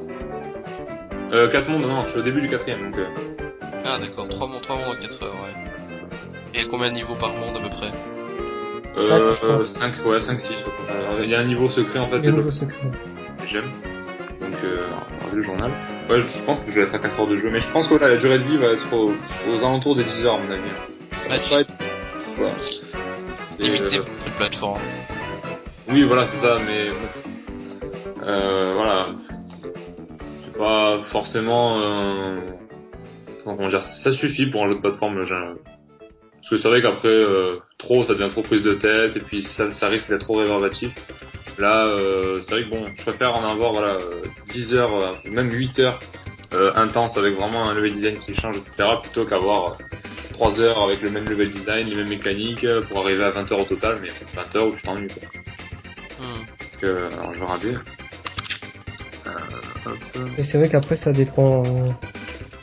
Euh, 4 mondes, non, je suis au début du quatrième, donc... Euh, Ah d'accord, 3 mondes, 3 mondes en 4 heures, ouais. Et combien de niveaux par monde à peu près? Euh, Cinq, je crois. 5, ouais, 5, 6. Il y a un niveau secret en fait, de j'aime. Donc euh, le journal. Ouais, je, je pense que je vais être à 4 heures de jeu, mais je pense que voilà, la durée de vie va être aux, aux alentours des 10 heures à mon avis. Ça va pas être... Voilà. Limité euh, plateforme. oui, voilà, c'est ça, mais. Euh, voilà. C'est pas forcément. Euh... Comment dire Ça suffit pour un jeu de plateforme. Parce que c'est vrai qu'après, euh, trop, ça devient trop prise de tête, et puis ça, ça risque d'être trop réverbatif. Là, euh, c'est vrai que bon, je préfère en avoir voilà euh, 10 heures, euh, même 8 heures euh, intenses avec vraiment un level design qui change, etc. plutôt qu'avoir euh, 3 heures avec le même level design, les mêmes mécaniques, euh, pour arriver à 20 heures au total, mais 20 heures où tu t'ennuies quoi. Hmm. Donc, euh, alors je vais. Euh, hop. Et c'est vrai qu'après ça dépend, euh,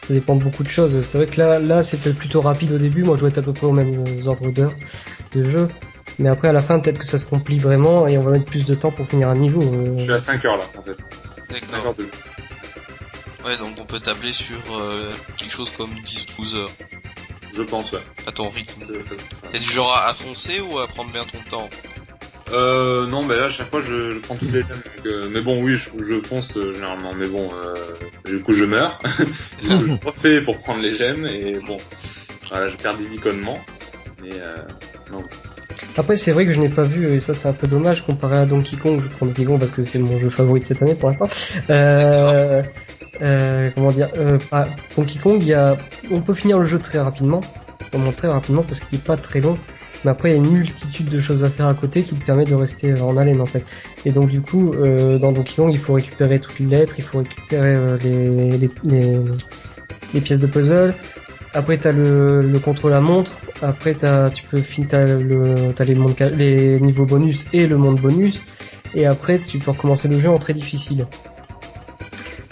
ça dépend de beaucoup de choses. C'est vrai que là, là c'était plutôt rapide au début. Moi, je dois être à peu près au même euh, ordre d'heure de jeu. Mais après, à la fin, peut-être que ça se complie vraiment et on va mettre plus de temps pour finir un niveau. euh. Je suis à 5 heures là en fait. 5 D'accord. de Ouais, donc on peut tabler sur euh, quelque chose comme 10-12 heures je pense ouais. à ton rythme. T'es du genre à, à foncer ou à prendre bien ton temps? Euh, non, mais là, à chaque fois, je, je prends tous les thèmes. donc, euh, mais bon, oui, je, je fonce euh, généralement. Mais bon, euh, du coup, je meurs. <laughs> du coup, je refais pour prendre les gemmes. Et bon, voilà, je perds des vies connement. Mais euh, non. Après, c'est vrai que je n'ai pas vu, et ça c'est un peu dommage comparé à Donkey Kong. Je prends Donkey Kong parce que c'est mon jeu favori de cette année pour l'instant. Euh, euh, comment dire euh, Donkey Kong, il y a, on peut finir le jeu très rapidement, vraiment très rapidement parce qu'il est pas très long. Mais après, il y a une multitude de choses à faire à côté qui te permet de rester en haleine en fait. Et donc du coup, euh, dans Donkey Kong, il faut récupérer toutes les lettres, il faut récupérer euh, les, les, les, les pièces de puzzle. Après, t'as le, le contrôle à montre. Après, tu peux finir, t'as le, t'as les, mondes ca- les niveaux bonus et le monde bonus. Et après, tu peux recommencer le jeu en très difficile.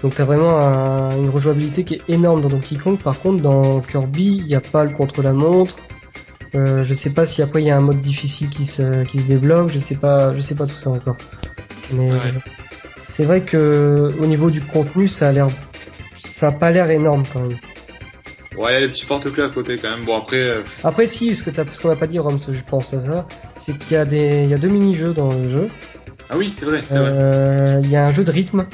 Donc t'as vraiment un- une rejouabilité qui est énorme dans Donkey Kong. Par contre, dans Kirby, il n'y a pas le contrôle à montre. Euh, je sais pas si après il y a un mode difficile qui se, qui se débloque. Je sais pas, je sais pas tout ça encore. Mais Ouais. c'est vrai que au niveau du contenu, ça a l'air, ça a pas l'air énorme quand même. Ouais, il y a les petits porte-clés à côté quand même. Bon, après, euh, Après si, ce que t'as, ce qu'on n'a pas dit, Roms, je pense à ça, c'est qu'il y a des, il y a deux mini-jeux dans le jeu. ah oui, c'est vrai, c'est vrai. Euh, Il y a un jeu de rythme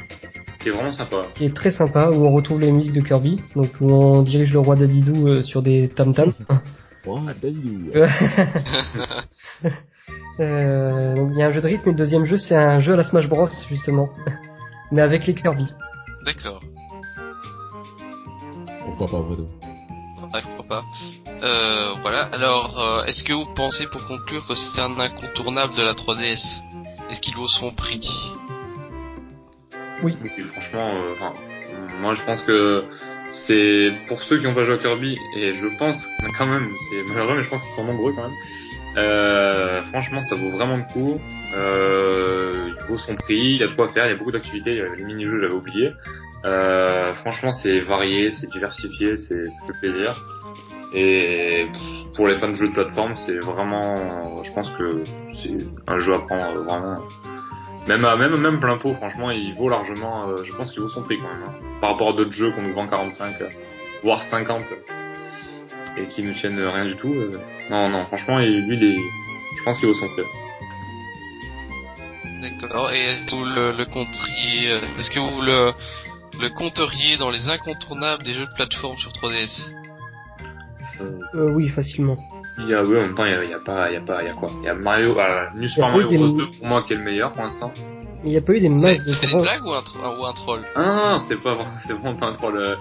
Qui est vraiment sympa. qui est très sympa où on retrouve les musiques de Kirby, donc où on dirige le roi Dadidou euh, sur des tam tams. <laughs> Oh, Dadidou. <laughs> Euh, donc il y a un jeu de rythme et le deuxième jeu c'est un jeu à la Smash Bros justement, <laughs> mais avec les Kirby. D'accord. Pourquoi pas, pourquoi pas. Euh, voilà. Alors, euh, est-ce que vous pensez, pour conclure, que c'est un incontournable de la 3DS Est-ce qu'il vaut son prix Oui, franchement, euh, enfin, moi je pense que c'est pour ceux qui ont pas joué à Kirby, et je pense <laughs> quand même, c'est malheureux, mais je pense qu'ils sont nombreux quand même. Euh, franchement, ça vaut vraiment le coup. Euh, il vaut son prix, il y a de quoi faire, il y a beaucoup d'activités, il y a les mini-jeux, j'avais oublié. Euh, franchement, c'est varié, c'est diversifié, c'est ça fait plaisir. Et pour les fans de jeux de plateforme, c'est vraiment, je pense que c'est un jeu à prendre vraiment même à, même même plein pot, franchement, il vaut largement. euh, je pense qu'il vaut son prix quand même. hein. Par rapport à d'autres jeux qu'on nous vend 45, euh, voire 50, et qui nous tiennent rien du tout. euh, non, non, franchement, lui, il est, je pense qu'il vaut son prix. D'accord. Et vous le, le euh, Est-ce que vous le, le compteriez dans les incontournables des jeux de plateforme sur 3DS Euh, oui facilement. il y a, oui, en même temps, il y a, il y a pas, il y a pas, il y a quoi? Il y a Mario, euh, New Super Mario Bros 2 pour moi qui est le meilleur pour l'instant. Il n'y a pas eu des C'est masses c'est de des grands- blagues ou un, tro- ou un troll? Ah non, non, c'est pas, vrai, <laughs> c'est vraiment pas un troll. euh,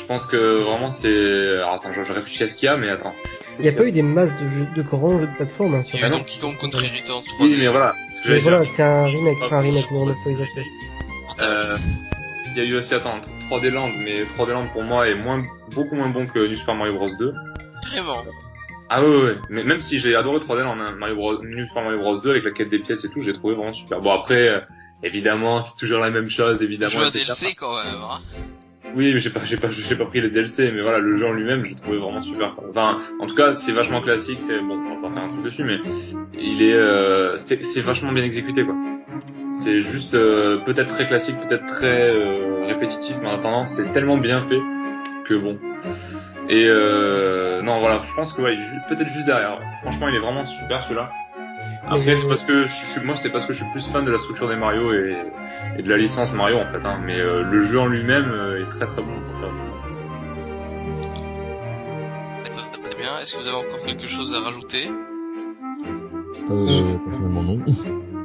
Je pense que vraiment c'est. Alors attends, je, je réfléchis à ce qu'il y a, mais attends. Il n'y a pas eu des masses de, jeux, de grands jeux de plateforme hein, sur Il y a non. Donkey Kong Country Returns 3D. Oui, mais voilà. Ce que Mais voilà, c'est un remake, enfin un remake, une remasterisation. Euh, il y a eu aussi, attends, 3D Land, mais 3D Land pour moi est moins, beaucoup moins bon que New Super Mario Bros 2. Vraiment. Ah ouais, ouais, mais même si j'ai adoré 3D Land, hein, Mario Bros, New Super Mario Bros 2 avec la quête des pièces et tout, j'ai trouvé vraiment super. Bon après, euh, évidemment, c'est toujours la même chose, évidemment. À etc. DLC quand même. Hein. Oui, mais j'ai pas, j'ai pas, j'ai pas pris le DLC, mais voilà, le jeu en lui-même, je l'ai trouvé vraiment super. quoi. Enfin, en tout cas, c'est vachement classique, c'est bon, on va pas faire un truc dessus, mais il est, euh, c'est, c'est vachement bien exécuté, quoi. C'est juste euh, peut-être très classique, peut-être très euh, répétitif, mais en attendant, c'est tellement bien fait que bon. Et euh, non, voilà, je pense que ouais, il est ju- peut-être juste derrière. Franchement, il est vraiment super celui-là. Après, c'est parce que je suis, moi, c'est parce que je suis plus fan de la structure des Mario et, et de la licence Mario en fait. Hein. Mais euh, le jeu en lui-même euh, est très très bon. pour faire. Très, très bien. Est-ce que vous avez encore quelque chose à rajouter? Euh, personnellement non.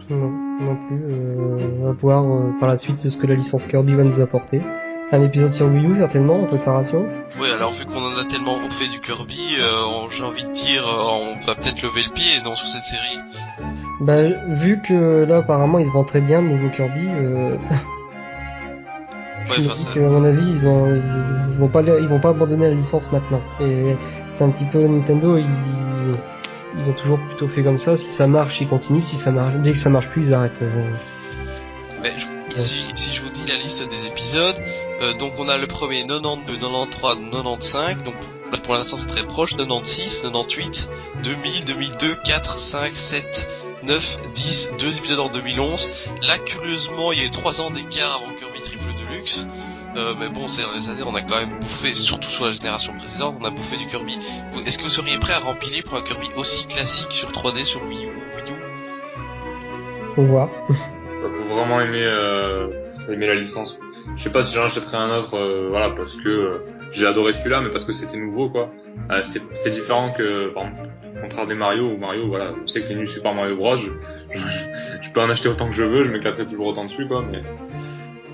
Non, non plus. Euh, on va voir euh, par la suite ce que la licence Kirby va nous apporter. Un épisode sur Wii U certainement en préparation. Oui, alors vu qu'on en a tellement fait du Kirby, euh, j'ai envie de dire, euh, on va peut-être lever le pied non sur cette série. Bah vu que là apparemment ils se vendent très bien le nouveau Kirby, euh, <laughs> Ouais, ça. que, à mon avis ils, ont, ils vont pas ils vont pas abandonner la licence maintenant. Et c'est un petit peu Nintendo, ils, ils ont toujours plutôt fait comme ça. Si ça marche ils continuent, si ça marche dès que ça marche plus ils arrêtent. Euh, Je- si, je vous dis la liste des épisodes, euh, donc on a le premier 92, 93, 95, donc pour l'instant c'est très proche, 96, 98, 2000, 2002, 4, 5, 7, 9, 10, deux épisodes en 2011. Là curieusement il y a eu 3 ans d'écart avant Kirby Triple Deluxe. Euh, mais bon, ces dernières années, on a quand même bouffé, surtout sur la génération précédente, on a bouffé du Kirby. Est-ce que vous seriez prêt à rempiler pour un Kirby aussi classique sur 3D sur Wii U, Wii U? Faut voir. Faut vraiment aimer euh, aimer la licence. Je sais pas si j'en achèterai un autre, euh, voilà, parce que euh, j'ai adoré celui-là, mais parce que c'était nouveau, quoi. Euh, c'est différent que, par exemple, contraire des Mario, ou Mario, voilà, je sais que les New Super Mario Bros, je, peux en acheter autant que je veux, je m'éclaterai toujours autant dessus, quoi, mais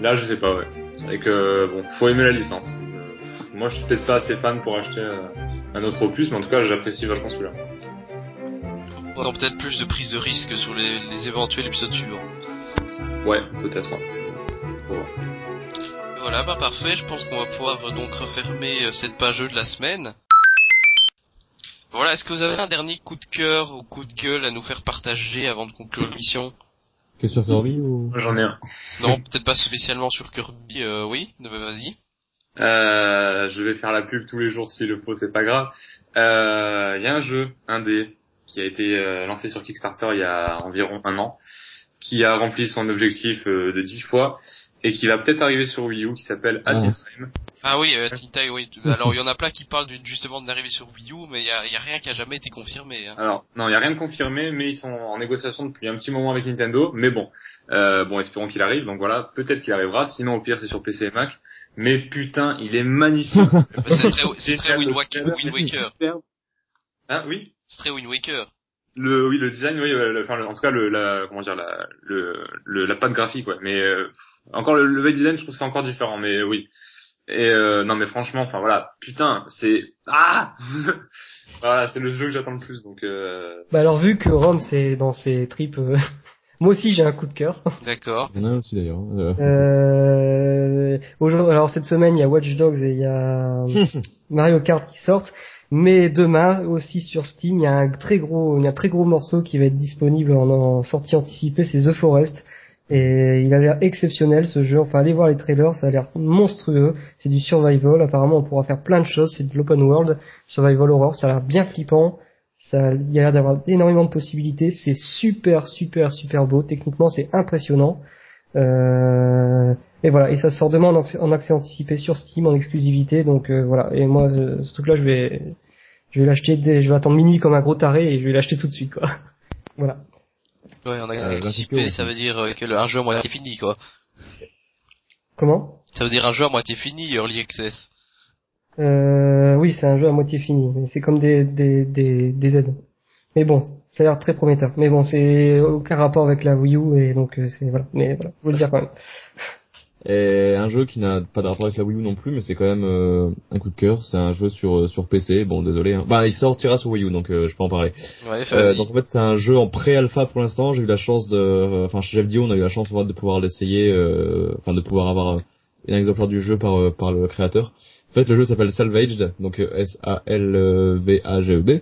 là, je sais pas, ouais. C'est que, bon, faut aimer la licence. Euh, moi, je suis peut-être pas assez fan pour acheter euh, un autre opus, mais en tout cas, j'apprécie vachement celui-là. On peut-être plus de prise de risque sur les, les éventuels épisodes suivants. Ouais, peut-être. Et Voilà, bah parfait, je pense qu'on va pouvoir euh, donc refermer euh, cette page jeu de la semaine. Voilà, est-ce que vous avez un dernier coup de cœur ou coup de gueule à nous faire partager avant de conclure l'émission? Que sur Kirby ou? J'en ai un. Non, peut-être pas spécialement sur Kirby, euh, oui, bah, vas-y. Euh, je vais faire la pub tous les jours s'il le faut, c'est pas grave. Euh, Il y a un jeu, un dé, qui a été euh, lancé sur Kickstarter il y a environ un an, qui a rempli son objectif euh, de 10 fois et qui va peut-être arriver sur Wii U, qui s'appelle Ah. Acid Frame. Ah oui, euh, Tintai, oui. Alors il y en a plein qui parlent d'une- justement de l'arrivée sur Wii U, mais il y a, il y a rien qui a jamais été confirmé. Hein. Alors, non, il y a rien de confirmé, mais ils sont en négociation depuis un petit moment avec Nintendo. Mais bon, euh, bon, espérons qu'il arrive. Donc voilà, peut-être qu'il arrivera. Sinon, au pire, c'est sur PC et Mac. Mais putain, il est magnifique. <laughs> C'est très, c'est très Wind Waker. Wind Waker. Hein, oui? C'est très Wind Waker. Le, oui, le design, oui, euh, le- enfin, le- en tout cas, le, la, comment dire, la, le, le, la patte graphique, ouais. Mais euh, encore le, le design, je trouve que c'est encore différent, mais oui. Et euh, non, mais franchement, enfin voilà, putain, c'est ah, <laughs> voilà, c'est le jeu que j'attends le plus, donc. Euh... Bah alors vu que Rome c'est dans ses tripes, euh, <laughs> moi aussi j'ai un coup de cœur. <laughs> D'accord. Il y en a un aussi d'ailleurs. Euh, Euh, alors cette semaine il y a Watch Dogs et il y a Mario Kart qui sortent, mais demain aussi sur Steam il y a un très gros, un très gros morceau qui va être disponible en, sortie anticipée, c'est The Forest. Et il a l'air exceptionnel ce jeu. Enfin, allez voir les trailers, ça a l'air monstrueux. C'est du survival. Apparemment, on pourra faire plein de choses. C'est de l'open world, survival horror. Ça a l'air bien flippant. Ça, il a l'air d'avoir énormément de possibilités. C'est super, super, super beau. Techniquement, c'est impressionnant. Euh, et voilà. Et ça sort demain en accès, en accès anticipé sur Steam en exclusivité. Donc euh, voilà. Et moi, euh, ce truc-là, je vais, je vais l'acheter. Dès, je vais attendre minuit comme un gros taré et je vais l'acheter tout de suite, quoi. <laughs> voilà. Ouais, on a Euh, anticipé, ça veut dire euh, que le, un jeu à moitié fini, quoi. Comment? Ça veut dire un jeu à moitié fini, Early Access. Euh, oui, c'est un jeu à moitié fini, mais c'est comme des, des, des, des aides. Mais bon, ça a l'air très prometteur. Mais bon, c'est aucun rapport avec la Wii U et donc euh, c'est voilà. Mais voilà, je veux le dire quand même. <laughs> Et un jeu qui n'a pas de rapport avec la Wii U non plus, mais c'est quand même euh, un coup de cœur. C'est un jeu sur euh, sur PC. Bon, désolé. Hein. Bah, il sortira sur Wii U, donc euh, je peux en parler. Ouais, Euh, donc en fait, c'est un jeu en pré-alpha pour l'instant. J'ai eu la chance de, euh, enfin chez Jeff Dio, on a eu la chance de pouvoir l'essayer, euh, enfin de pouvoir avoir un exemplaire du jeu par euh, par le créateur. En fait, le jeu s'appelle Salvaged, donc euh, S A L V A G E D.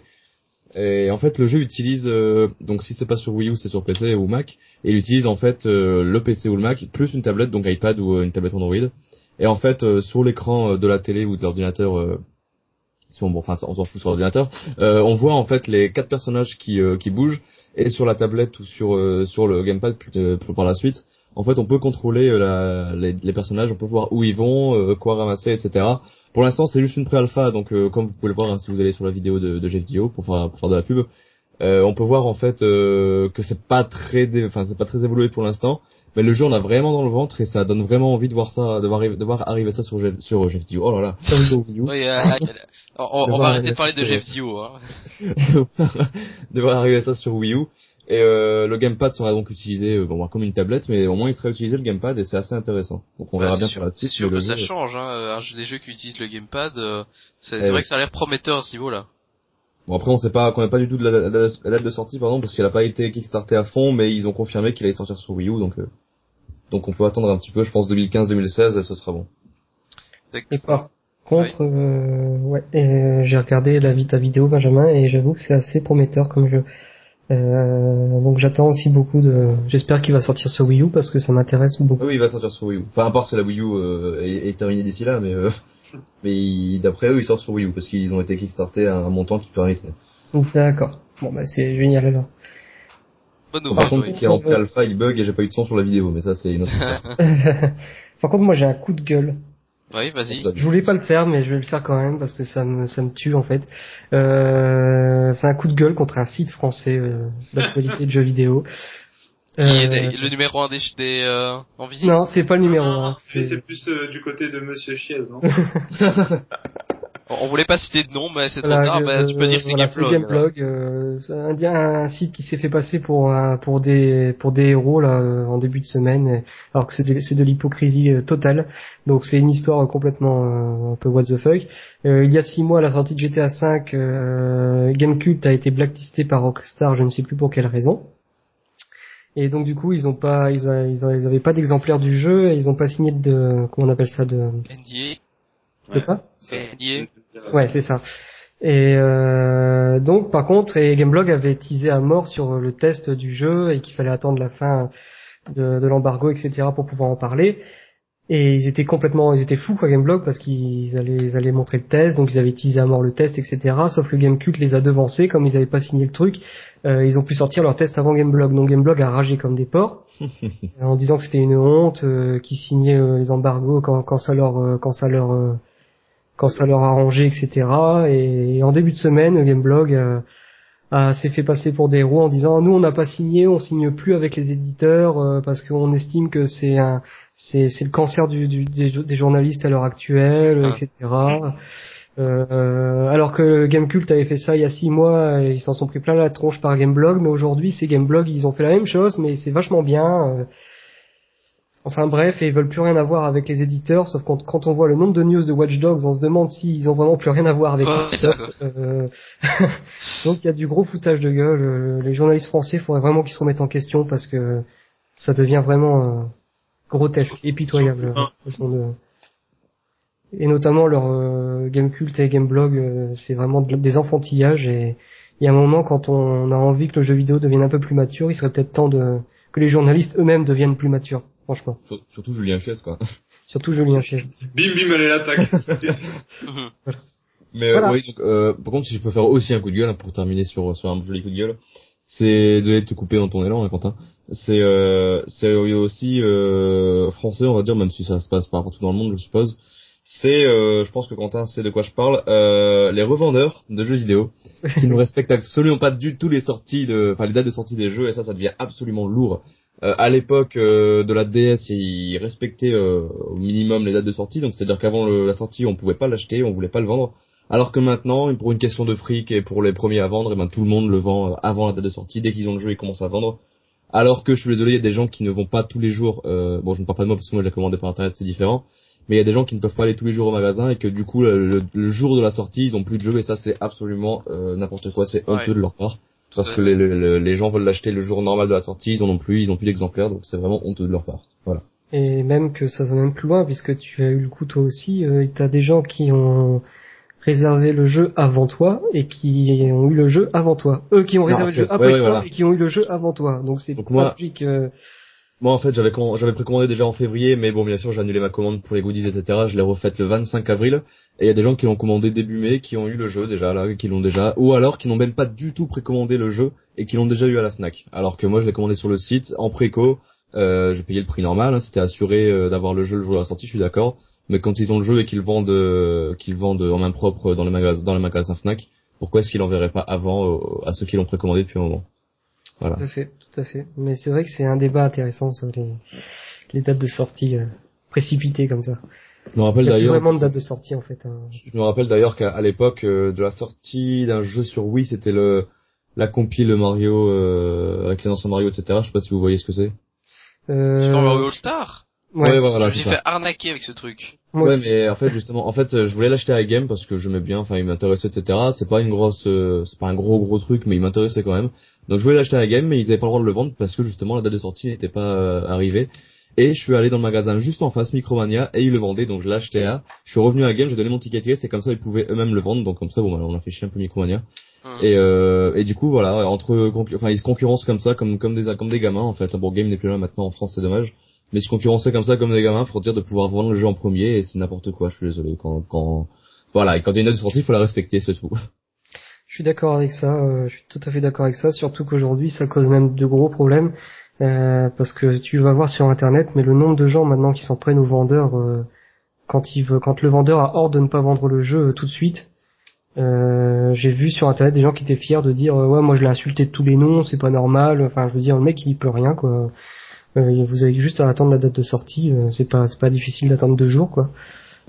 Et en fait, le jeu utilise euh, donc si c'est pas sur Wii U, c'est sur PC ou Mac. Et il utilise en fait euh, le PC ou le Mac plus une tablette, donc iPad ou euh, une tablette Android. Et en fait, euh, sur l'écran de la télé ou de l'ordinateur, si on, bon, enfin, on s'en fout sur l'ordinateur, on voit en fait les quatre personnages qui qui bougent et sur la tablette ou sur sur le gamepad plus, par la suite. En fait, on peut contrôler la, les, les personnages, on peut voir où ils vont, quoi ramasser, etc. Pour l'instant, c'est juste une pré-alpha, donc euh, comme vous pouvez le voir hein, si vous allez sur la vidéo de, de Jeff Dio pour faire, pour faire de la pub, Euh, on peut voir en fait euh, que c'est pas très, dé- enfin c'est pas très évolué pour l'instant, mais le jeu on a vraiment dans le ventre et ça donne vraiment envie de voir ça, de voir, arriver- de voir arriver ça sur Jeff- sur Jeff Dio. Oh là là. Oui, euh, euh, on, on va arrêter de parler de Jeff Dio. Hein. <laughs> de voir arriver ça sur Wii U. Et euh, le gamepad sera donc utilisé euh, bon, comme une tablette, mais au moins il sera utilisé le gamepad et c'est assez intéressant. Donc on Ouais, verra bien sûr, par la c'est suite. sûr que ça jeu- change. Hein. Les jeux qui utilisent le gamepad, euh, c'est Eh vrai oui. que ça a l'air prometteur à ce niveau-là. Bon après on sait pas, on connaît pas du tout de la, la- la- la date de sortie pardon parce qu'elle a pas été kickstartée à fond, mais ils ont confirmé qu'il allait sortir sur Wii U donc euh, donc on peut attendre un petit peu. Je pense 2015-2016 ce sera bon. Et par contre, euh, ouais, euh, j'ai regardé la Vita vidéo Benjamin et j'avoue que c'est assez prometteur comme jeu. Euh, donc j'attends aussi beaucoup de. J'espère qu'il va sortir sur Wii U parce que ça m'intéresse beaucoup. Oui il va sortir sur Wii U. Enfin à part si la Wii U euh, est, est terminée d'ici là, mais euh, <laughs> mais d'après eux il sort sur Wii U parce qu'ils ont été kickstartés à un montant qui permet. D'accord. Bon bah c'est génial alors. Bonne Par nouvelle. contre, oui. qui est en pré-alpha, il bug et j'ai pas eu de son sur la vidéo, mais ça c'est une autre <laughs> histoire. <laughs> Par contre moi j'ai un coup de gueule. Oui, vas-y. Je voulais pas le faire, mais je vais le faire quand même parce que ça me ça me tue en fait. Euh, c'est un coup de gueule contre un site français euh, d'actualité de jeux vidéo. <laughs> Qui est Euh, le numéro 1 des, des euh, en visite non, c'est pas le numéro Ah, 1. C'est c'est plus euh, du côté de Monsieur Chiez, non <laughs> <laughs> on, voulait pas citer de nom, mais c'est trop Voilà, tard. euh, bah, tu peux dire que c'est voilà, euh, un, un site qui s'est fait passer pour un- pour des pour des héros là euh, en début de semaine, euh, alors que c'est de, l'hypocrisie euh, totale. Donc c'est une histoire euh, complètement euh, un peu what the fuck. Euh, il y a six mois, à la sortie de GTA V, euh, Gamecult a été blacklisté par Rockstar, je ne sais plus pour quelle raison. Et donc du coup, ils ont pas, ils, a- ils, a- ils avaient pas d'exemplaire du jeu, et ils ont pas signé de, comment on appelle ça, de, NDA. De quoi NDA. Ouais, c'est ça. Et euh, donc, par contre, et Gameblog avait teasé à mort sur le test du jeu et qu'il fallait attendre la fin de, de l'embargo, etc., pour pouvoir en parler. Et ils étaient complètement, ils étaient fous quoi Gameblog parce qu'ils allaient, ils allaient montrer le test, donc ils avaient teasé à mort le test, etc. Sauf que Gamecult les a devancés, comme ils n'avaient pas signé le truc, euh, ils ont pu sortir leur test avant Gameblog. Donc Gameblog a ragé comme des porcs <laughs> en disant que c'était une honte, euh, qu'ils signaient euh, les embargos quand, quand ça leur, euh, quand ça leur euh, quand ça leur arrangeait, etc. Et, en début de semaine, Gameblog euh, a- s'est fait passer pour des héros en disant nous on n'a pas signé, on signe plus avec les éditeurs euh, parce qu'on estime que c'est un c'est c'est le cancer du, du- des, des journalistes à l'heure actuelle, Ah. etc. Euh, alors que Gamecult avait fait ça il y a six mois, et ils s'en sont pris plein la tronche par Gameblog, mais aujourd'hui c'est Gameblog, ils ont fait la même chose, mais c'est vachement bien. Euh. Enfin bref, et ils veulent plus rien avoir avec les éditeurs, sauf quand, quand on voit le nombre de news de Watch Dogs, on se demande s'ils ont vraiment plus rien à voir avec Ouais, ça, Euh, <laughs> Donc il y a du gros foutage de gueule. euh, Les journalistes français, faudrait vraiment qu'ils se remettent en question parce que ça devient vraiment euh, grotesque et pitoyable. De- Et notamment leur euh, Gamecult et Gameblog, euh, c'est vraiment de- des enfantillages et il y a un moment quand on a envie que le jeu vidéo devienne un peu plus mature, il serait peut-être temps de que les journalistes eux-mêmes deviennent plus matures, franchement. Sur- Surtout Julien Chies quoi. <laughs> Surtout Julien Chiez. Bim bim, allez l'attaque. <laughs> Mais Voilà. euh, oui, donc, euh, par contre, si je peux faire aussi un coup de gueule hein, pour terminer sur sur un joli coup de gueule, c'est de te couper dans ton élan, hein, Quentin. C'est euh, c'est aussi euh, français, on va dire, même si ça se passe partout dans le monde, je suppose. C'est, euh, je pense que Quentin sait de quoi je parle, euh, les revendeurs de jeux vidéo qui <laughs> ne respectent absolument pas du tout les sorties de, enfin les dates de sortie des jeux et ça, ça devient absolument lourd. Euh, à l'époque euh, de la DS, ils respectaient euh, au minimum les dates de sortie, donc c'est-à-dire qu'avant la sortie, on pouvait pas l'acheter, on voulait pas le vendre. Alors que maintenant, pour une question de fric et pour les premiers à vendre, et ben tout le monde le vend euh, avant la date de sortie. Dès qu'ils ont le jeu, ils commencent à vendre. Alors que je suis désolé, il y a des gens qui ne vont pas tous les jours. euh, bon, je ne parle pas de moi parce que moi je l'ai commandé par internet, c'est différent. Mais il y a des gens qui ne peuvent pas aller tous les jours au magasin et que du coup le, jour de la sortie, ils ont plus de jeu et ça c'est absolument euh, n'importe quoi. C'est honteux Ouais. de leur part parce Ouais. que les, les- les gens veulent l'acheter le jour normal de la sortie, ils en ont plus, ils ont plus d'exemplaires, donc c'est vraiment honteux de leur part. Voilà. Et même que ça va même plus loin, puisque tu as eu le coup toi aussi, euh, t'as des gens qui ont réservé le jeu avant toi et qui ont eu le jeu avant toi. Eux qui ont réservé le jeu après ouais, toi voilà. et qui ont eu le jeu avant toi. Donc c'est logique. euh, Moi en fait j'avais j'avais précommandé déjà en février, mais bon bien sûr j'ai annulé ma commande pour les goodies etc. Je l'ai refaite le 25 avril et il y a des gens qui l'ont commandé début mai, qui ont eu le jeu déjà là, qui l'ont déjà, ou alors qui n'ont même pas du tout précommandé le jeu et qui l'ont déjà eu à la Fnac. Alors que moi je l'ai commandé sur le site en préco, euh, j'ai payé le prix normal, hein, c'était assuré euh, d'avoir le jeu le jour de la sortie, je suis d'accord. Mais quand ils ont le jeu et qu'ils vendent, euh, qu'ils vendent en main propre dans les magasins, dans les magasins Fnac, pourquoi est-ce qu'il enverrait pas avant euh, à ceux qui l'ont précommandé depuis un moment? Voilà. Tout à fait, tout à fait. Mais c'est vrai que c'est un débat intéressant sur les, les dates de sortie euh, précipitées comme ça. Je me rappelle Il y a plus d'ailleurs. vraiment de date de sortie en fait. hein. Je me rappelle d'ailleurs qu'à à l'époque euh, de la sortie d'un jeu sur Wii, c'était le la compile Mario euh, avec les anciens Mario, etc. Je sais pas si vous voyez ce que c'est. Euh, Super Mario All Star ouais. voilà, J'ai fait arnaquer avec ce truc. Moi ouais, aussi. mais en fait justement, en fait, je voulais l'acheter à Game parce que j'aimais bien, enfin, il m'intéressait, etc. C'est pas une grosse, euh, c'est pas un gros gros truc, mais il m'intéressait quand même. Donc je voulais l'acheter à Game, mais ils avaient pas le droit de le vendre parce que justement la date de sortie n'était pas euh, arrivée. Et je suis allé dans le magasin juste en face, Micromania, et ils le vendaient, donc je l'ai acheté à. Je suis revenu à Game, j'ai donné mon ticket c'est comme ça ils pouvaient eux-mêmes le vendre, donc comme ça bon, on a fait chier un peu Micromania. Hum. Et, euh, et du coup voilà, entre, enfin ils se concurrencent comme ça, comme comme des comme des gamins en fait. Bon, Game n'est plus là maintenant en France, c'est dommage. Mais ils se concurrençaient comme ça, comme des gamins, pour dire de pouvoir vendre le jeu en premier, et c'est n'importe quoi. Je suis désolé. Quand quand voilà, et quand il y a une date de sortie, il faut la respecter, c'est tout. Je suis d'accord avec ça, euh, je suis tout à fait d'accord avec ça, surtout qu'aujourd'hui ça cause même de gros problèmes, euh, parce que tu vas voir sur internet, mais le nombre de gens maintenant qui s'en prennent aux vendeurs euh, quand il veut, quand le vendeur a ordre de ne pas vendre le jeu euh, tout de suite. Euh, j'ai vu sur internet des gens qui étaient fiers de dire ouais moi je l'ai insulté de tous les noms, c'est pas normal, enfin je veux dire le mec il peut rien quoi. Vous avez juste à attendre la date de sortie, c'est pas c'est pas difficile d'attendre deux jours quoi.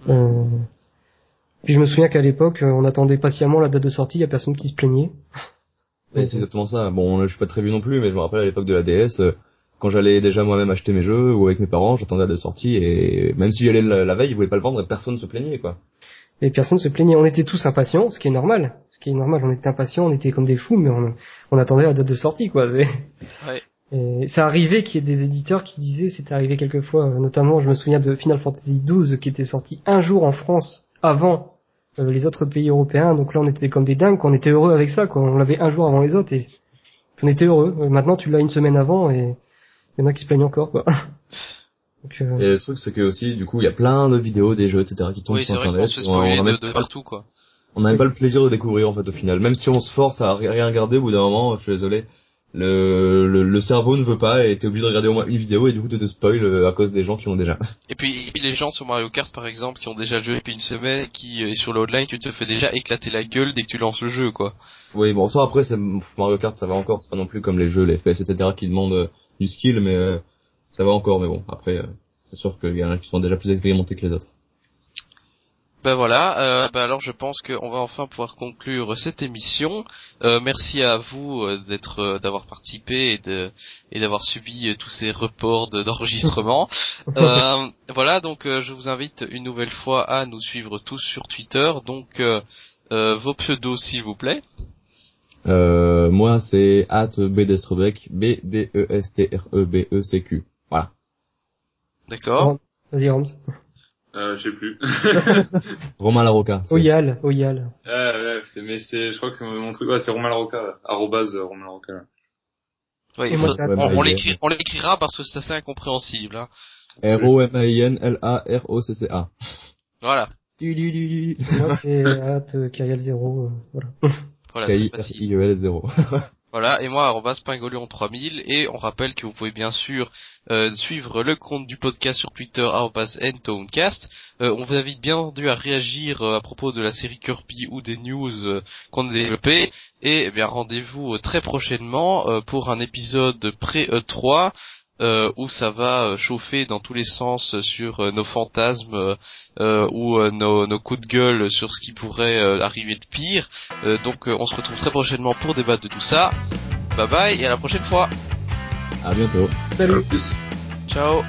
Euh, puis je me souviens qu'à l'époque, euh, on attendait patiemment la date de sortie, il y a personne qui se plaignait. <laughs> C'est exactement ça. Bon, je suis pas très vieux non plus, mais je me rappelle à l'époque de la DS, euh, quand j'allais déjà moi-même acheter mes jeux ou avec mes parents, j'attendais la date de sortie, et même si j'allais la, la veille, ils voulaient pas le vendre, et personne se plaignait quoi. Et personne se plaignait. On était tous impatients, ce qui est normal. Ce qui est normal, on était impatients, on était comme des fous, mais on, on attendait la date de sortie, quoi. C'est- <laughs> Ouais. Et ça arrivait qu'il y ait des éditeurs qui disaient, c'était arrivé quelquefois, euh, notamment, je me souviens de Final Fantasy XII qui était sorti un jour en France avant euh, les autres pays européens. Donc là, on était comme des dingues, quoi. on était heureux avec ça, quoi. On l'avait un jour avant les autres et on était heureux. Euh, Maintenant, tu l'as une semaine avant et il y en a qui se plaignent encore, quoi. <laughs> Donc, euh, Et le truc, c'est que aussi, du coup, il y a plein de vidéos, des jeux, etc. qui tombent Oui, c'est sur vrai internet. se fait On- on de, de pas- partout, quoi. on n'a même pas le plaisir de découvrir en fait au final. Même si on se force à ri- rien regarder, au bout d'un moment, je suis désolé, le, le, le cerveau ne veut pas et t'es obligé de regarder au moins une vidéo et du coup tu te spoil euh, à cause des gens qui l'ont déjà. Et puis, <laughs> et puis les gens sur Mario Kart, par exemple, qui ont déjà le jeu depuis une semaine, qui euh, est sur le online, tu te fais déjà éclater la gueule dès que tu lances le jeu, quoi. Oui, bon, ça après, c'est Mario Kart, ça va encore, c'est pas non plus comme les jeux, les FPS, etc. qui demandent euh, du skill, mais euh, ça va encore, mais bon, après, euh, c'est sûr qu'il y en a qui sont déjà plus expérimentés que les autres. Ben voilà, euh, ben alors je pense qu'on va enfin pouvoir conclure cette émission. Euh, merci à vous euh, d'être, d'avoir participé et de et d'avoir subi tous ces reports de- d'enregistrement. <laughs> Euh, voilà, donc euh, je vous invite une nouvelle fois à nous suivre tous sur Twitter. Donc euh, euh, vos pseudos s'il vous plaît. Euh, moi, c'est at b d e s t r e b e c q. Voilà. D'accord. Vas-y, Rams. Euh, je sais plus. <laughs> Romain Larocca. Oyal, Oyal. ouais, ouais, c'est, mais c'est, je crois que c'est mon truc. Ouais, c'est Romain Larocca. Arrobase euh, Romain Larocca. ouais. Il faut- on, on l'écrit- on l'écrira parce que c'est assez incompréhensible. Hein. R-O-M-A-I-N-L-A-R-O-C-C-A. Voilà. Moi, c'est <laughs> at euh, Kyriel 0, euh, voilà. Voilà, c'est facile. K-I-R-I-E-L 0. <laughs> Voilà, et moi, arrobas pingolion 3000, et on rappelle que vous pouvez bien sûr euh, suivre le compte du podcast sur Twitter, arrobas ntonecast. Euh, on vous invite bien entendu à réagir euh, à propos de la série Kirby ou des news euh, qu'on a développées, et eh bien rendez-vous euh, très prochainement euh, pour un épisode pré-E3, euh, où ça va euh, chauffer dans tous les sens sur euh, nos fantasmes euh, euh, ou euh, nos, nos coups de gueule sur ce qui pourrait euh, arriver de pire. Euh, donc euh, on se retrouve très prochainement pour débattre de tout ça. Bye bye et à la prochaine fois. À bientôt. Salut. Plus. Ciao